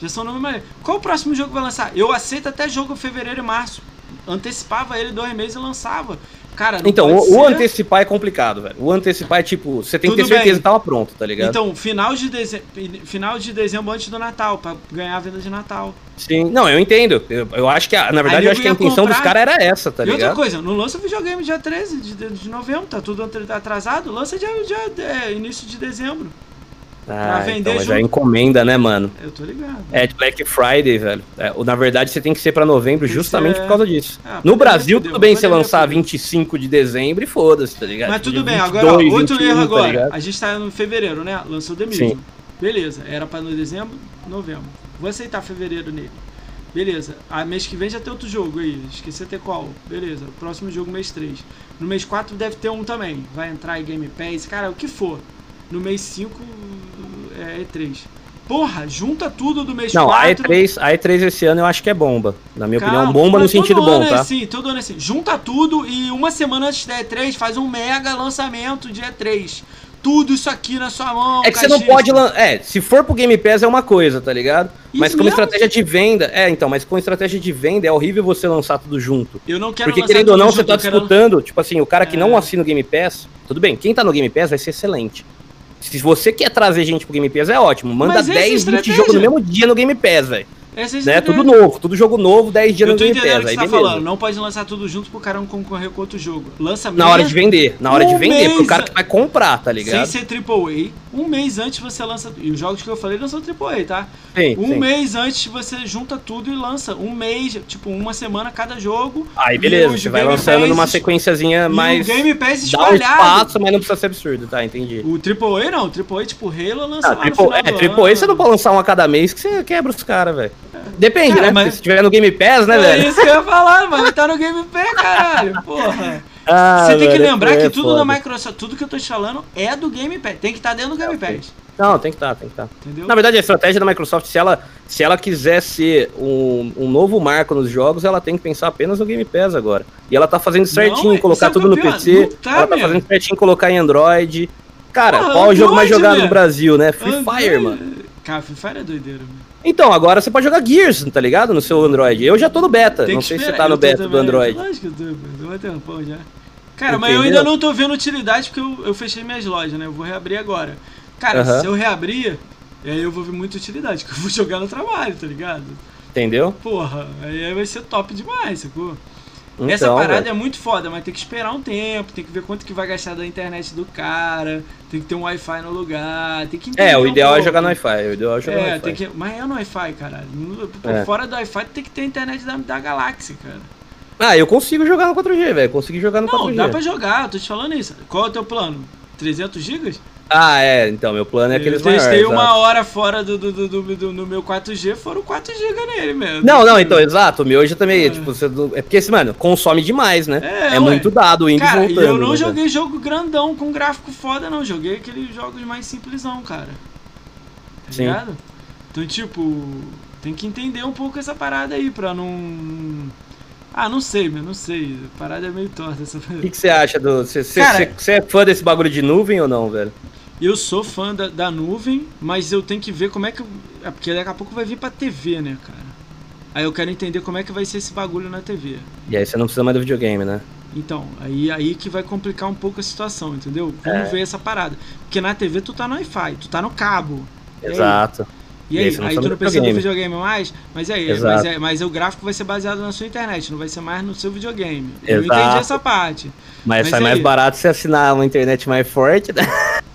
Já são números mais. Qual o próximo jogo que vai lançar? Eu aceito até jogo em fevereiro e março. Antecipava ele dois meses e lançava. Cara, Então, o, ser- antecipar é complicado, velho. O antecipar é tipo, você tem que ter Tudo certeza bem. que tava pronto, tá ligado? Então, final de, deze... final de dezembro antes do Natal, pra ganhar a venda de Natal. Sim, não, eu entendo. Eu, eu acho que, a- na verdade, Aí eu acho que a intenção dos comprar. caras era essa, tá e outra ligado? coisa, não lança videogame dia 13 de, de, novembro, tá tudo atra- atrasado. Lança dia, dia é, início de dezembro. Ah, então, mas junto. é encomenda, né, mano? Eu tô ligado. É de Black Friday, velho. É, o- na verdade, você tem que ser pra novembro Tem justamente ser- por causa disso. Ah, no Brasil, tudo bem você lançar foder. 25 de dezembro e foda-se, tá ligado? Mas tudo Dia bem, agora, ó, 22, outro 21, erro tá agora. ligado? a gente tá no fevereiro, né? Lançou The Sim. Medium. Beleza, era pra no dezembro, novembro. Vou aceitar fevereiro nele. Beleza, a mês que vem já tem outro jogo aí. Esqueci até qual. Beleza, próximo jogo mês 3. No mês 4 deve ter um também. Vai entrar em Game Pass, cara, o que for. No mês 5 é E3. Porra, junta tudo do mês Não, a 4. E3, a E3 esse ano eu acho que é bomba. Na minha Calma, opinião, bomba no sentido bom, é tá? assim, todo ano é assim. Junta tudo e uma semana antes da E3 faz um mega lançamento de E3. Tudo isso aqui na sua mão. É que você não pode lançar. É, se for pro Game Pass é uma coisa, tá ligado? mas como mesmo? estratégia de venda. É, então, mas com estratégia de venda é horrível você lançar tudo junto. Eu não quero Porque querendo ou não, junto, você tá eu quero- disputando. Tipo assim, o cara que É. não assina o Game Pass, tudo bem, quem tá no Game Pass vai ser excelente. Se você quer trazer gente pro Game Pass, é ótimo. Manda Mas essa é a 10, 20 estratégia. jogos no mesmo dia no Game Pass, velho. Essa é Né? Tudo novo, tudo jogo novo, 10 dias Eu no tô Game entendendo o Pass. Aí tá beleza. falando. Não pode lançar tudo junto pro cara não concorrer com outro jogo. Lança Na hora de vender, na hora de Um vender, pro mês cara a- que vai comprar, tá Sem ligado? ser AAA. Um mês antes você lança. E os jogos que eu falei não são AAA, tá? Sim, Um sim. mês antes você junta tudo e lança. Um mês, tipo, uma semana cada jogo. Aí E beleza, você vai Game lançando Pass numa sequenciazinha e mais. o Game Pass Dá um espalhado. espaço, mas não precisa ser absurdo, tá? Entendi. O AAA não, o AAA tipo Halo lança Ah, triple, é, do triple A ano. você não pode lançar um a cada mês que você quebra os caras, velho. Depende, Cara, né? mas- se tiver no Game Pass, né, É velho? isso que eu ia falar, mano. Tá no Game Pass, caralho. Porra. Ah, Você tem que velho, lembrar é que tudo foda. da Microsoft, tudo que eu tô te falando é do Game Pass. Tem que estar dentro do Game Pass. Não, tem que estar, tem que estar. Entendeu? Na verdade, a estratégia da Microsoft, se ela, se ela quiser ser um, um novo marco nos jogos, ela tem que pensar apenas no Game Pass agora. E ela tá fazendo certinho, é- colocar tudo no? PC. Não tá, ela tá fazendo certinho colocar em Android. Cara, qual é o jogo mais Android, jogado no velho. Brasil, né? Free Android- Fire, mano. Cara, Free Fire é doideira, mano. Então, agora você pode jogar Gears, tá ligado? No seu Android. Eu já tô no beta. Tem não sei se você esperar. tá no beta do também. Android. Lógico que eu tô, pô. Tô um tempão já. Cara, mas eu Entendeu? ainda não tô vendo utilidade porque eu, eu fechei minhas lojas, né? Eu vou reabrir agora. Cara, Aham. se eu reabrir, aí eu vou ver muita utilidade, que eu vou jogar no trabalho, tá ligado? Entendeu? Porra, aí vai ser top demais, sacou? Então, Essa parada velho. é muito foda, mas tem que esperar um tempo, tem que ver quanto que vai gastar da internet do cara, tem que ter um Wi-Fi no lugar, tem que entender É, o um ideal é jogar no Wi-Fi. O ideal é jogar no É, Wi-Fi. tem que. Mas é no Wi-Fi. No- pô, É. Fora do Wi-Fi tem que ter a internet da, da Galaxy, cara. Ah, eu consigo jogar no 4G, velho. Consegui jogar no Não, 4G. dá pra jogar, tô te falando isso. Qual é o teu plano? 300 gigas? Ah, é. Então, meu plano é aqueles eu testei maiores, uma hora fora do, do, do, do- do- no meu 4G, foram 4 GB nele mesmo. Não, não, então, exato. O meu hoje também, É. tipo, você, não- é porque, esse, mano, consome demais, né? É, É, ué. muito dado indo Cara, voltando. eu não né, joguei jogo grandão com gráfico foda, não. Joguei aqueles jogos mais simplesão, cara. Tá Sim. ligado? Então, tipo, tem que entender um pouco essa parada aí pra não. Ah, não sei, meu, não sei. A parada é meio torta essa O que você acha do. Você é fã desse bagulho de nuvem ou não, velho? Eu sou fã da, da nuvem, mas eu tenho que ver como é que. eu- É porque daqui a pouco vai vir pra TV, né, cara? Aí eu quero entender como é que vai ser esse bagulho na TV. E aí você não precisa mais do videogame, né? Então, aí, aí que vai complicar um pouco a situação, entendeu? Vamos É. ver essa parada. Porque na TV tu tá no Wi-Fi, tu tá no cabo. E aí? E aí, aí você não tu precisa não do videogame. videogame mais? Mas aí, Exato. mas, é, mas o gráfico vai ser baseado na sua internet, não vai ser mais no seu videogame. Eu Exato. entendi essa parte. Mas, Mas sai aí- mais barato você assinar uma internet mais forte, né?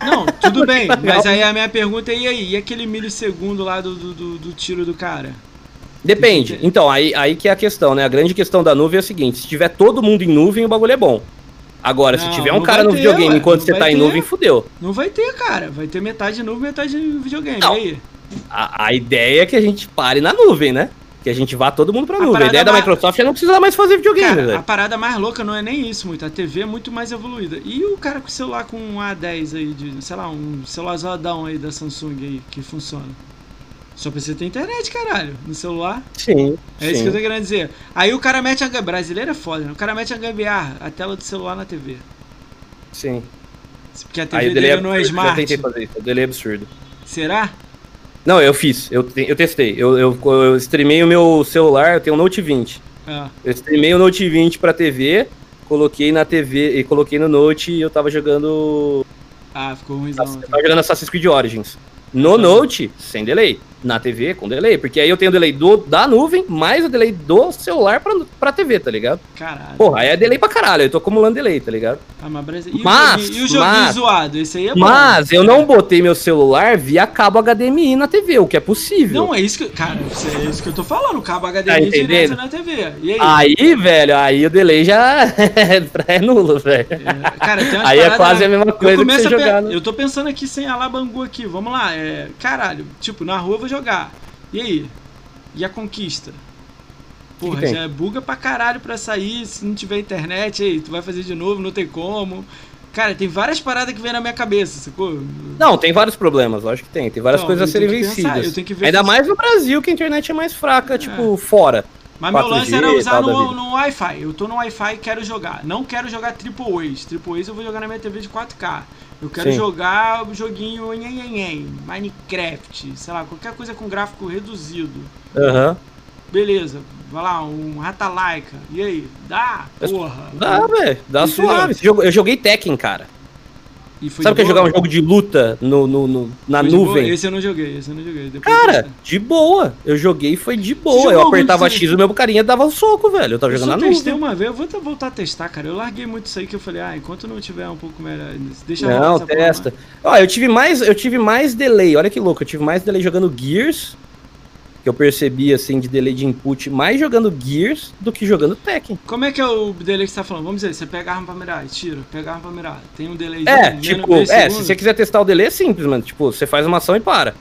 Não, tudo bem, mas aí a minha pergunta é: e aí? E aquele milissegundo lá do, do, do- tiro do cara? Depende. Então, aí, aí que é a questão, né? A grande questão da nuvem é a seguinte: se tiver todo mundo em nuvem, o bagulho é bom. Agora, se Não, tiver um cara no ter, videogame ué, enquanto não você tá em ter. nuvem, fudeu. Não vai ter, cara. Vai ter metade de nuvem, metade de videogame. Não. E aí? A, a ideia é que a gente pare na nuvem, né? Que a gente vá todo mundo pra A nuvem. A, parada ideia da Microsoft é não precisar mais fazer videogame, Cara, a velho. parada mais louca não é nem isso muito. A TV é muito mais evoluída. E o cara com o celular com um A10 aí, de, sei lá, um celularzadão aí da Samsung aí, que funciona. Só precisa ter internet, caralho, no celular. Sim. É isso sim. que eu tô querendo dizer. Aí o cara mete a. Brasileiro é foda, né? O cara mete a gambiarra, a tela do celular na TV. Sim. Porque a Aí TV delay dele não é absurdo. Já smart. tentei fazer isso. O delay é absurdo. Será? Não, eu fiz. Eu, eu testei. Eu, eu, eu streamei o meu celular, eu tenho um Note 20. Ah, Eu streamei o Note 20 pra TV, coloquei na TV e coloquei no Note e eu tava jogando. ah ficou ruimzão. Eu tava jogando Assassin's Creed Origins. No Note, sem delay. Na TV, com delay. Porque aí eu tenho o delay do, da nuvem, mais o delay do celular pra, pra TV, tá ligado? Caralho. Porra, aí é delay pra caralho. Eu tô acumulando delay, tá ligado? Ah, mas e, Mas, o joguinho, e o joguinho mas- zoado? Esse aí é bom. Mas eu não botei meu celular via cabo HDMI na TV, o que é possível. Não, é isso que. Cara, é isso que eu tô falando. Cabo HDMI Tá direto na TV. E aí? Aí, velho, aí o delay já é nulo, velho. É, cara, tem Aí é quase a mesma eu coisa que começo você a pe- jogar. no- Eu tô pensando aqui sem alabangu aqui. Vamos lá. É, caralho, tipo, na rua eu vou jogar. E aí? E a conquista? Porra, que tem? já é buga pra caralho pra sair. Se não tiver internet, aí, tu vai fazer de novo, não tem como. Cara, tem várias paradas que vem na minha cabeça, sacou? Não, tem vários problemas, lógico que tem. Tem várias Não, coisas a serem que pensar, vencidas. que ver Ainda mais no Brasil, que a internet é mais fraca, tipo, fora. Mas meu 4G lance era usar no, no Wi-Fi. Eu tô no Wi-Fi e quero jogar. Não quero jogar Triple A's. Triple A's eu vou jogar na minha TV de 4K. Eu quero Sim. jogar o joguinho nhenhenhen, Minecraft, sei lá, qualquer coisa com gráfico reduzido. Aham. Beleza, vai lá, um Ratalaika. E aí? Dá? Porra. Dá, velho. Dá Entendeu? suave. Eu joguei Tekken, cara. Sabe o que é jogar um jogo de luta no, no- no- na Foi nuvem? Esse eu não joguei, esse eu não joguei. Depois Cara, eu- de boa. Eu joguei e foi de boa. Eu apertava X e o meu carinha dava um soco, velho. Eu tava Eu jogando na testei nuvem. uma vez, eu vou voltar a testar, cara. Eu larguei muito isso aí que eu falei, ah, enquanto não tiver um pouco melhor. Deixa Não, testa. Ó, eu tive mais, eu tive mais delay. Olha que louco, eu tive mais delay jogando Gears, que eu percebi assim de delay de input, mais jogando Gears do que jogando Tekken. Como é que é o delay que você tá falando? Vamos dizer, você pega a arma pra mirar e tira, pega a arma pra mirar. Tem um delay É, tipo, é, se você quiser testar o delay é simples, mano. Tipo, você faz uma ação e para.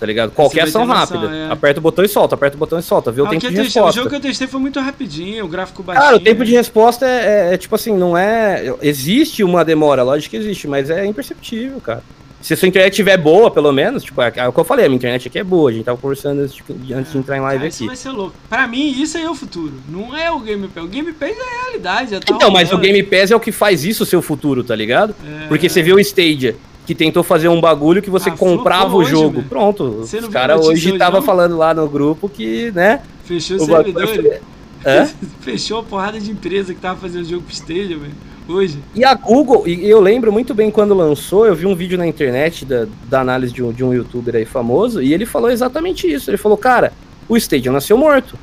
Tá ligado? Qualquer ação rápida. é. Aperta o botão e solta, aperta o botão e solta, vê o Ah, tempo que eu de testei- o resposta. jogo que eu testei foi muito rapidinho, o gráfico baixinho. Cara, o tempo de resposta é, é- é, tipo assim, não é. Existe uma demora, lógico que existe, mas é imperceptível, cara. Se a sua internet estiver boa, pelo menos, tipo, é, é o que eu falei, a minha internet aqui é boa, a gente tava conversando antes de, antes de entrar em live Cara, isso aqui. vai ser louco. Pra mim, isso aí é o futuro. Não é o Game Pass. O Game Pass é a realidade. Tá Então, mas o rolando. Game Pass é o que faz isso ser o futuro, tá ligado? É. Porque você vê o Stadia, que tentou fazer um bagulho que você Ah, comprava o jogo. meu. Pronto. Você Os viu caras hoje tava não? falando lá no grupo que, né? Fechou o servidores. bagulho- Hã? Fechou a porrada de empresa que tava fazendo jogo pro Stadia, velho. Hoje. E a Google, e eu lembro muito bem quando lançou, eu vi um vídeo na internet da, da análise de um, de um youtuber aí famoso, e ele falou exatamente isso. Ele falou, cara, o Stadia nasceu morto.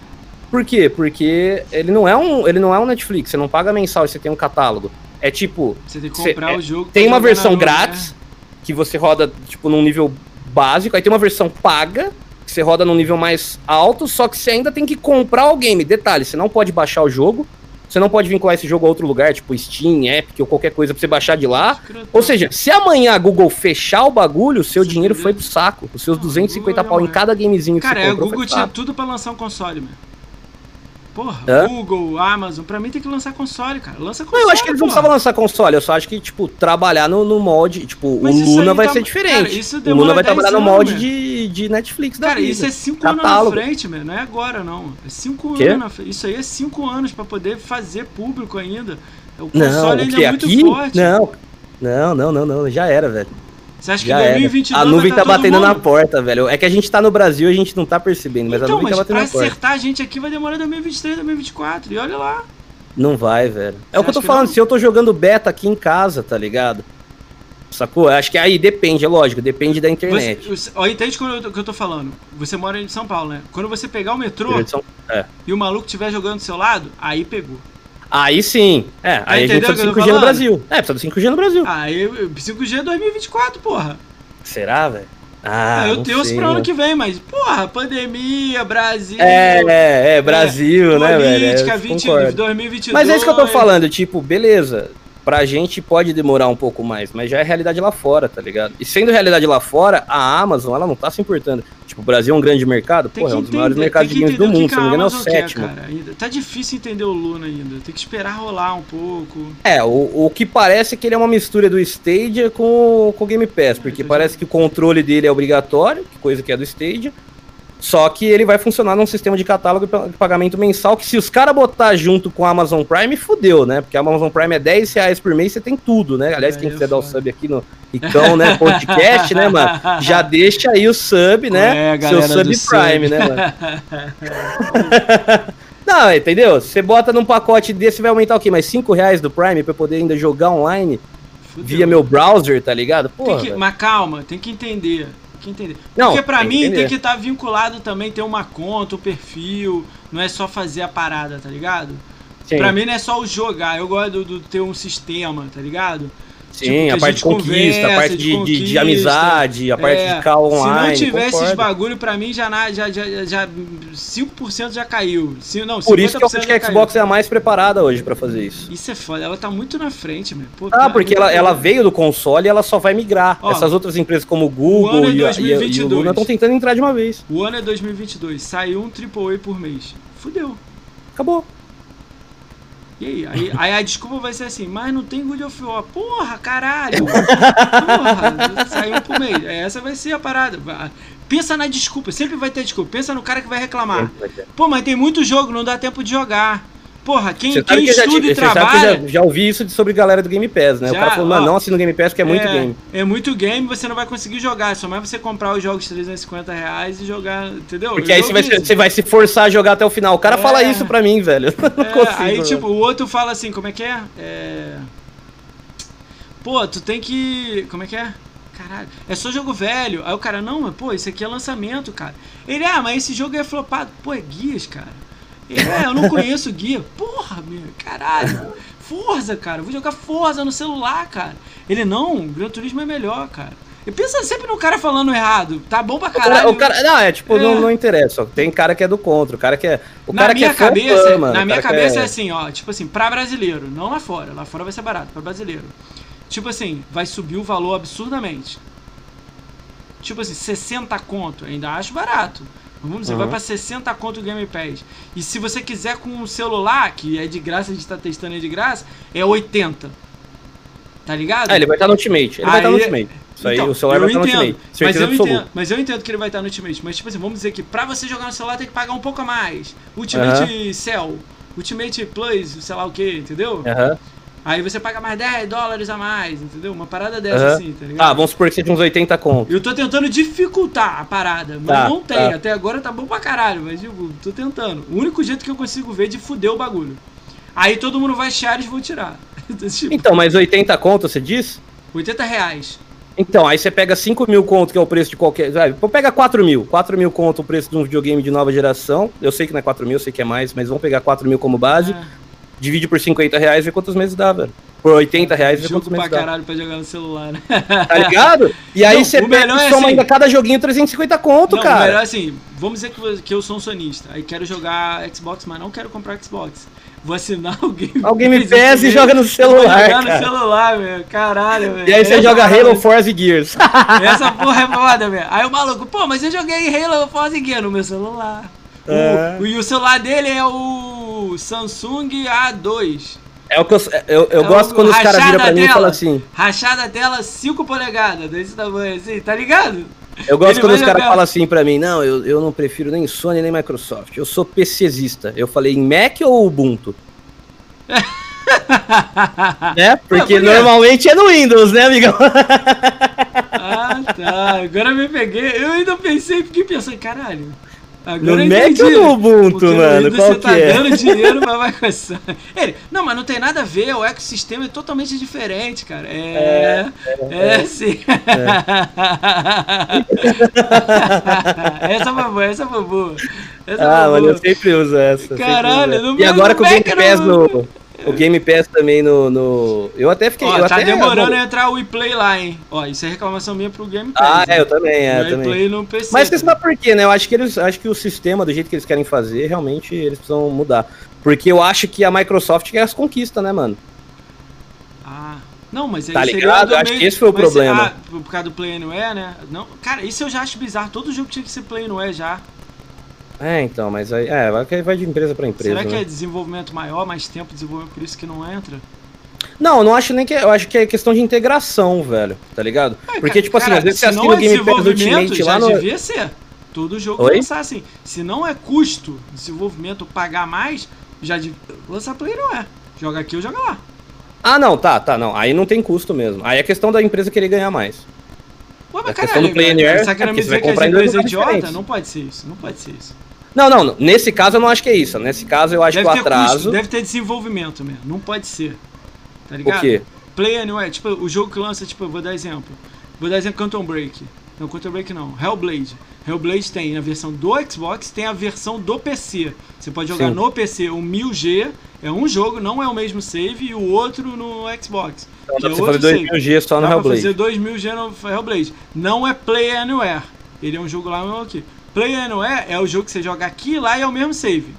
Por quê? Porque ele não é um, ele não é um Netflix, você não paga mensal e você tem um catálogo. É tipo, Você tem que comprar é, o jogo. tem uma versão grátis, né? que você roda, tipo, num nível básico, aí tem uma versão paga, que você roda num nível mais alto, só que você ainda tem que comprar o game. Detalhe, você não pode baixar o jogo, você não pode vincular esse jogo a outro lugar, tipo Steam, Epic ou qualquer coisa pra você baixar de lá. Escrotão. Ou seja, se amanhã a Google fechar o bagulho, o seu Você dinheiro foi pro saco. Os seus Não, 250 Google pau em é. cada gamezinho que Cara, você é, a comprou. Google foi pro tinha tudo pra lançar um console, mano. Porra, Hã? Google, Amazon, pra mim tem que lançar console, cara. Lança console. Não, eu acho que eles não precisavam lançar console, eu só acho que, tipo, trabalhar no, no molde, tipo, Mas o Luna vai tá- ser cara, diferente. isso o Luna vai 10 trabalhar no molde velho. de, de Netflix da Cara, vida. isso é 5 anos na frente, mano. Não é agora, não. É 5 Quê? anos na frente. Isso aí é 5 anos pra poder fazer público ainda. O Não, console o ainda é muito aqui? forte. Não. Não, não, não, não, já era, velho. Você acha que Já em era. 2022 A nuvem tá batendo na mundo? porta, velho. É que a gente tá no Brasil e a gente não tá percebendo, mas a Então, nuvem mas tá pra batendo na porta. acertar a gente aqui vai demorar 2023, 2024. E olha lá. Não vai, velho. É Você o que eu tô que falando, não? se eu tô jogando beta aqui em casa, tá ligado? Sacou? Acho que aí depende, é lógico, depende da internet. Você, ó, entende o que eu tô falando? Você mora em São Paulo, né? Quando você pegar o metrô É. e o maluco estiver jogando do seu lado, aí pegou. Aí sim. É, aí a gente precisa do que eu 5G tô no? Brasil. É, precisa do 5G no Brasil. Aí 5G é 2024, porra. Será, velho? Ah, Ah, eu torço sei, pra ano que vem, mas, porra, pandemia, Brasil. É, é, é, Brasil, né, velho? política, Eu 20, concordo. 2022. Mas é isso que eu tô falando, tipo, beleza. Pra gente pode demorar um pouco mais, mas já é realidade lá fora, tá ligado? E sendo realidade lá fora, a Amazon, ela não tá se importando. Tipo, o Brasil é um grande mercado? Porra, é um dos maiores entender- mercados de games do mundo, se não me engano é o quer, sétimo. cara, ainda. Tá difícil entender o Luna ainda. Tem que esperar rolar um pouco. É, o, o que parece é que ele é uma mistura do Stadia com, com o Game Pass, porque entendi. parece que o controle dele é obrigatório, que coisa que é do Stadia, só que ele vai funcionar num sistema de catálogo de pagamento mensal, que se os caras botar junto com a Amazon Prime, fudeu, né? Porque a Amazon Prime é 10 reais por mês, você tem tudo, né? Aliás, Aí quem é quiser dar o foda. sub aqui no Ricão, né? Podcast, né, mano? Já deixa aí o sub, né? É, Seu sub Prime, sub. né, mano? Não, entendeu? Você bota num pacote desse, vai aumentar o quê? Mais 5 reais do Prime pra eu poder ainda jogar online Fudeu. via meu browser, tá ligado? Porra, que, mas calma, tem que entender. Que entender. Não, Porque pra tem mim tem que estar vinculado também, ter uma conta, o perfil. Não é só fazer a parada, tá ligado? Sim, Pra mim não é só o jogar, eu gosto do, do ter um sistema, tá ligado? Sim, tipo, a a parte gente de conquista, conversa, a parte de de, de, de conquista. amizade, a parte É, de call online. Se não tiver esses concordo. bagulho, pra mim já, já, já, já 5% já caiu. Se, não, Por isso que eu 50% acho que a Xbox caiu. é a mais preparada hoje pra fazer isso. Isso é foda, ela tá muito na frente, meu. Pô, Ah, tá porque ela, ela veio do console e ela só vai migrar. Ó, Essas outras empresas como o o Google ano é e, a- e, a- e o 2022. Luna estão tentando entrar de uma vez. O ano é 2022, saiu um AAA por mês. Fudeu. Acabou. E aí? aí? Aí a desculpa vai ser assim, mas não tem God of War. Porra, caralho! Porra, saiu por mês. Essa vai ser a parada. Pensa na desculpa, sempre vai ter desculpa. Pensa no cara que vai reclamar. Pô, mas tem muito jogo, não dá tempo de jogar. Porra, quem, quem que já, estuda tive- e que trabalha. já, já ouvi isso de- sobre galera do Game Pass, né? Já, o cara falou, mano, ó. não assina o Game Pass porque é muito é, game. É muito game, você não vai conseguir jogar. É só mais você comprar os jogos de 350 reais e jogar, entendeu? Porque aí você vai, ouvi se- você vai se forçar a jogar até o final. O cara É. fala isso pra mim, velho. Eu não É, consigo. aí, mano. tipo, o outro fala assim, como é que é? É. Pô, tu tem que. Como é que é? Caralho, é só jogo velho. Aí o cara, não, mas pô, isso aqui é lançamento, cara. Ele, ah, mas esse jogo é flopado. Pô, é guias, cara. É, eu não conheço guia. Porra, meu, caralho. Forza, cara. Eu vou jogar Forza no celular, cara. Ele, não, Gran Turismo é melhor, cara. E pensa sempre no cara falando errado. Tá bom pra O cara, caralho. o cara- não, é tipo, É. Não, não interessa. Tem cara que é do contra, o cara que é. O na cara minha que é cabeça, mano. na O minha cabeça é... é assim, ó, tipo assim, pra brasileiro, não lá fora. Lá fora vai ser barato, pra brasileiro. Tipo assim, vai subir o valor absurdamente. Tipo assim, 60 conto, ainda acho barato. Vamos dizer, Uhum. vai pra 60 conto o Game Pass. E se você quiser com um celular, que é de graça, a gente tá testando aí de graça, é 80. Tá ligado? Ah, ele vai estar no Ultimate. Ele vai estar no Aí- Ultimate. Isso aí, Então, o celular vai estar no entendo, Ultimate. Mas eu, entendo, mas eu entendo que ele vai estar no Ultimate. Mas, tipo assim, vamos dizer que pra você jogar no celular tem que pagar um pouco a mais. Ultimate Cell, Ultimate Plus, sei lá o que, entendeu? Aham. Aí você paga mais 10 dólares a mais, entendeu? Uma parada dessa Aham. assim, tá ligado? Ah, vamos supor que seja uns 80 conto. Eu tô tentando dificultar a parada, mas Tá, não tem. tá. Até agora tá bom pra caralho, mas tipo, tô tentando. O único jeito que eu consigo ver de fuder o bagulho. Aí todo mundo vai chiar e vão tirar. tipo, Então, mas 80 conto, você diz? 80 reais. Então, aí você pega 5 mil conto, que é o preço de qualquer. Vai, pega 4 mil. 4 mil conto o preço de um videogame de nova geração. Eu sei que não é 4 mil, eu sei que é mais, mas vamos pegar 4 mil como base. Ah, Divide por 50 reais e vê quantos meses dá, velho. Por 80 reais vê quantos pra meses dá. caralho pra jogar no celular, né? Tá ligado? E aí Não, você pega e é soma assim- ainda cada joguinho 350 conto, não, cara. o melhor é assim, vamos dizer que, eu- que eu sou um sonista, aí quero jogar Xbox, mas não quero comprar Xbox. Vou assinar o Game Ah, o Game Pass Pass e joga no celular, jogar no cara. celular, meu. Caralho, velho. E aí você Essa joga Halo, Forza e Gears. Essa porra é foda, velho. Aí o maluco, pô, mas eu joguei Halo Force Gear no meu celular. É. O, e o celular dele é o Samsung A2. É o que eu, eu, eu É gosto o quando os caras viram pra mim e falam assim. Rachada tela 5 polegadas, desse tamanho assim, tá ligado? Eu gosto Ele quando os caras falam assim pra mim, não, eu, eu não prefiro nem Sony nem Microsoft. Eu sou PCzista. Eu falei em Mac ou Ubuntu? né? Porque por quê? normalmente é no Windows, né, amigão? Ah, tá. Agora me peguei. Eu ainda pensei, fiquei pensando, caralho. Agora No Mac ou no Ubuntu, mano? Qual você que tá é? dando dinheiro pra Microsoft. Ele, não, mas não tem nada a ver, o ecossistema é totalmente diferente, cara. É. É, sim. essa foi boa, essa foi boa. Essa ah, foi mano, boa. eu sempre uso essa. Caralho, no E agora com o Game Pass não- no. O Game Pass também no. no... Eu até fiquei. Ó, eu tá até, demorando a entrar o WePlay lá, hein? Ó, isso é reclamação minha pro Game Pass. Ah, é, hein? eu também, é, o eu também. No PC. Mas você sabe por quê, né? Eu acho que eles acho que o sistema, do jeito que eles querem fazer, realmente eles precisam mudar. Porque eu acho que a Microsoft quer as conquistas, né, mano? Ah, Não, mas aí Tá ligado? do Acho meio- que esse foi o mas, problema. ah, por causa do Play Anywhere, né? Não, cara, isso eu já acho bizarro. Todo jogo tinha que ser Play Anywhere já. É, então, mas aí. É, vai, vai de empresa pra empresa. Será que né? é desenvolvimento maior, mais tempo de desenvolvimento, por isso que não entra? Não, eu não acho nem que. é- Eu acho que é questão de integração, velho. Tá ligado? É, Porque, ca- tipo assim, cara, às vezes você não assina o é Game Pass desenvolvimento, Ultimate já lá no. devia ser. Todo jogo Oi? lançar assim. Se não é custo, desenvolvimento, pagar mais, já de lançar Play Anywhere. Joga aqui ou joga lá. Ah, não, tá, tá, não. Aí não tem custo mesmo. Aí é questão da empresa querer ganhar mais. Ué, mas A questão do Play velho, Anywhere Você tá é querendo me dizer que as empresas é idiota? diferentes. Não pode ser isso, não pode ser isso. Não, não, nesse caso eu não acho que é isso. Nesse caso eu acho Deve que o atraso. custo, deve ter desenvolvimento mesmo. Não pode ser. Tá ligado? O quê? Play Anywhere, tipo, o jogo que lança, tipo, eu vou dar exemplo. Vou dar exemplo Quantum Break. Não, Quantum Break não. Hellblade. Hellblade tem a versão do Xbox, tem a versão do PC. Você pode jogar Sim. no PC o 1000G, é um jogo, não é o mesmo save, e o outro no Xbox. Então dá é pra fazer save. 2 mil G só no Dá pra Hellblade. fazer 2000G no Hellblade. Não é Play Anywhere. Ele é um jogo lá, não é aqui. Play Anywhere é o jogo que você joga aqui e lá e é o mesmo save.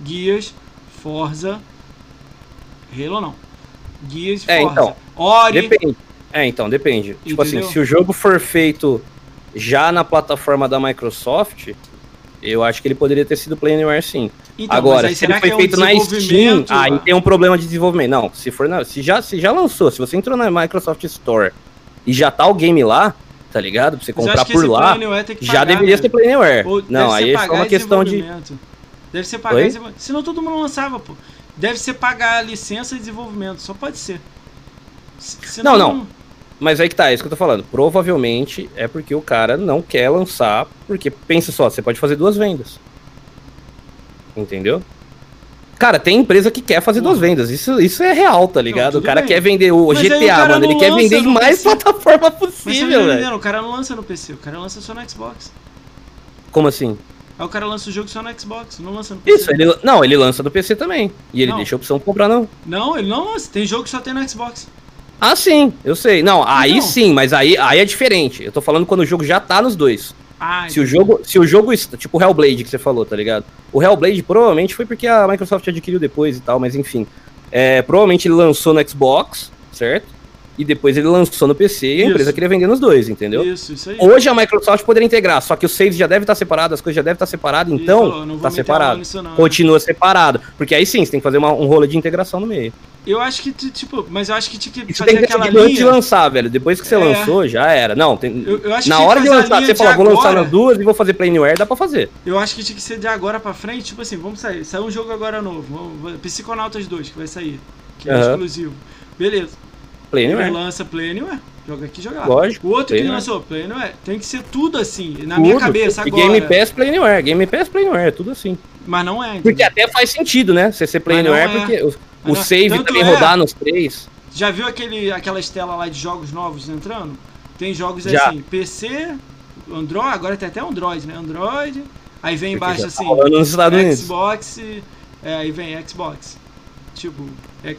Guias, Forza, Halo não. Guias, É, Forza. então, Ori. Depende. É, então, depende. Tipo assim, Entendeu? se o jogo for feito já na plataforma da Microsoft, eu acho que ele poderia ter sido Play Anywhere sim. Então, Agora, se ele foi é um feito na Steam, aí ah, tem um problema de desenvolvimento. Não, se for na, se já se já lançou, se você entrou na Microsoft Store e já tá o game lá, tá ligado? Pra você comprar por lá, já pagar, deveria né? ser. Ou Não, aí é só uma questão de. Deve ser pagar desenvolvimento. Senão todo mundo lançava, pô. Deve ser pagar a licença e desenvolvimento. Só pode ser. Se- senão- Não, não. Mas aí que tá, é isso que eu tô falando. Provavelmente é porque o cara não quer lançar, porque pensa só, você pode fazer duas vendas. Entendeu? Cara, tem empresa que quer fazer duas vendas. Isso, isso é real, tá ligado? tudo o cara bem. quer vender o Mas o GTA, cara mano. Ele não quer vender em mais PC. plataforma não possível, tá velho. O cara não lança no PC, o cara lança só no Xbox. Como assim? Aí o cara lança o jogo só no Xbox, não lança no PC. Isso, ele, não, ele lança no PC também. E ele Não. deixa a opção de comprar, não. Não, ele não lança. Tem jogo que só tem no Xbox. Ah, sim, eu sei. Não, aí Não. sim, mas aí, aí é diferente. Eu tô falando quando o jogo já tá nos dois. Ah, Se o jogo, se o jogo, tipo o Hellblade que você falou, tá ligado? O Hellblade provavelmente foi porque a Microsoft adquiriu depois e tal, mas enfim. É, provavelmente ele lançou no Xbox, certo? E depois ele lançou no PC e a Isso. empresa queria vender nos dois, entendeu? Isso, isso aí. Hoje a Microsoft poderia integrar, só que o save já deve estar separado, as coisas já devem estar separadas, Ele então vou tá separado. nisso? Continua separado. Porque aí sim, você tem que fazer uma- um rolo de integração no meio. Eu acho que, tipo, mas eu acho que tinha que Isso fazer tem que aquela decidir antes de linha. lançar, velho. Depois que você É. lançou, já era. Não, tem... Eu, eu na hora de lançar, linha você fala, vou lançar agora. nas duas e vou fazer Play Anywhere, dá pra fazer. Eu acho que tinha que ser de agora pra frente, tipo assim, vamos sair. Saiu um jogo agora novo, vamos- Psiconautas 2, que vai sair. Que é Aham. exclusivo. Beleza. Play Ele Anywhere. lança Play Anywhere. Joga aqui, joga lá. Lógico, O outro Play que lançou Play Anywhere. Tem que ser tudo assim, na minha Tudo, cabeça e agora. Game Pass, Play Anywhere. Game Pass, Play Anywhere, tudo assim. Mas não é, Porque entendeu? até faz sentido, né? Você ser Play Anywhere, é. porque o, save também é- rodar nos três. Já viu aquele, aquela estela lá de jogos novos entrando? Tem jogos Já. assim, PC, Android, agora tem até Android, né? Android. Aí vem Porque embaixo tá assim, Unidos. Xbox, é, aí vem Xbox. Tipo,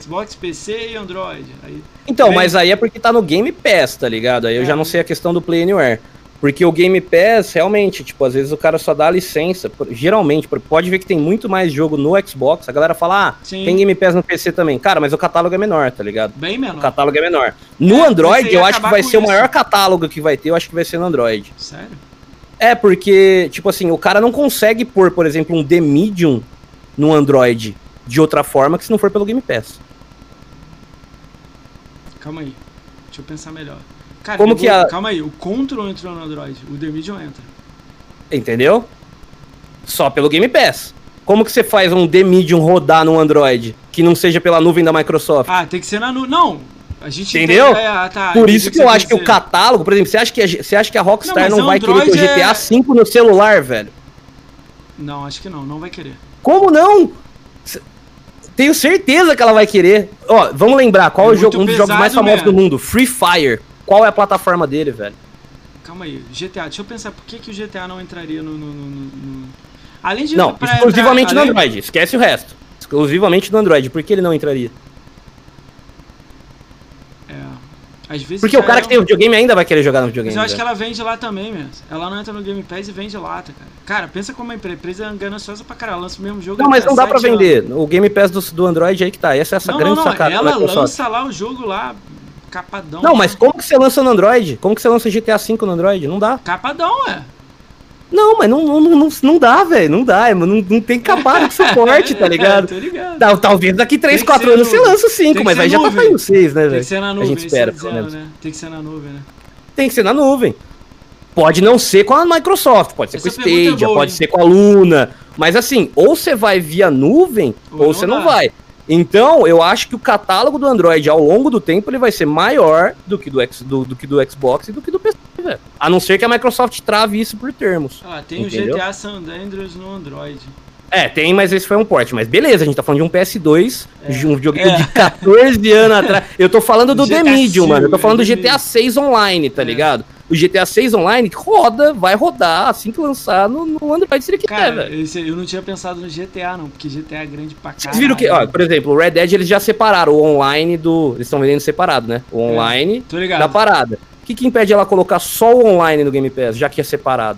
Xbox, PC e Android. Aí, Então, Vem- mas aí é porque tá no Game Pass, tá ligado? Aí eu É. já não sei a questão do Play Anywhere. Porque o Game Pass, realmente, tipo, às vezes o cara só dá a licença. Geralmente, pode ver que tem muito mais jogo no Xbox. A galera fala, ah, Sim. tem Game Pass no PC também. Cara, mas o catálogo é menor, tá ligado? bem O menor. catálogo é menor. No É, Android, eu acho que vai ser o isso. maior catálogo que vai ter, eu acho que vai ser no Android. Sério? É, porque, tipo assim, o cara não consegue pôr, por exemplo, um The Medium no Android de outra forma que se não for pelo Game Pass. Calma aí. Deixa eu pensar melhor. Cara, Como que vou- a- Calma aí, o Control entrou no Android, o The Medium entra. Entendeu? Só pelo Game Pass. Como que você faz um The Medium rodar no Android que não seja pela nuvem da Microsoft? Ah, tem que ser na nu... Não! A gente Entendeu? entende- é, ah, tá, Por isso que você eu acho que o catálogo, por exemplo, você acha que a, você acha que a Rockstar Não, não, vai querer ter o é- GTA V no celular, velho? Não, acho que não, não vai querer. Como não? Tenho certeza que ela vai querer. Ó, vamos lembrar, qual É é o jogo, muito um dos jogos mais famosos mesmo. do mundo? Free Fire. Qual é a plataforma dele, velho? Calma aí, GTA, deixa eu pensar, por que, que o GTA não entraria no. no- no- no- Além de. Não, exclusivamente entrar- no Android. Esquece o resto. Exclusivamente no Android. Por que ele não entraria? É. Porque o cara é que tem um- videogame ainda vai querer jogar no videogame. Mas eu acho que velho. ela vende lá também, mesmo. Ela não entra no Game Pass e vende lata, cara. Cara, pensa como a empresa, é gananciosa pra caralho. Lança o mesmo jogo. Não, mas não dá pra sete anos. vender. O Game Pass do, do Android aí que tá. Essa é essa Não, grande não, não. sacada da Ela lança lá o jogo lá. Capadão. Não, mas como que você lança no Android? Como que você lança GTA V no Android? Não dá. Capadão, é. Não, mas não, não, não, não dá, velho. Não dá. Não, não tem capado de suporte, tá ligado? É, tô ligado. Tal- Talvez daqui 3, Tem que 4 ser anos você lança o Tem 5, que mas aí já tá saindo 6, né, Tem velho? que ser na A nuvem, gente isso espera, tá pelo dizendo, menos. né? Tem que ser na nuvem, né? Tem que ser na nuvem. Pode não ser com a Microsoft, pode ser Essa com o é Stadia, boa, pode hein? ser com a Luna. Mas assim, ou você vai via nuvem, Ou ou, você não vai. Então, eu acho que o catálogo do Android ao longo do tempo ele vai ser maior do que do, X, do, do que do Xbox e do que do PC, velho. A não ser que a Microsoft trave isso por termos. Ah, tem Entendeu? o GTA San Andreas no Android. É, tem, mas esse foi um porte. Mas beleza, a gente tá falando de um PS2, de um videogame É. de 14 anos atrás. Eu tô falando do GTA The Medium, mano. Eu tô falando do GTA 6 Online, tá É. ligado? O GTA 6 Online roda, vai rodar assim que lançar no, no Android se ele quiser, Cara, velho. esse- eu não tinha pensado no GTA, não, porque GTA é grande pra caralho. Vocês viram que, ó, por exemplo, o Red Dead eles já separaram o online do. Eles estão vendendo separado, né? O online Tô ligado. da parada. O que, que impede ela colocar só o online no Game Pass, já que é separado?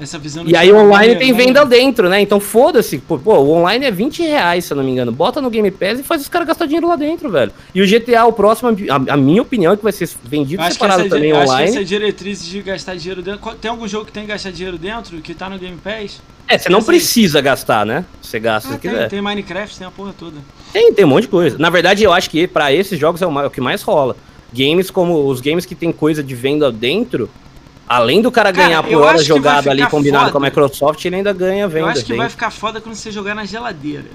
É, essa visão E aí o online tem né? venda dentro, né? Então foda-se. Pô, pô, o online é 20 reais, se eu não me engano. Bota no Game Pass e faz os caras gastar dinheiro lá dentro, velho. E o GTA, o próximo, a, a minha opinião é que vai ser vendido Acho que, separado essa, também acho que online. essa diretriz de gastar dinheiro dentro. Tem algum jogo que tem que gastar dinheiro dentro que tá no Game Pass? É, você não aí. precisa gastar, né? Você gasta Ah, se tem, quiser. tem Minecraft, tem a porra toda. Tem, tem um monte de coisa. Na verdade, eu acho que pra esses jogos é o ma- o que mais rola. Games como os games que tem coisa de venda dentro, além do cara Cara, ganhar por eu hora vai jogado ali combinado foda. com a Microsoft, ele ainda ganha venda. Eu acho que vai dentro. ficar foda quando você jogar na geladeira.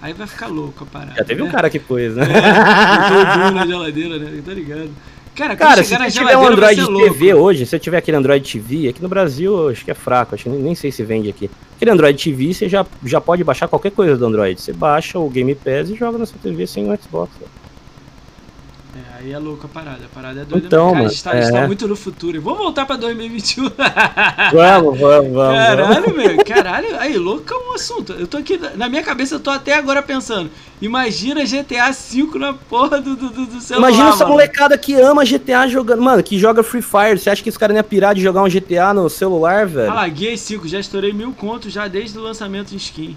Aí vai ficar louco a parada. Já teve um né? cara que pôs, né? É, na geladeira, né? Tá ligado? Cara, Cara, se chegar na você tiver um vai Android. TV hoje, se você tiver aquele Android TV, aqui no Brasil eu acho que é fraco, acho que nem, sei se vende aqui. Aquele Android TV, você já, já pode baixar qualquer coisa do Android. Você baixa o Game Pass e joga na sua TV sem o Xbox. É, aí é louco a parada. A parada é doida. Então. Cara, mano, a gente tá, gente tá é. muito no futuro. Vamos voltar pra 2021. Vamos, vamos, vamos. vamos. Caralho, meu, caralho, aí, louco é um assunto. Eu tô aqui, na minha cabeça, eu tô até agora pensando. Imagina GTA V na porra do, do, do celular. Imagina essa mano. molecada que ama GTA jogando. Mano, que joga Free Fire. Você acha que esse cara não ia pirar de jogar um GTA no celular, velho? Ah Gear 5, já estourei mil contos já desde o lançamento em skin.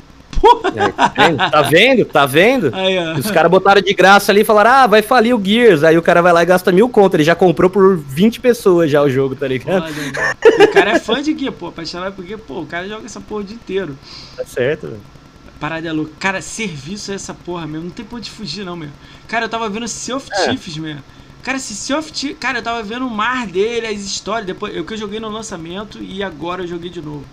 É, tá vendo? Tá vendo? Tá? Aí. Os caras botaram de graça ali e falaram, ah, vai falir o Gears. Aí o cara vai lá e gasta mil conto. Ele já comprou por 20 pessoas já o jogo, tá ligado? Mano. o cara é fã de Gear, pô, apaixonado por Gear, pô, o cara joga essa porra o dia inteiro. Tá certo, velho. Parada é louca. Cara, serviço é essa porra mesmo. Não tem ponto de fugir, não, meu. Cara, eu tava vendo Sea of É. Meu. Cara, esse Sea of Thieves... Cara, eu tava vendo o mar dele, as histórias. Depois, eu que eu joguei no lançamento e agora eu joguei de novo.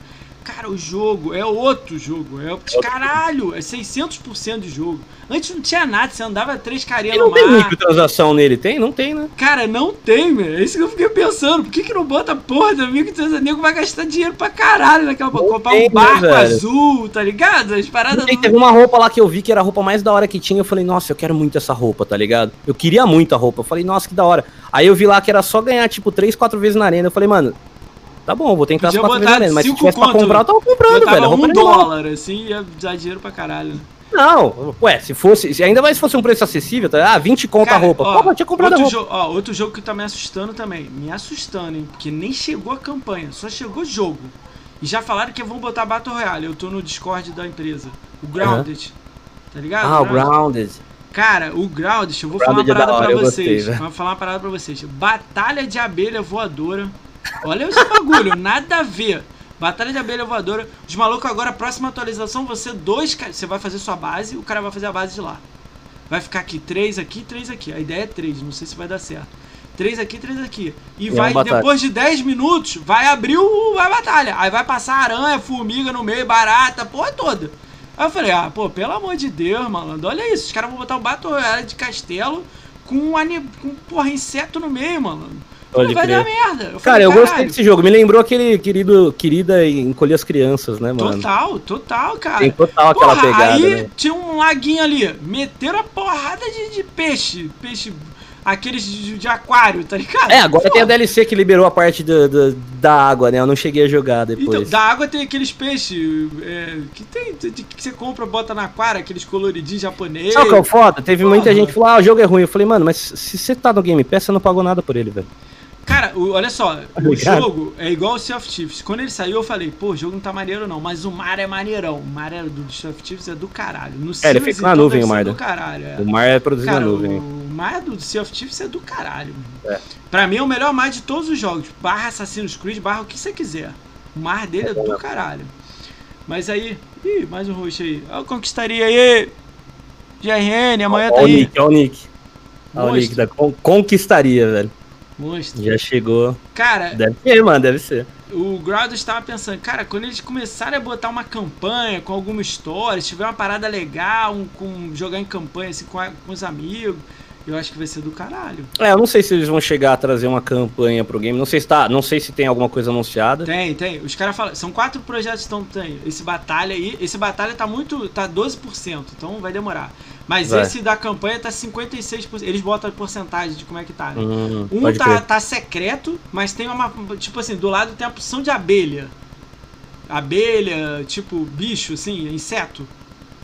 Cara, o jogo é outro jogo. É caralho, é 600% de jogo. Antes não tinha nada, você andava três carinhas no não tem mar. microtransação nele? Tem? Não tem, né? Cara, não tem, meu. É isso que eu fiquei pensando. Por que, que não bota porra da microtransação? O nego vai gastar dinheiro pra caralho naquela. Não Comprar tem, um né, barco velho? azul, tá ligado? As paradas tem, não- teve uma roupa lá que eu vi que era a roupa mais da hora que tinha. Eu falei, nossa, eu quero muito essa roupa, tá ligado? Eu queria muito a roupa. Eu falei, nossa, que da hora. Aí eu vi lá que era só ganhar, tipo, três, quatro vezes na arena. Eu falei, mano, tá bom, vou tentar as quatro vezes botar na arena. Mas se tivesse pra comprar, eu tava comprando, Botava velho. Um animal. dólar, assim, ia dar dinheiro pra caralho. Não, ué, se fosse. se- Ainda mais se fosse um preço acessível, tá? Ah, 20 conto a roupa. ó, Pô, eu tinha comprado outro roupa. jo- ó, outro jogo que tá me assustando também. Me assustando, hein? Porque nem chegou a campanha, só chegou jogo. E já falaram que vão botar Battle Royale. Eu tô no Discord da empresa. O Grounded. Tá ligado? Ah, o Grounded. Grounded. Cara, o Grounded, eu vou falar uma Grounded é da parada hora, pra eu gostei, vocês. velho. Vou falar uma parada pra vocês. Batalha de abelha voadora. Olha esse bagulho, nada a ver. Batalha de abelha voadora. Os malucos agora, a próxima atualização, você dois. Você vai fazer sua base, o cara vai fazer a base de lá. Vai ficar aqui, três aqui, três aqui. A ideia é três, não sei se vai dar certo. Três aqui, três aqui. E, E é vai, batalha. depois de 10 minutos, vai abrir o, a batalha. Aí vai passar aranha, formiga no meio, barata, porra toda. Aí eu falei, ah, pô, pelo amor de Deus, malandro, olha isso. Os caras vão botar um Battle Royale de castelo com um, com, porra, inseto no meio, malandro. Pode vai dar merda. Eu Cara, eu gostei "Caralho, desse jogo. Me lembrou aquele querido, querida encolher as crianças, né, mano? Total, total, cara. Tem total aquela Porra, pegada, aí né? tinha um laguinho ali. Meteram a porrada de, de peixe. Peixe. Aqueles de, de aquário, tá ligado? É, agora Pô, tem a DLC que liberou a parte do, do- da água, né? Eu não cheguei a jogar Então, depois. da água tem aqueles peixes é, que tem que você compra, bota na aquário, aqueles coloridinhos japoneses. Sabe o que é o foda? Teve muita Porra. gente que falou, ah, o jogo é ruim. Eu falei, mano, mas se você tá no Game Pass, você não pagou nada por ele, velho. Cara, o- olha só, o ligado? jogo é igual o Sea of Thieves. Quando ele saiu, eu falei, pô, o jogo não tá maneiro não, mas o mar é maneirão. O mar é do Sea of Thieves é do caralho. No É, ele fica na então, nuvem, o mar, do caralho. é. O mar é produzido Cara, na nuvem. o mar do Sea of Thieves é do caralho. Mano. É. Pra mim é o melhor mar de todos os jogos. Barra Assassin's Creed, barra o que você quiser. O mar dele é do caralho. Mas aí. Ih, mais um roxo aí. Eu conquistaria aí. GRN, amanhã tá Olha o aí. Nick, olha o Nick. Olha o. Nick da Con- Conquistaria, velho. Monstro. Já chegou. Cara, Deve ser, mano, deve ser. o Groudon estava pensando, cara, quando eles começarem a botar uma campanha com alguma história, se tiver uma parada legal, um, com jogar em campanha assim com, a- com os amigos, eu acho que vai ser do caralho. É, eu não sei se eles vão chegar a trazer uma campanha pro game. Não sei se tá, não sei se tem alguma coisa anunciada. Tem, tem. Os caras falam, são quatro projetos que estão tem. Esse batalha aí, esse batalha tá muito, tá 12%, então vai demorar. Mas Vai. esse da campanha tá 56%. Eles botam a porcentagem de como é que tá, né? Hum, Um tá, tá secreto, mas tem uma. Tipo assim, do lado tem a opção de abelha. Abelha, tipo, bicho, assim, inseto.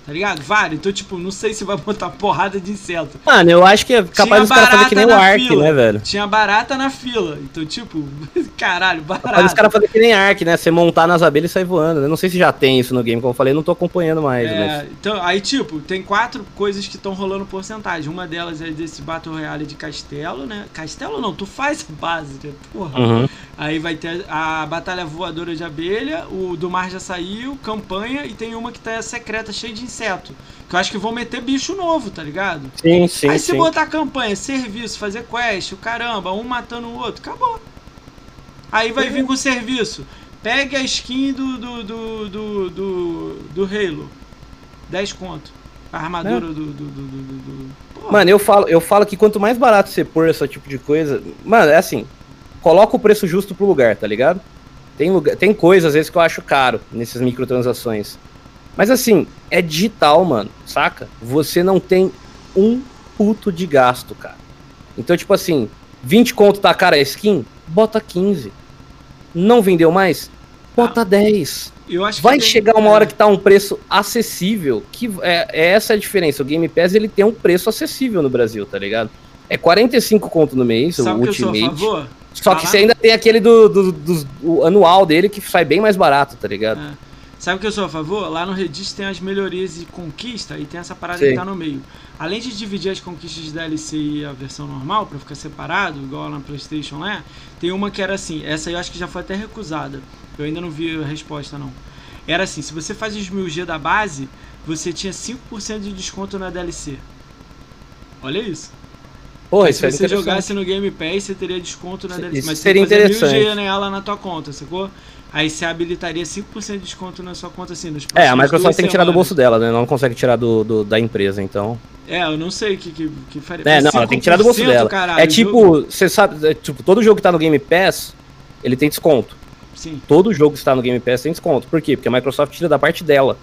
Tá ligado? Vários. Então, tipo, não sei se vai botar porrada de inseto. Mano, eu acho que é capaz dos caras fazer que nem o barata Ark, fila. né, velho? Tinha barata na fila. Então, tipo, caralho, Capaz dos barata. caras fazer que nem Ark, né? Você montar nas abelhas e sair voando. Eu não sei se já tem isso no game, como eu falei, não tô acompanhando mais. É, mas... então, aí, tipo, tem quatro coisas que estão rolando porcentagem. Uma delas é desse Battle Royale de castelo, né? Castelo não, tu faz a base, né? Porra. Uhum. Aí vai ter a Batalha Voadora de Abelha, o do Mar já saiu, campanha, e tem uma que tá secreta, cheia de inseto. Que eu acho que vão meter bicho novo, tá ligado? Sim, sim, Aí se sim. botar campanha, serviço, fazer quest, o caramba, um matando o outro, acabou. Aí vai vir com serviço. Pegue a skin do do, do, do, do, do Halo. 10 conto. A armadura do, do, do, do, do- Mano, eu falo, eu falo que quanto mais barato você pôr esse tipo de coisa. Mano, é assim. Coloca o preço justo pro lugar, tá ligado? Tem, lugar, tem coisa, às vezes, que eu acho caro nessas microtransações. Mas assim, é digital, mano, saca? Você não tem um puto de gasto, cara. Então, tipo assim, 20 conto tá cara a skin? Bota 15. Não vendeu mais? Bota 10. acho que Vai tem- chegar uma é. hora que tá um preço acessível, que é, é essa a diferença. O Game Pass ele tem um preço acessível no Brasil, tá ligado? É 45 conto no mês, Sabe o que eu sou a Ultimate. favor? Só que você ainda tem aquele do, do- do- o anual dele que sai bem mais barato, tá ligado? É. Sabe o que eu sou a favor? Lá no Reddit tem as melhorias de conquista e tem essa parada Sim. que tá no meio. Além de dividir as conquistas de DLC e a versão normal, pra ficar separado, igual na PlayStation lá, tem uma que era assim. Essa eu acho que já foi até recusada. Eu ainda não vi a resposta, não. Era assim: se você faz os 1000G da base, você tinha 5% de desconto na DLC. Olha isso. Porra, se isso é você jogasse no Game Pass, você teria desconto na Isso DLC. Mas seria você interessante. 1000G nela na tua conta, sacou? Aí você habilitaria 5% de desconto na sua conta assim. Nos É, a Microsoft tem que tirar do bolso dela, né? Não consegue tirar do, do- da empresa, então. É, eu não sei o que, que, que faria. É, não, ela tem que tirar do bolso 5%, dela. caralho, é tipo, você sabe, é, tipo, todo jogo que tá no Game Pass, ele tem desconto. Sim. Todo jogo que está no Game Pass tem desconto. Por quê? Porque a Microsoft tira da parte dela.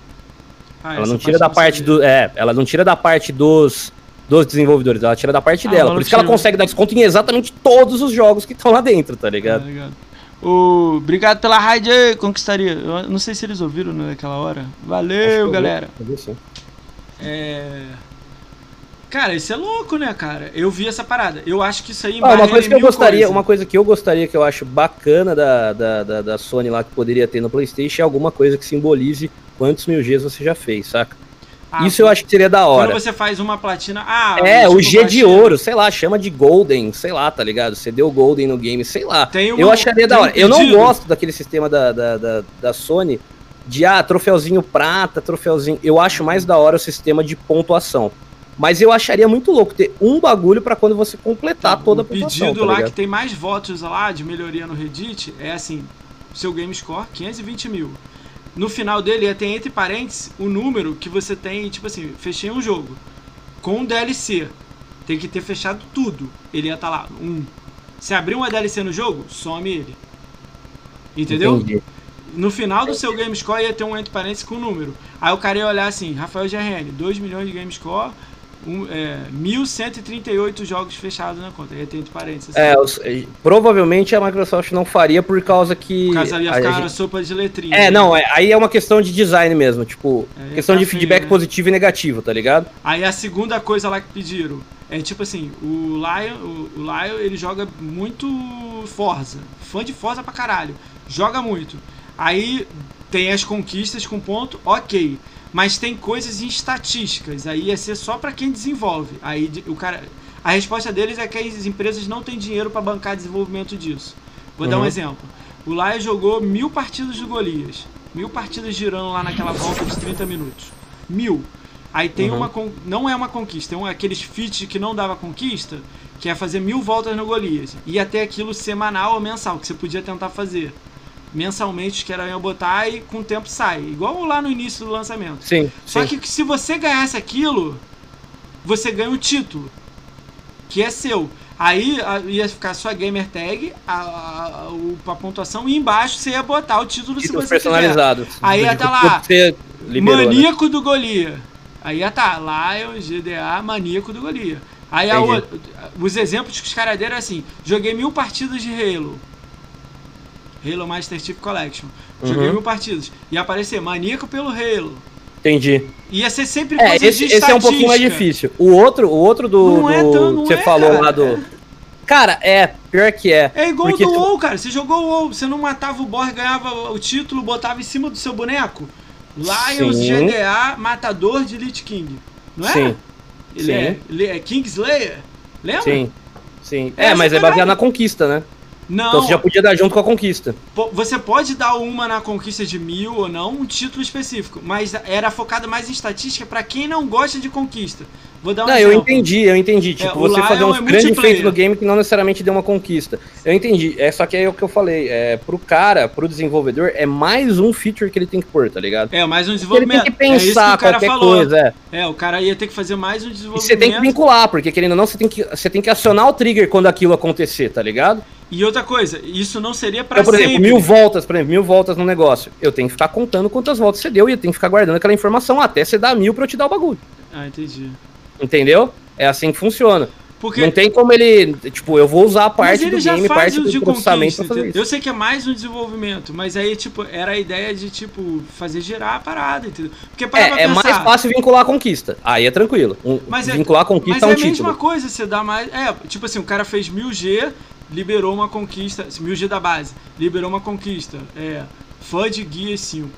Ah, ela não tira da parte do. É, ela não tira da parte dos, dos desenvolvedores, ela tira da parte Ah, dela. ela Por isso que ela consegue dar desconto em exatamente todos os jogos que estão lá dentro, tá Tá ligado? Obrigado pela raid aí, conquistaria. Eu não sei se eles ouviram né, naquela hora. Acho que Valeu, galera. É. Cara, isso é louco, né, cara? Eu vi essa parada. Eu acho que isso aí Ah, uma coisa que eu gostaria, coisas. uma coisa que eu gostaria que eu acho bacana da, da, da, da Sony lá que poderia ter no PlayStation é alguma coisa que simbolize quantos mil Gs você já fez, saca? Ah, Isso eu acho que seria da Quando hora. você faz uma platina. Ah, É, tipo o G de platina. ouro, sei lá, chama de Golden, sei lá, tá ligado? Você deu Golden no game, sei lá. Tem um- eu acharia da hora. eu não pedido. gosto daquele sistema da, da, da, da Sony de, ah, troféuzinho prata, troféuzinho. Eu acho mais da hora o sistema de pontuação. Mas eu acharia muito louco ter um bagulho pra quando você completar toda a o pontuação. pedido tá lá que tem mais votos lá de melhoria no Reddit é assim: seu game score 520 mil. No final dele ia ter entre parênteses o número que você tem, tipo assim, fechei um jogo com DLC. Tem que ter fechado tudo. Ele ia estar lá, um. Se abrir uma DLC no jogo, some ele. Entendeu? Entendi. No final do seu game score ia ter um entre parênteses com o número. Aí o cara ia olhar assim, Rafael GRN, 2 milhões de game score, um, é, 1.138 jogos fechados na conta. Ia ter entre parênteses. assim. É, os- provavelmente a Microsoft não faria por causa que. Por causa ia ficar gente- sopa de letrinha. É, não, é, aí é uma questão de design mesmo, tipo, É, questão de ficar feio, feedback né? positivo e negativo, tá ligado? Aí a segunda coisa lá que pediram é tipo assim, o Lion, o, o Lion ele joga muito Forza. Fã de Forza pra caralho. Joga muito. Aí tem as conquistas com ponto, ok. Mas tem coisas em estatísticas. Aí ia ser só pra quem desenvolve. Aí de- o cara. A resposta deles é que as empresas não têm dinheiro para bancar desenvolvimento disso. Vou dar um Uhum. exemplo. O Laia jogou mil partidas do Golias. Mil partidas girando lá naquela volta de 30 minutos. Mil. Aí tem Uhum. uma. Não é uma conquista, tem um, aqueles feats que não dava conquista, que é fazer mil voltas no Golias. Ia ter aquilo semanal ou mensal, que você podia tentar fazer. Mensalmente, os caras iam botar e com o tempo sai. Igual lá no início do lançamento. Sim, Só sim. que se você ganhasse aquilo, você ganha um título. Que é seu. Aí a- ia ficar sua gamer tag, a, a, o- a pontuação, e embaixo você ia botar o título se você quiser. personalizados. Aí ia tá do- lá, que Você liberou, né? Maníaco do Golia. Aí ia tá, Lion, GDA, Maníaco do Golia. Aí outra- os exemplos que os caras deram é assim: joguei mil partidas de Halo. Halo Master Chief Collection. Joguei Uhum. mil partidas. Ia aparecer Maníaco pelo Halo. Entendi. Ia ser sempre É, coisa esse, esse é um pouquinho mais difícil. O outro, o outro do, Não é do- tão- não que você é, falou cara. lá do. Cara, é, pior que é. É igual Porque do tu- WoW, cara. Você jogou o WoW, você não matava o boss, ganhava o título, botava em cima do seu boneco. Lions, Sim. GDA, matador de Lich King. Não é? Sim, Ele sim. é, ele é Kingslayer. Lembra? sim. Sim. É É, mas é baseado na conquista, né? Não, Então você já podia dar junto com a conquista. você pode dar uma na conquista de mil ou não, um título específico. Mas era focado mais em estatística pra quem não gosta de conquista. Vou dar um Não, eu entendi, eu entendi. Tipo, o você fazer Lion uns é grandes no game que não necessariamente deu uma conquista. Eu entendi. É só que é o que eu falei. É, pro cara, pro desenvolvedor, é mais um feature que ele tem que pôr, tá ligado? É, mais um Ele desenvolvimento. tem que é que pensar o cara qualquer falou. coisa, é. É, o cara ia ter que fazer mais um E desenvolvimento. você tem que vincular, porque querendo ou não, você tem que, você tem que acionar o trigger quando aquilo acontecer, tá ligado? E outra coisa, isso não seria pra Então, por sempre. exemplo, mil voltas, por exemplo, mil voltas no negócio. Eu tenho que ficar contando quantas voltas você deu e eu tenho que ficar guardando aquela informação até você dar mil pra eu te dar o bagulho. Ah, entendi. Entendeu? É assim que funciona. Porque Não tem como ele. Tipo, eu vou usar a mas parte do game, parte do processamento pra fazer isso. Eu sei que é mais um desenvolvimento, mas aí, tipo, era a ideia de, tipo, fazer girar a parada, entendeu? Porque para pra É, é pensar, mais fácil vincular a conquista. Aí é tranquilo. Um- Mas é- vincular a Mas conquista é a a um mesma coisa, você dá mais. É, tipo assim, o cara fez 1000G, liberou uma conquista. 1000G da base, liberou uma conquista. É. FUD Guia 5.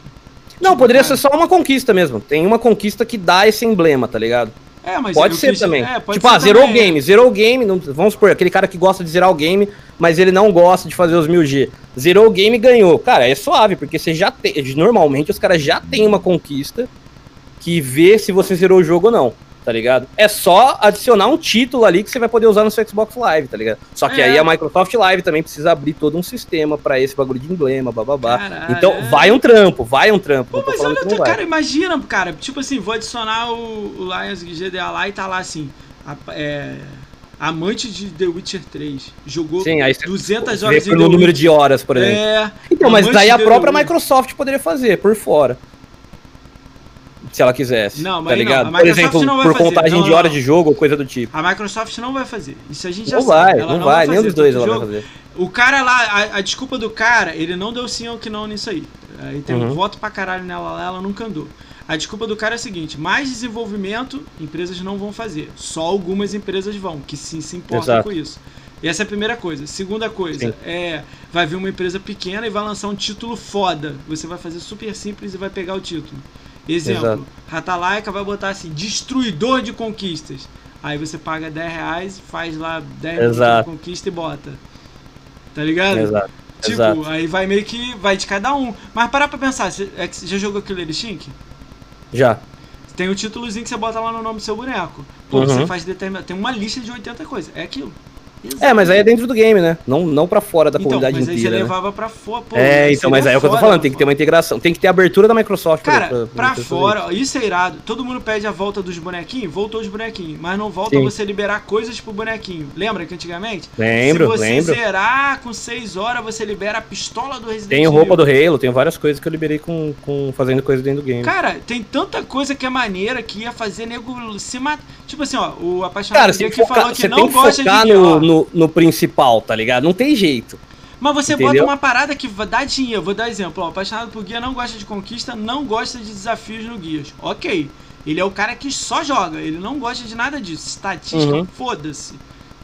Não, Tipo, poderia ser só uma conquista mesmo. Tem uma conquista que dá esse emblema, tá ligado? É, mas Pode ser fiz- também. é, pode tipo, ser ah, zerou o game. Zerou o game, não- vamos supor, aquele cara que gosta de zerar o game, mas ele não gosta de fazer os 1000G. Zerou o game e ganhou. Cara, é suave, porque você já tem. Normalmente os caras já têm uma conquista que vê se você zerou o jogo ou não, tá ligado? É só adicionar um título ali que você vai poder usar no seu Xbox Live, tá ligado? Só que É. aí a Microsoft Live também precisa abrir todo um sistema pra esse bagulho de emblema, bababá. Caralho, Então, é. vai um trampo, vai um trampo. Pô, mas olha, tu- cara, imagina, cara, tipo assim, vou adicionar o, o Lions GDA lá e tá lá assim, a- é, amante de The Witcher 3, jogou Sim, aí você 200 vê horas The número de horas, por exemplo. É, Então, mas daí a própria. Microsoft poderia fazer, por fora. Se ela quisesse. Não, mas tá aí não, ligado? a Por Microsoft exemplo, não vai por contagem Não, de não, horas não. de jogo ou coisa do tipo. A Microsoft não vai fazer. Isso a gente já Não sabe. vai, não vai, nenhum fazer dos dois ela vai jogo. fazer. O cara lá, a, a desculpa do cara, ele não deu sim ou que não nisso aí. Aí tem um Uhum. voto pra caralho nela lá, ela nunca andou. A desculpa do cara é a seguinte: mais desenvolvimento, empresas não vão fazer. Só algumas empresas vão, que sim se importam Exato. com isso. E essa é a primeira coisa. Segunda coisa, Sim. é. Vai vir uma empresa pequena e vai lançar um título foda. Você vai fazer super simples e vai pegar o título. Exemplo, Exato. Ratalaika vai botar assim, destruidor de conquistas. Aí você paga 10 reais, faz lá 10 minutos de conquista e bota. Tá ligado? Exato. Tipo, Exato. aí vai meio que. Vai de cada um. Mas parar pra pensar, você, é que você já jogou Killer Instinct? Já. Tem o títulozinho que você bota lá no nome do seu boneco. Pô, Uhum. você faz determinado. Tem uma lista de 80 coisas. É aquilo. É, mas aí é dentro do game, né? Não, não pra fora da então, comunidade mas aí você inteira. né? levava pra fora. Pô, É, então, mas aí é o que eu tô falando, tem que ter uma integração. Tem que ter abertura da Microsoft Cara, pra, pra fazer fora, ó, isso é irado. Todo mundo pede a volta dos bonequinhos, voltou os bonequinhos. Mas não volta Sim. você liberar coisas pro bonequinho. Lembra que antigamente? Lembro, Se você lembro. zerar com 6 horas, você libera a pistola do Resident Evil. roupa do Halo, tenho várias coisas que eu liberei com, com fazendo coisa dentro do game. Cara, tem tanta coisa que é maneira que ia fazer nego se matar. Tipo assim, ó, o apaixonado Cara, por você, Geek foca- falou que não tem que gosta focar de no, no, no principal, tá ligado? Não tem jeito. Mas você Entendeu? bota uma parada que dar dinheiro. Vou dar exemplo, ó, apaixonado por guia não gosta de conquista, não gosta de desafios no guias. Ok. Ele é o cara que só joga, ele não gosta de nada disso. Estatística, Uhum. foda-se.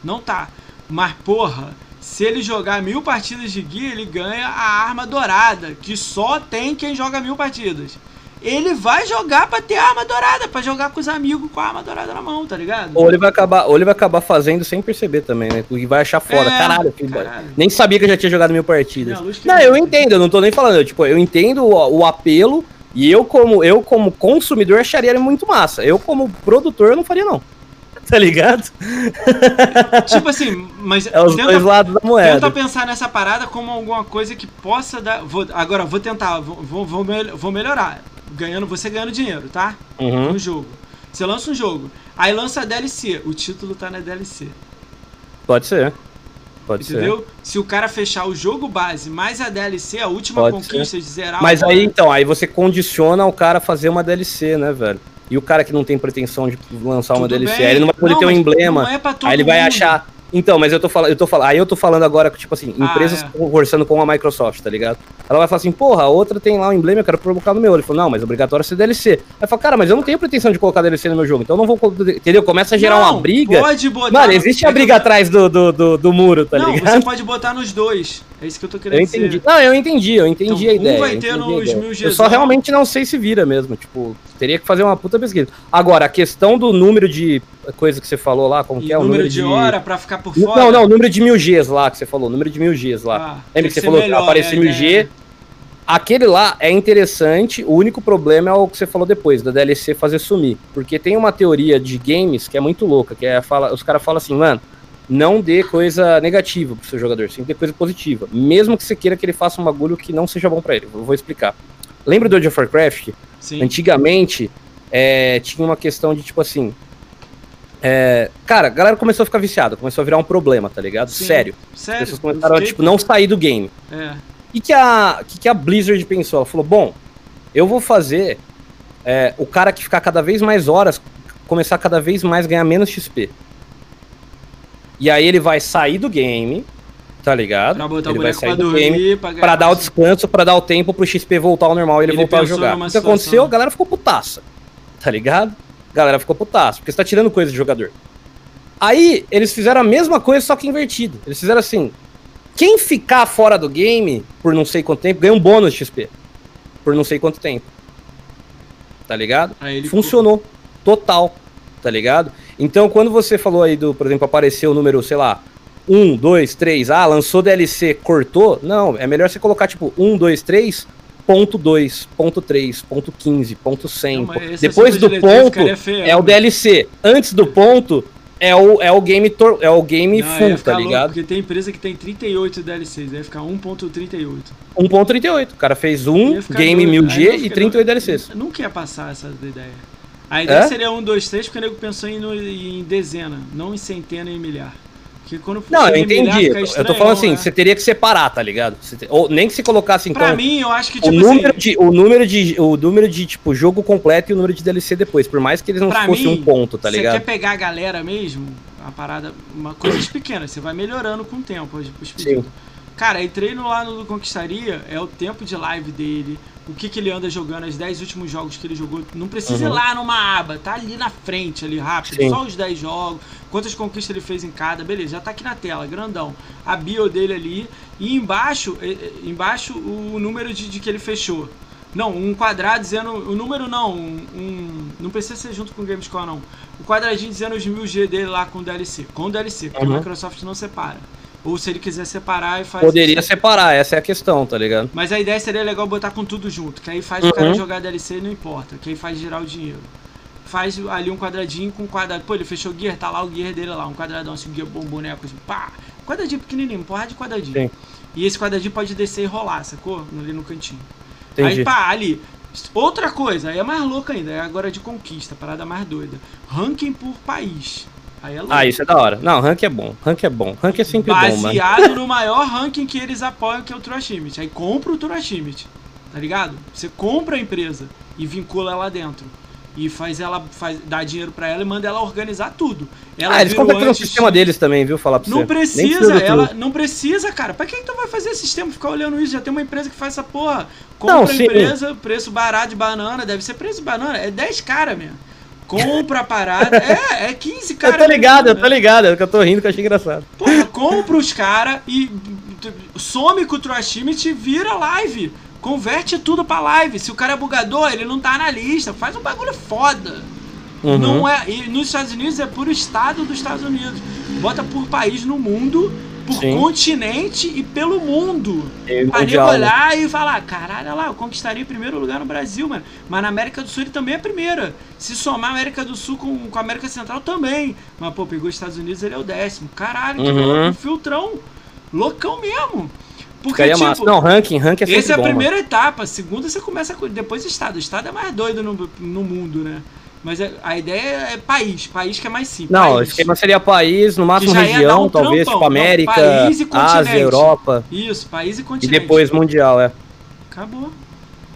Não tá. Mas, porra, se ele jogar mil partidas de guia, ele ganha a arma dourada, que só tem quem joga mil partidas. Ele vai jogar pra ter arma dourada, pra jogar com os amigos com a arma dourada na mão, tá ligado? Ou ele vai acabar, ou ele vai acabar fazendo sem perceber também, né? E vai achar foda. É, caralho, que- caralho. nem sabia que eu já tinha jogado mil partidas. Não, Não, eu entendo, eu não tô nem falando. eu, Tipo, eu entendo o, o apelo e eu como, eu, como consumidor, acharia ele muito massa. Eu, como produtor, eu não faria, não. Tá ligado? Tipo assim, mas É os tenta, dois lados da tenta moeda. pensar nessa parada como alguma coisa que possa dar. Vou, agora, vou tentar, vou, vou, vou melhorar. Ganhando, você ganhando dinheiro, tá? Uhum. No jogo. Você lança um jogo, aí lança a DLC. O título tá na DLC. Pode ser. Pode Entendeu? Se o cara fechar o jogo base mais a DLC, a última Pode conquista de zerar ser. Mas aí, então, aí você condiciona o cara a fazer uma DLC, né, velho? E o cara que não tem pretensão de lançar uma Tudo DLC, bem. aí ele não vai poder Não, ter um emblema. é Aí ele vai mundo. achar. Então, mas eu tô falando, eu tô falando, aí eu tô falando agora, tipo assim, Ah, empresas é. conversando com a Microsoft, tá ligado? Ela vai falar assim, porra, a outra tem lá um emblema, eu quero colocar no meu. Ele falou, não, mas é obrigatório ser DLC. Aí eu falo, cara, mas eu não tenho pretensão de colocar DLC no meu jogo, então eu não vou. Entendeu? Começa a gerar Não, uma briga. Pode botar. Mano, no- existe a briga atrás do, do, do, do muro, tá não, ligado? você pode botar nos dois. É isso que eu tô querendo Eu entendi. dizer. Não, eu entendi, eu entendi Então, a um ideia. vai eu ter nos mil Eu só realmente não sei se vira mesmo. Tipo, teria que fazer uma puta pesquisa. Agora, a questão do número de coisa que você falou lá, como E que é o número de hora pra ficar por fora. Não, não, o número de mil Gs lá que você falou, número de mil Gs lá. Ah, Lembra que você falou melhor, que aparecia né, mil G? Aquele lá é interessante, o único problema é o que você falou depois, da DLC fazer sumir. Porque tem uma teoria de games que é muito louca, que é fala, os caras falam assim, mano, não dê coisa negativa pro seu jogador, sim dê coisa positiva. Mesmo que você queira que ele faça um bagulho que não seja bom pra ele. Eu vou explicar. Lembra do World of Warcraft? Sim. Antigamente, é, tinha uma questão de tipo assim. É, cara, a galera começou a ficar viciada, começou a virar um problema, tá ligado? Sim. Sério. As Sério. pessoas começaram a tipo, não sair do game. É. O que, que, a, que, que a Blizzard pensou? Ela falou: bom, eu vou fazer é, o cara que ficar cada vez mais horas começar cada vez mais ganhar menos XP. E aí ele vai sair do game, tá ligado? Pra botar ele vai sair do game pra pra dar o descanso, pra dar o tempo pro XP voltar ao normal e ele, Ele voltar a jogar. O que aconteceu? A galera ficou putaça. Tá ligado? A galera ficou putaça, porque você tá tirando coisa de jogador. Aí eles fizeram a mesma coisa, só que invertido. Eles fizeram assim: quem ficar fora do game por não sei quanto tempo ganha um bônus de XP. Por não sei quanto tempo. Tá ligado? Funcionou. Total. Tá ligado? Então, quando você falou aí do, por exemplo, apareceu o número, sei lá, 1, 2, 3, ah, lançou DLC, cortou. Não, é melhor você colocar tipo 1, 2, 3, ponto 2, ponto 3, ponto 15, ponto 100. Não, Depois do ponto ficaria feio, é o né? DLC. Antes do ponto é o, é o game, tor- é o game Não, full, tá louco, ligado? Porque tem empresa que tem 38 DLCs, deve ficar 1.38. 1.38. O cara fez um game doido. 1000G Aí não e fica- 38 DLCs. Eu Nunca ia passar essa ideia. A ideia É? seria 1, 2, 3, porque o nego pensou em, em dezena, não em centena e em milhar. Porque quando Não, eu entendi. Eu tô estranhão, falando assim, né? você teria que separar, tá ligado? Você te- Ou nem que se colocasse então Pra mim, eu acho que, o tipo número assim, de o número de o número de tipo jogo completo e o número de DLC depois, por mais que eles não fossem um ponto, tá você ligado? quer pegar a galera mesmo, a parada, uma coisas pequenas, você vai melhorando com o tempo, os, os. Cara, entrei no lá no Conquistaria, é o tempo de live dele, o que, que ele anda jogando, os 10 últimos jogos que ele jogou. Não precisa ir Uhum. lá numa aba, tá ali na frente, ali rápido, Sim. só os 10 jogos, quantas conquistas ele fez em cada, beleza, já tá aqui na tela, grandão. A bio dele ali, e embaixo, embaixo o número de, de que ele fechou. Não, um quadrado dizendo. O número não, um. um- não precisa ser junto com o Gamescore, não. O quadradinho dizendo os mil G dele lá com o DLC. Com o DLC, porque Uhum. a Microsoft não separa. Ou se ele quiser separar e faz. Poderia isso. separar, essa é a questão, tá ligado? Mas a ideia seria legal botar com tudo junto, que aí faz o Uhum. cara jogar DLC e não importa, que aí faz girar o dinheiro. Faz ali um quadradinho com um quadrado. Pô, ele fechou o Gear, tá lá o Gear dele lá, um quadradão assim, um Gear bom boneco assim, pá! Quadradinho pequenininho, um porra de quadradinho. Sim. E esse quadradinho pode descer e rolar, sacou? Ali no cantinho. Entendi. Aí pá, ali. Outra coisa, aí é mais louca ainda, é agora de conquista, parada mais doida. Ranking por país. Aí é louco. Ah, isso é da hora. Não, rank é bom. Rank é bom. Rank é sempre bom, mano. Baseado no maior ranking que eles apoiam, que é o Achievement. Aí compra o Achievement, tá ligado? Você compra a empresa e vincula ela dentro. E faz ela, faz, dá dinheiro pra ela e manda ela organizar tudo. Ela Ah, eles compram o sistema deles também, viu? Falar pra você. Não precisa, do ela não precisa, cara. Pra que tu vai fazer sistema ficar olhando isso? Já tem uma empresa que faz essa porra. Não, Compra a sim. empresa, preço barato de banana, deve ser preço de banana, é 10 cara mesmo. Compra a parada, é, é 15 cara. Eu tô ligado, eu tô ligado. É que eu tô rindo que eu achei engraçado. Porra, compra os caras e some com o Achievement e vira live. Converte tudo pra live. Se o cara é bugador, ele não tá na lista. Faz um bagulho foda. Uhum. Não é, e nos Estados Unidos é por estado dos Estados Unidos. Bota por país no mundo, por Sim. continente e pelo mundo. Pra nego mundial, né? olhar e falar, caralho, olha lá, eu conquistaria o primeiro lugar no Brasil, mano. Mas na América do Sul ele também é a primeira. Se somar a América do Sul com, com a América Central também. Mas, pô, pegou os Estados Unidos, ele é o décimo. Caralho, que Uhum. louco, um filtrão. Loucão mesmo. Porque, Ficaria tipo, massa. Não, ranking, ranking é esse é a bom, mano. primeira etapa. A segunda você começa com. Depois estado. O estado é mais doido no, no mundo, né? Mas é- a ideia é país. País que é mais simples. Não, o país. esquema seria país, no máximo dar região, um talvez, trampão. tipo Não, América, país e continente. Ásia, Europa. Isso, país e E continente. depois mundial, é. Acabou.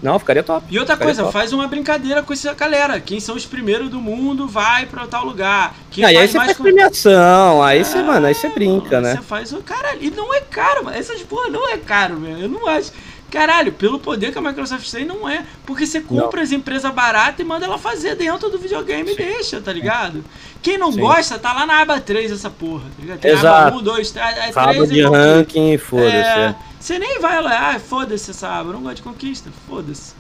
Não, ficaria top. E outra coisa, top. faz uma brincadeira com essa galera. Quem são os primeiros do mundo vai pra tal lugar. Quem Não, e aí você mais faz com- premiação, aí você, Ah, mano, aí você brinca, mano, né? Você faz o. Caralho, e não é caro, mano. Essas porra não é caro, velho. Eu não acho. Caralho, pelo poder que a Microsoft tem, não é. Porque você compra as empresas baratas e manda ela fazer dentro do videogame e deixa, tá ligado? Quem não Sim. gosta, tá lá na aba 3 essa porra, tá ligado? Tem Exato. aba 1, 2, 3, é Fala 3 de ranking, foda-se. é, é. Você nem vai lá, ah, foda-se essa aba, não gosto de conquista, foda-se.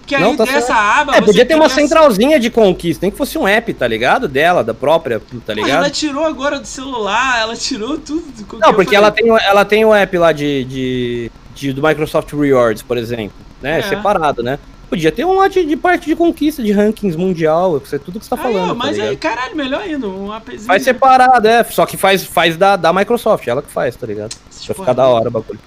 Porque Não, aí tá dessa certo. aba. É, podia ter uma cria- centralzinha de conquista, nem que fosse um app, tá ligado? Dela, da própria, tá Mas ela ligado? tirou agora do celular, ela tirou tudo. do Não, porque ela tem, ela tem o app lá de, de, de- do Microsoft Rewards, por exemplo, né? É. Separado, né? Podia ter um lá de, de parte de conquista, de rankings mundial, isso é tudo que você tá Aí, ó, falando, tá mas aí, ligado? caralho, melhor ainda, um appzinho. Faz separado, é, só que faz, faz da, da Microsoft, ela que faz, tá ligado? Pra ficar da hora o bagulho.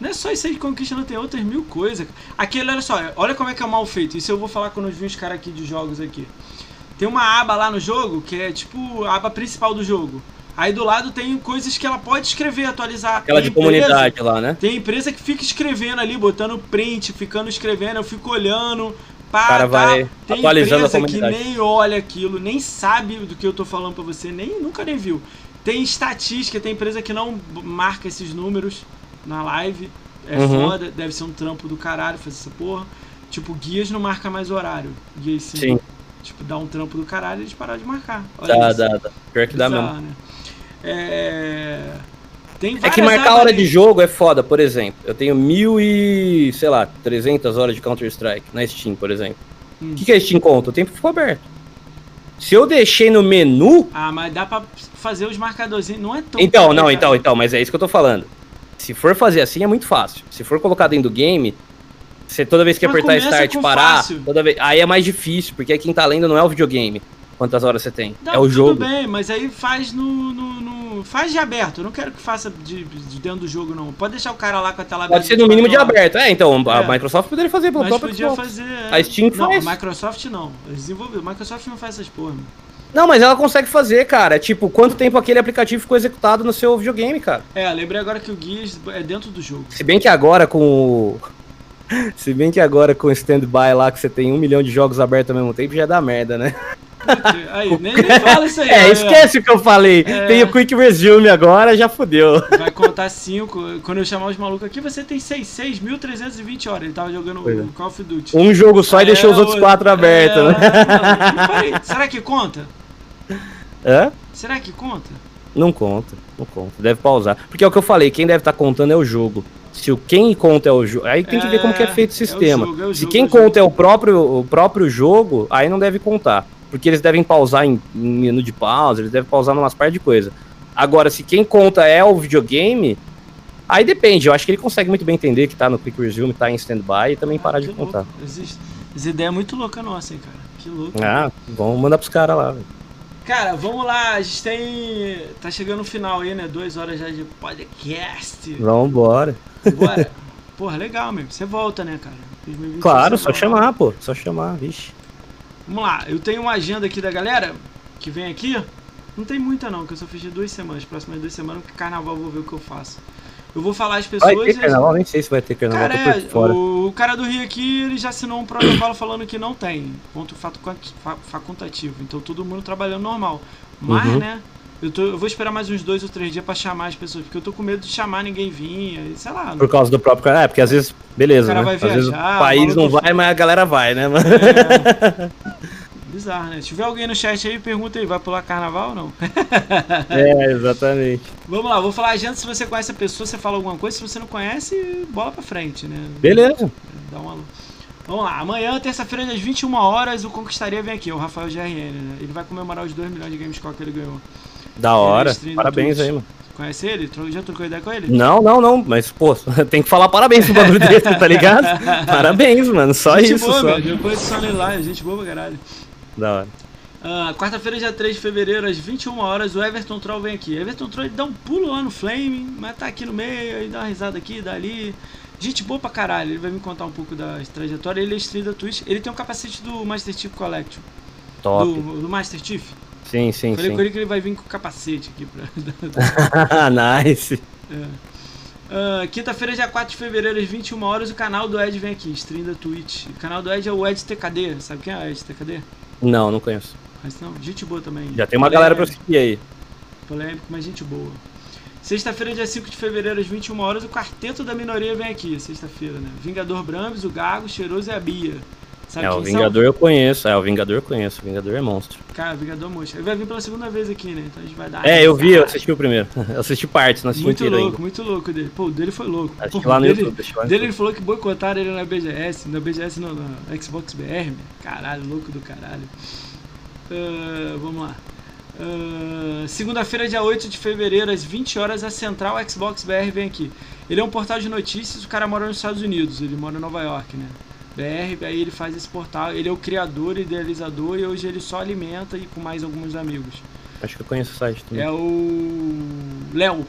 Não é só isso aí de conquista, não tem outras mil coisas. Aquele, olha só, olha como é que é mal feito. Isso eu vou falar quando eu vi os caras aqui de jogos aqui. Tem uma aba lá no jogo que é tipo a aba principal do jogo. Aí do lado tem coisas que ela pode escrever, atualizar. Aquela Tem de comunidade lá, né? Tem empresa que fica escrevendo ali, botando print, ficando escrevendo, eu fico olhando. Pá, cara tá. vai Tem atualizando a empresa que comunidade. nem olha aquilo, nem sabe do que eu tô falando pra você, nem nunca nem viu. Tem estatística, tem empresa que não marca esses números na live. É Uhum. foda, deve ser um trampo do caralho fazer essa porra. Tipo, guias não marca mais horário. Guias sim. Sim. Tipo, dá um trampo do caralho e eles pararam de marcar. Olha Dá, isso. dá, dá. Pior que dá mesmo. Bizarro, né? É... Tem É que marcar a hora de jogo é foda, por exemplo. Eu tenho mil e, sei lá, 300 horas de Counter-Strike na Steam, por exemplo. O Hum. que, que a Steam conta? O tempo ficou aberto. Se eu deixei no menu. Ah, mas dá pra fazer os marcadorzinhos. Não é tão. Então, não, então, então, mas é isso que eu tô falando. Se for fazer assim, é muito fácil. Se for colocar dentro do game, você toda vez que Mas apertar start parar, fácil. toda vez, aí é mais difícil, porque quem tá lendo não é o videogame. Quantas horas você tem? Não, é o tudo jogo. bem, mas aí faz no, no, no- Faz de aberto. Eu não quero que faça de, de dentro do jogo, não. Pode deixar o cara lá com a tela Pode ser no mínimo de aberto. É, então, a É. Microsoft poderia fazer pelo próprio podia Xbox. fazer. é. A Steam não, faz. a Microsoft não. Eles desenvolveram. A Microsoft não faz essas porra. Não, mas ela consegue fazer, cara. Tipo, quanto tempo aquele aplicativo ficou executado no seu videogame, cara? É, lembrei agora que o Gears é dentro do jogo. Se bem que agora com o. Se bem que agora com o stand-by lá, que você tem um milhão de jogos abertos ao mesmo tempo, já dá merda, né? Aí, nem, nem fala isso aí. É, aí, ó. esquece o que eu falei. É. Tem o Quick Resume agora, já fudeu. Vai contar 5. Quando eu chamar os malucos aqui, você tem 6, 6.320 horas. Ele tava jogando Pois é. o Call of Duty. Um jogo só e É, deixou os outros o- quatro abertos, é, né? Será que conta? Hã? Será que conta? Não conta, não conta. Deve pausar. Porque é o que eu falei, quem deve estar contando é o jogo. Se o quem conta é o jogo. Aí tem que ver como que é feito o É, sistema. é o jogo, é o Se jogo, quem é o jogo. conta é o próprio, o próprio jogo, aí não deve contar. Porque eles devem pausar em, em menu de pausa, eles devem pausar numas par de coisa. Agora, se quem conta é o videogame, aí depende. Eu acho que ele consegue muito bem entender que tá no Quick Resume, tá em stand-by e também parar Ah, de que contar. Existe. Essa ideia é muito louca nossa, hein, cara. Que louco. Ah, vamos mandar pros caras lá, velho. Cara, vamos lá. A gente tem. Tá chegando no final aí, né? Duas horas já de podcast. Vambora. Bora. Porra, legal mesmo. Você volta, né, cara? 2026 Claro, só volta. chamar, pô. Só chamar, vixe. Vamos lá. Eu tenho uma agenda aqui da galera que vem aqui. Não tem muita não, que eu só fiz de duas semanas. Próximas duas semanas, porque carnaval eu vou ver o que eu faço. Eu vou falar as pessoas. Vai ter carnaval? Nem sei se vai ter carnaval, Cara, é, fora. o, o cara do Rio aqui, ele já assinou um protocolo falando que não tem. Ponto fato facultativo. Então todo mundo trabalhando normal. Mas, Uhum. né? Eu, tô, eu vou esperar mais uns dois ou três dias pra chamar as pessoas, porque eu tô com medo de chamar ninguém vir, aí, sei lá. Por causa do próprio cara. É, porque às vezes, beleza, O cara né? vai às vezes o viajar, país não vai, mas a galera vai, né, mano? É. Bizarro, né? Se tiver alguém no chat aí, pergunta aí, vai pular carnaval ou não? É, exatamente. Vamos lá, vou falar a agenda. Se você conhece a pessoa, você fala alguma coisa. Se você não conhece, bola pra frente, né? Beleza. dá uma alô. Vamos lá, amanhã, terça-feira, às 21 horas, o Conquistaria vem aqui, o Rafael GRN, né? Ele vai comemorar os 2 milhões de Gamescore que ele ganhou. Da hora. Parabéns aí, mano. Conhece ele? Já trocou ideia com ele? Não, não, não. Mas, pô, tem que falar parabéns pro bagulho desse, tá ligado? parabéns, mano. Só gente isso. Boa, só. Velho. Eu conheço só ele lá, gente boa pra caralho. Da hora. Uh, Quarta-feira, dia 3 de fevereiro, às 21 horas, o Everton Troll vem aqui. Everton Troll ele dá um pulo lá no Flame, mas tá aqui no meio, aí dá uma risada aqui, dá ali. Gente boa pra caralho, ele vai me contar um pouco da trajetória. Ele é stream da Twitch, ele tem um capacete do Master Chief Collection. Top. Do, do Master Chief. Sim, sim, Falei sim. com ele que ele vai vir com capacete aqui pra. nice. É. Uh, Quinta-feira, dia 4 de fevereiro, às 21 horas, o canal do Ed vem aqui, stream da Twitch. O canal do Ed é o Ed TKD, sabe quem é o Ed TKD? Não, não conheço. Mas não, gente boa também. Já tem uma galera pra seguir aí. Polêmico, mas gente boa. Sexta-feira, dia 5 de fevereiro, às 21 horas, o quarteto da minoria vem aqui, sexta-feira, né? Vingador Brambis, o Gago, o Cheiroso e a Bia. Sabe é, o Vingador eu conheço. É, o Vingador eu conheço. O Vingador é monstro. são? Cara, o Vingador é monstro. Ele vai vir pela segunda vez aqui, né? Então a gente vai dar. É, eu vi, eu assisti o primeiro. Eu assisti partes, não assisti Muito louco, ainda. muito louco dele. Pô, o dele foi louco. Assisti Pô, lá no dele, YouTube. assisti lá no dele ele falou que boicotaram ele na BGS, na BGS não, na Xbox BR, meu. Caralho, louco do caralho. Ah, vamos lá. Ah, Segunda-feira, dia 8 de fevereiro, às 20 horas, a Central Xbox BR vem aqui. Ele é um portal de notícias, o cara mora nos Estados Unidos, ele mora em Nova York, né? BR, aí ele faz esse portal, ele é o criador, idealizador e hoje ele só alimenta e com mais alguns amigos. Acho que eu conheço o site também. É o Léo.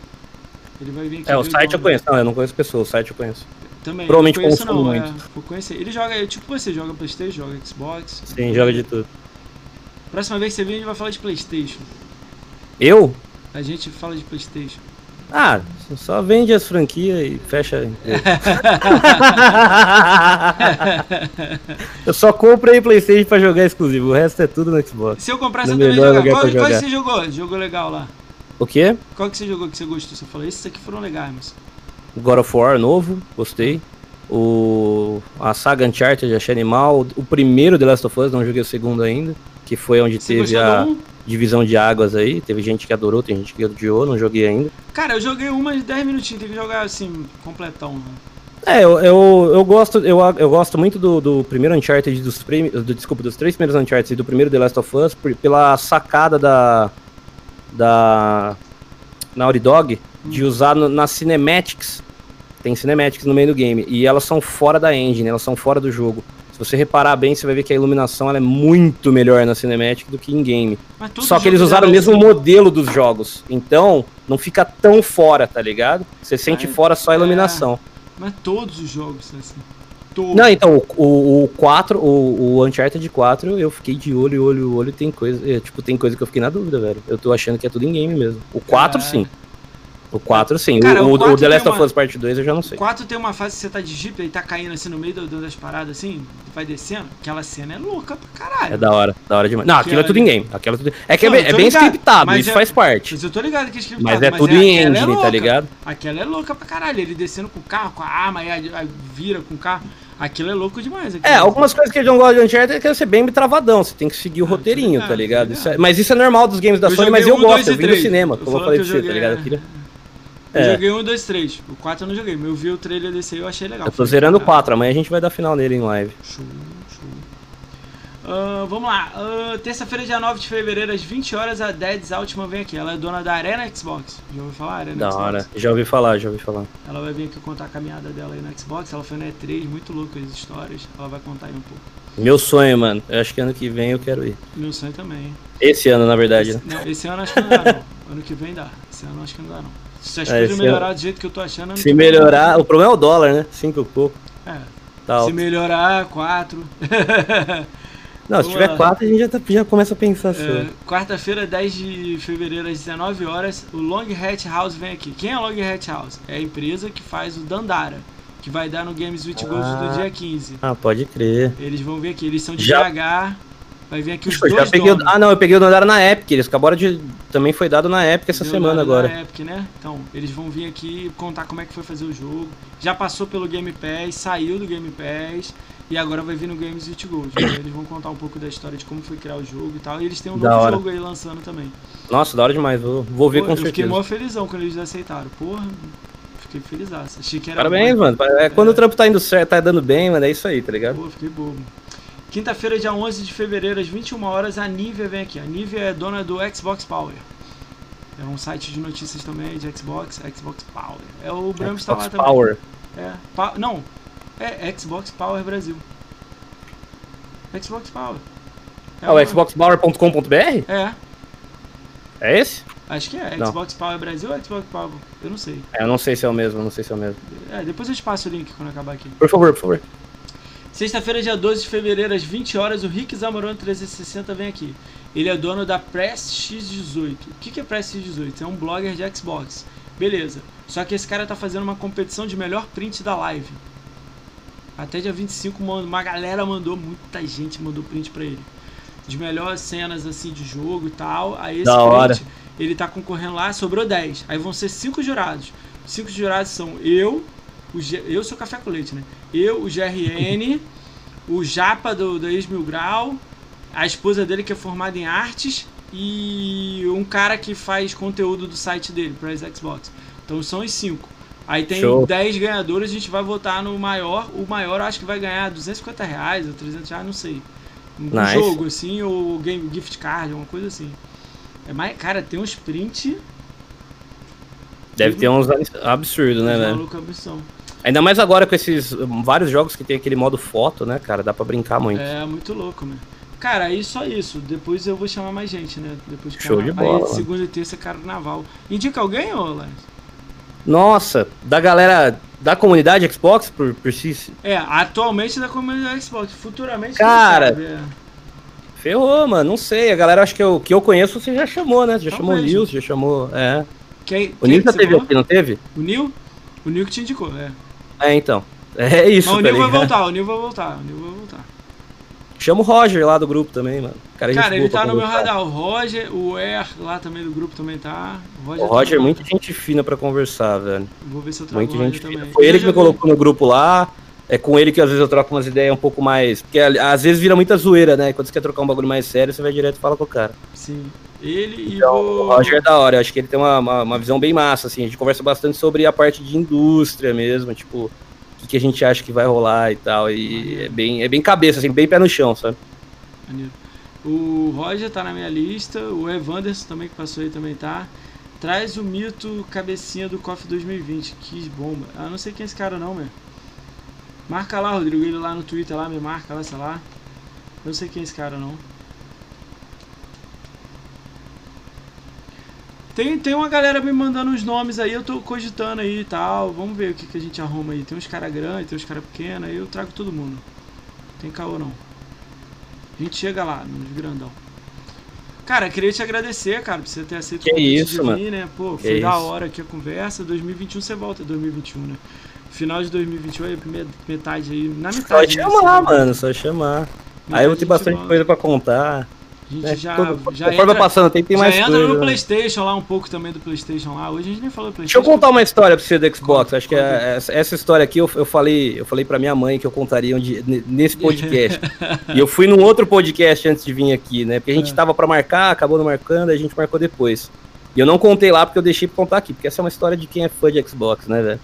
Ele vai vir aqui. É, o site eu conheço. Não, eu não conheço pessoas, o site eu conheço. Também. Provavelmente não conheço, não, muito. É, vou conhecer. Ele joga, é tipo você, joga Playstation, joga Xbox. Sim, joga de tudo. Próxima vez que você vir, a gente vai falar de Playstation. Eu? A gente fala de Playstation. Ah, só vende as franquias e fecha. eu só comprei Playstation pra jogar exclusivo, o resto é tudo no Xbox. Se eu comprar, você No também jogar. Qual, qual que você jogou? Jogou legal lá. O quê? Qual que você jogou que você gostou? Você falou, esses aqui foram legais, mas. God of War novo, gostei. O a saga Uncharted achei animal. O primeiro The Last of Us, não joguei o segundo ainda, que foi onde Você teve a um? Divisão de águas aí. Teve gente que adorou, tem gente que odiou, não joguei ainda. Cara, eu joguei umas 10 minutinhos, tem que jogar assim, completão. Né? É, eu, eu, eu gosto, eu, eu gosto muito do, do primeiro Uncharted, dos, premi- do, desculpa, dos três primeiros Uncharted e do primeiro The Last of Us, por- pela sacada da. da. Naughty Dog, de usar no, nas cinematics. Tem cinematics no meio do game. E elas são fora da engine, elas são fora do jogo. Se você reparar bem, você vai ver que a iluminação ela é muito melhor na cinematic do que em game. Só que eles usaram o mesmo modelo dos jogos. Então, não fica tão fora, tá ligado? Você sente É, fora só a iluminação. Mas todos os jogos são assim. Todos. Não, então, o, o, o 4, o, o Uncharted 4, eu fiquei de olho, olho, olho, tem coisa, é, tipo, tem coisa que eu fiquei na dúvida, velho. Eu tô achando que é tudo em game mesmo. O 4, Cara. sim. O 4, sim. Cara, o, o o- 4 o The Last of Us Part 2 eu já não sei. 4 tem uma fase que você tá de jeep e tá caindo assim no meio do- das paradas assim, vai descendo. Aquela cena é louca pra caralho. É da hora, da hora demais. Não, aquilo é tudo em game. Aquilo é, tudo... é que é Não, bem, eu é bem ligado, scriptado, mas isso é- faz parte. Mas eu tô ligado que é escrito Mas é tudo em aquela engine, tá louca. ligado? Aquela é louca pra caralho. Ele descendo com o carro, com a arma, aí, aí vira com o carro. Aquilo é louco demais. É, algumas coisas que eu não gosto de Uncharted é que você bem travadão, você tem que seguir o Ah, roteirinho, tá ligado, Isso é- mas isso é normal dos games da Sony, mas eu gosto, eu vi no cinema, como eu falei pra você, tá ligado? Eu é. joguei um, dois, três. O 4 eu não joguei, mas eu vi o trailer desse aí eu achei legal. Eu tô zerando o caralho. 4, amanhã a gente vai dar final nele em live. Show, show. Ah, vamos lá. Ah, Terça-feira, dia 9 de fevereiro, às 20 horas, a Deads Altman vem aqui. Ela é dona da Arena Xbox. Já ouviu falar? Arena Da Xbox. hora. Já ouvi falar, já ouvi falar. Ela vai vir aqui contar a caminhada dela aí no Xbox. Ela foi na E3, muito louca as histórias. Ela vai contar aí um pouco. Meu sonho, mano. Eu acho que ano que vem eu quero ir. Meu sonho também. Esse ano, na verdade, Esse, né? não, esse ano acho que não dá, não. Ano que vem dá. Esse ano acho que não dá, não. Se as É, coisas melhorar ano- do jeito que eu tô achando, ano Se melhorar, o problema é o dólar, né? Cinco e pouco. É, Tá se alto. melhorar, 4. Não, se tiver quatro, a gente já, tá- já começa a pensar É, sobre. Quarta-feira, 10 de fevereiro, às 19 horas, o Long Hat House vem aqui. Quem é o Long Hat House? É a empresa que faz o Dandara, que vai dar no Games with Gold Ah. do dia 15. Ah, pode crer. Eles vão vir aqui, eles são de Já- BH, vai vir aqui os Eu dois peguei. Ah, não, eu peguei o Dandara na Epic. Eles acabaram de. Também foi dado na Epic essa Deu semana agora. Na Epic, né? Então, eles vão vir aqui contar como é que foi fazer o jogo. Já passou pelo Game Pass, saiu do Game Pass e agora vai vir no Games with Gold. Então, eles vão contar um pouco da história de como foi criar o jogo e tal. E eles têm um Da novo hora. jogo aí lançando também. Nossa, da hora demais. Vou, vou ver Pô, com eu fiquei certeza. mó felizão quando eles aceitaram. Porra, fiquei feliz. Achei que era. Parabéns, mano. É, quando o trampo tá indo certo, tá dando bem, mano, é isso aí, tá ligado? Pô, fiquei bobo. Quinta-feira, dia 11 de fevereiro, às 21 horas, a Nivea vem aqui. A Nivea é dona do Xbox Power. É um site de notícias também de Xbox, Xbox Power. É o Bram está lá também. Power. É, pa não, é Xbox Power Brasil. Xbox Power. É ah, o xboxpower.com.br? É. É esse? Acho que é. Não. Xbox Power Brasil ou Xbox Power? Eu não sei. É, eu não sei se é o mesmo, não sei se é o mesmo. É, depois eu te passo o link quando acabar aqui. Por favor, por favor. Sexta-feira, dia 12 de fevereiro, às 20 horas, o Rick Zamorano 360 vem aqui. Ele é dono da Press X18. O que é Press X18? É um blogger de Xbox. Beleza. Só que esse cara tá fazendo uma competição de melhor print da live. Até dia 25, uma galera mandou, muita gente mandou print pra ele. De melhores cenas assim de jogo e tal. Aí esse da print, hora. ele tá concorrendo lá, sobrou 10. Aí vão ser 5 jurados. Cinco jurados são eu, o eu sou café com leite, né? Eu, o GRN, o Japa do, do Ex Mil Grau, a esposa dele que é formada em artes e um cara que faz conteúdo do site dele para Xbox. Então são os cinco. Aí tem Show. 10 ganhadores, a gente vai votar no maior. O maior eu acho que vai ganhar 250 reais ou 300 reais, não sei. Um nice. jogo assim, ou game gift card, uma coisa assim. É mais, cara, tem uns print. Deve ter uns absurdos, né, velho? Ainda mais agora com esses vários jogos que tem aquele modo foto, né, cara? Dá pra brincar muito. É, muito louco, né? Cara, aí só isso. Depois eu vou chamar mais gente, né? Depois de Show de bola. Aí, segunda e terça, carnaval. Indica alguém, ô Lance? Nossa, da galera da comunidade Xbox por, por si? É, atualmente da comunidade Xbox. Futuramente, cara. É. Ferrou, mano. Não sei. A galera acho que eu, que eu conheço você já chamou, né? Já Talvez. chamou o Nils, já chamou. É. Quem, o Nil já teve aqui, não teve? O Nil? O Nil que te indicou, é. É, então. É isso, Mas o Nil tá vai voltar, o Nil vai voltar, o Nil vai voltar. Chama o Roger lá do grupo também, mano. Cara, Cara ele tá no meu radar. O Roger, o Er lá também do grupo também tá. O Roger, o tá Roger é muita gente fina pra conversar, velho. Vou ver se eu trago Muita gente fina. Foi ele que me colocou no grupo lá. É com ele que às vezes eu troco umas ideias um pouco mais. Porque às vezes vira muita zoeira, né? Quando você quer trocar um bagulho mais sério, você vai direto e fala com o cara. Sim. Ele então, e o. O Roger é da hora, eu acho que ele tem uma, uma, uma visão bem massa, assim. A gente conversa bastante sobre a parte de indústria mesmo, tipo, o que, que a gente acha que vai rolar e tal. E é bem, é bem cabeça, assim, bem pé no chão, sabe? Maneiro. O Roger tá na minha lista, o Evanderson também que passou aí também tá. Traz o mito cabecinha do KOF 2020, que bomba. Ah, não sei quem é esse cara não, meu. Marca lá, Rodrigo, ele lá no Twitter lá, me marca lá, sei lá. Não sei quem é esse cara não. Tem, tem uma galera me mandando uns nomes aí, eu tô cogitando aí e tal. Vamos ver o que, que a gente arruma aí. Tem uns caras grandes, tem uns caras pequenos, aí eu trago todo mundo. Tem caô não. A gente chega lá, nos grandão. Cara, queria te agradecer, cara, por você ter aceito que o convite isso, de vir, né? Pô, foi que da isso. hora aqui a conversa. 2021 você volta, 2021, né? Final de 2021 aí, metade aí, na metade. Só chamar, mano, só chamar. Aí eu vou ter bastante volta. coisa pra contar. A gente é, já, todo, já entra, passando, tem, tem mais já entra coisa, no Playstation lá, um pouco também do Playstation lá. Hoje a gente nem falou do Playstation. Deixa eu contar uma história pra você do Xbox. Conta, Acho que é, essa, essa, história aqui eu, eu falei eu falei pra minha mãe que eu contaria onde, nesse podcast. e eu fui num outro podcast antes de vir aqui, né? Porque a gente é. tava pra marcar, acabou não marcando, a gente marcou depois. E eu não contei lá porque eu deixei pra contar aqui, porque essa é uma história de quem é fã de Xbox, né, velho?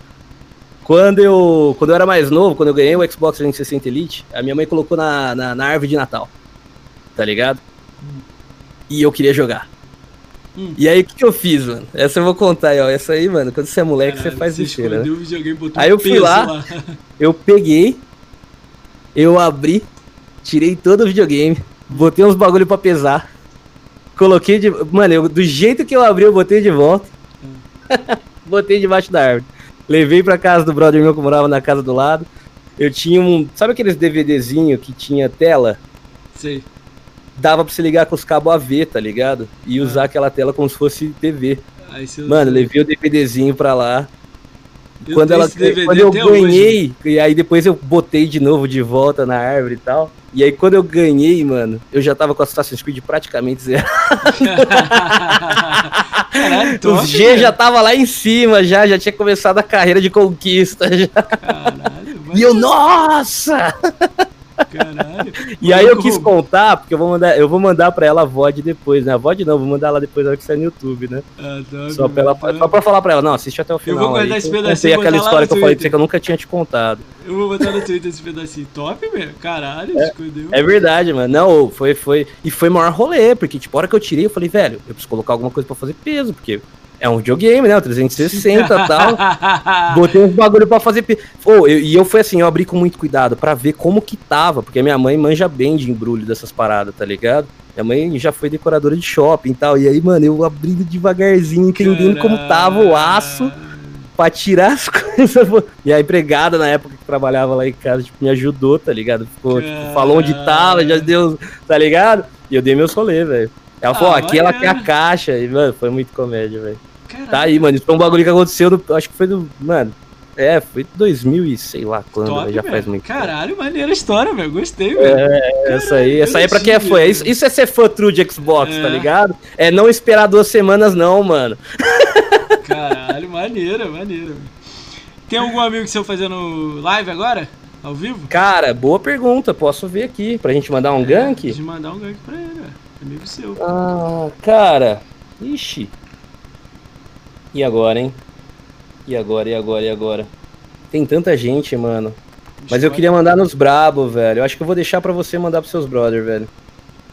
Quando eu, quando eu era mais novo, quando eu ganhei o Xbox 360 Elite, a minha mãe colocou na, na, na árvore de Natal. Tá ligado? Hum e eu queria jogar. Hum. E aí, o que, que eu fiz, mano? Essa eu vou contar aí, ó. Essa aí, mano, quando você é moleque, Caralho, você faz besteira, né? Aí eu fui lá, lá, eu peguei, eu abri, tirei todo o videogame, botei uns bagulho pra pesar, coloquei de... Mano, eu, do jeito que eu abri, eu botei de volta. Hum. botei debaixo da árvore. Levei pra casa do brother meu que morava na casa do lado. Eu tinha um... Sabe aqueles DVDzinho que tinha tela? Sei dava pra você ligar com os cabos AV, tá ligado? E usar ah. aquela tela como se fosse TV. Mano, levei o DVDzinho pra lá. Eu quando, ela, quando eu ganhei, hoje. e aí depois eu botei de novo de volta na árvore e tal. E aí quando eu ganhei, mano, eu já tava com Assassin's Creed praticamente zerado. Caralho, top, Os G cara. já tava lá em cima, já, já tinha começado a carreira de conquista. Já. Caralho, e eu, nossa! Caralho. E aí eu quis contar, porque eu vou mandar, eu vou mandar pra ela a VOD depois, né? A VOD não, vou mandar ela depois na hora que sair no YouTube, né? Ah, tá, Só pra, ela, só pra falar pra ela, não, assiste até o final. vou guardar aí, esse eu pedacinho e contei aquela história que eu falei pra você que eu nunca tinha te contado. Eu vou botar no Twitter esse pedacinho. Top, velho. Caralho, escondeu. É verdade, mano. Não, foi, foi. E foi o maior rolê, porque, tipo, a hora que eu tirei, eu falei, velho, eu preciso colocar alguma coisa pra fazer peso, porque é um videogame, né? O 360 e tal. Botei uns bagulho pra fazer. Pô, eu- e eu fui assim, eu abri com muito cuidado pra ver como que tava, porque minha mãe manja bem de embrulho dessas paradas, tá ligado? Minha mãe já foi decoradora de shopping e tal. E aí, mano, eu abrindo devagarzinho, entendendo como tava o aço pra tirar as coisas. E a empregada na época que trabalhava lá em casa, tipo, me ajudou, tá ligado? Ficou, tipo, falou onde tava, já deu, tá ligado? E eu dei meus rolê, velho. Ela falou, Ah, aqui ela tem a caixa. E, mano, foi muito comédia, velho. Caralho. Tá aí, mano. Isso foi um bagulho que aconteceu, no, acho que foi do. Mano. É, foi 2000 e sei lá quando, Top, velho, já faz muito tempo. Caralho, maneira a história, velho. Gostei, velho. É, essa aí, essa aí é pra quem é fã. Isso, isso é ser fã true de Xbox, É. tá ligado? É não esperar duas semanas, não, mano. Caralho, maneira, maneira. Tem algum amigo seu fazendo live agora? Ao vivo? Cara, boa pergunta. Posso ver aqui pra gente mandar um gank? De mandar um gank pra ele, velho. Amigo seu. Ah, cara. Ixi. E agora, hein? E agora, e agora, e agora? Tem tanta gente, mano. Mas eu queria mandar nos brabo, velho. Eu acho que eu vou deixar pra você mandar pros seus brother, velho.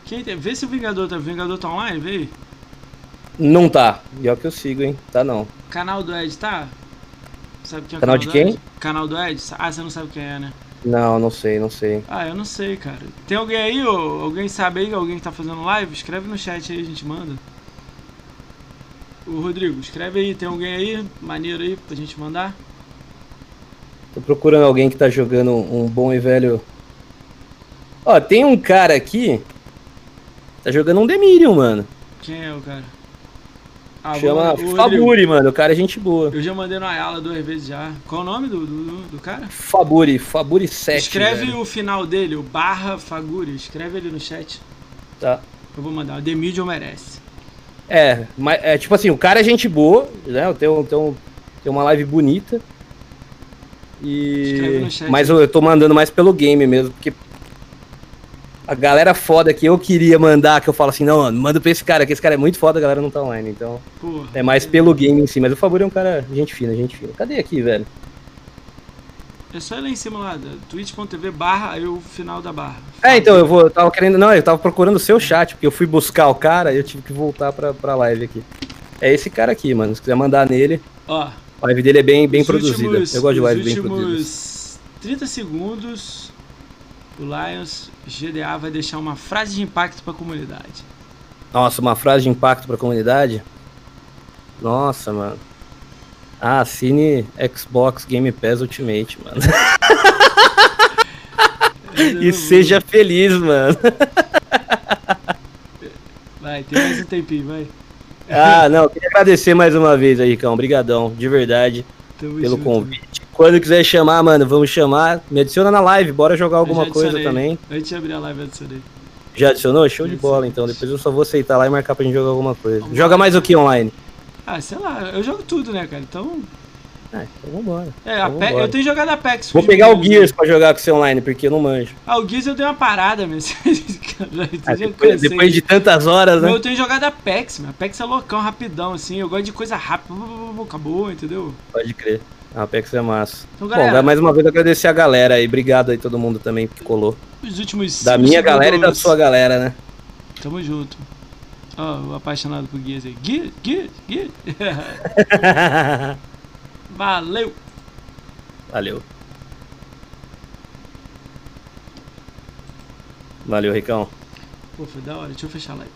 Quem tem? Vê se o Vingador tá. O Vingador tá online, vê aí. Não tá. E é o que eu sigo, hein? Tá não. Canal do Ed tá? Sabe quem é o Canal de do quem? Canal do Ed? Ah, você não sabe quem é, né? Não, não sei, não sei. Ah, eu não sei, cara. Tem alguém aí, ô? Alguém sabe aí? Alguém que tá fazendo live? Escreve no chat aí, a gente manda. O Rodrigo, escreve aí. Tem alguém aí? Maneiro aí pra gente mandar? Tô procurando alguém que tá jogando um bom e velho. Ó, tem um cara aqui. Tá jogando um Demirium, mano. Quem é o cara? Ah, Chama o. Faburi, mano. O cara é gente boa. Eu já mandei no Ayala duas vezes já. Qual o nome do, do, do- cara? Faburi, Faburi 7. Escreve velho. o final dele, o barra Faguri. Escreve ele no chat. Tá. Eu vou mandar. O The Medium merece. É, mas é tipo assim, o cara é gente boa, né? Tem, um, tem, um, tem uma live bonita. Escreve E. no chat Mas eu, eu tô mandando mais pelo game mesmo, porque. A galera foda que eu queria mandar, que eu falo assim, não, mano, manda pra esse cara, que esse cara é muito foda, a galera não tá online. Então, Porra. é mais pelo game em si. Mas o Favor é um cara, gente fina, gente fina. Cadê aqui, velho? É só ir lá em cima lá, da twitch.tv barra, aí o final da barra. É, então, eu vou. Eu tava querendo. Não, eu tava procurando o seu chat, porque eu fui buscar o cara e eu tive que voltar pra, pra live aqui. É esse cara aqui, mano. Se quiser mandar nele. Ó, A live dele é bem, bem produzida. últimos- eu gosto de live bem produzida. últimos 30 segundos, o Lions GDA vai deixar uma frase de impacto pra comunidade. Nossa, uma frase de impacto pra comunidade? Nossa, mano. Ah, assine Xbox Game Pass Ultimate, mano. e seja feliz, mano. Vai, tem mais um tempinho, vai. Ah, não, queria agradecer mais uma vez aí, Ricão. Obrigadão, de verdade, Tamo pelo junto. convite. Quando quiser chamar, mano, vamos chamar. Me adiciona na live, bora jogar Eu alguma coisa também. Antes de abrir a live, eu adicionei. Já adicionou? Show de bola, então. Depois eu só vou aceitar lá e marcar pra gente jogar alguma coisa. Vamos Joga mais o que online? Ah, sei lá, eu jogo tudo, né, cara? Então. Ah, então vambora. É, Então vambora. eu tenho jogado Apex. Vou pegar o Gears pra jogar com você online, porque eu não manjo. Ah, o Gears eu dei uma parada, meu. Ah, eu depois, cansei. depois de tantas horas, né? Eu tenho jogado Apex, meu. Apex é loucão, rapidão, assim. Eu gosto de coisa rápida. Acabou, entendeu? Pode crer. A Apex é massa. Então, Bom, galera, mais uma vez agradecer a galera aí. Obrigado aí todo mundo também que colou. os últimos Da minha galera e da segundos. sua galera, né? Tamo junto. Ó, o apaixonado por Gears aí. Gears, Gears, Gears. Valeu! Valeu. Valeu, Ricão. Pô, foi da hora. Deixa eu fechar a live.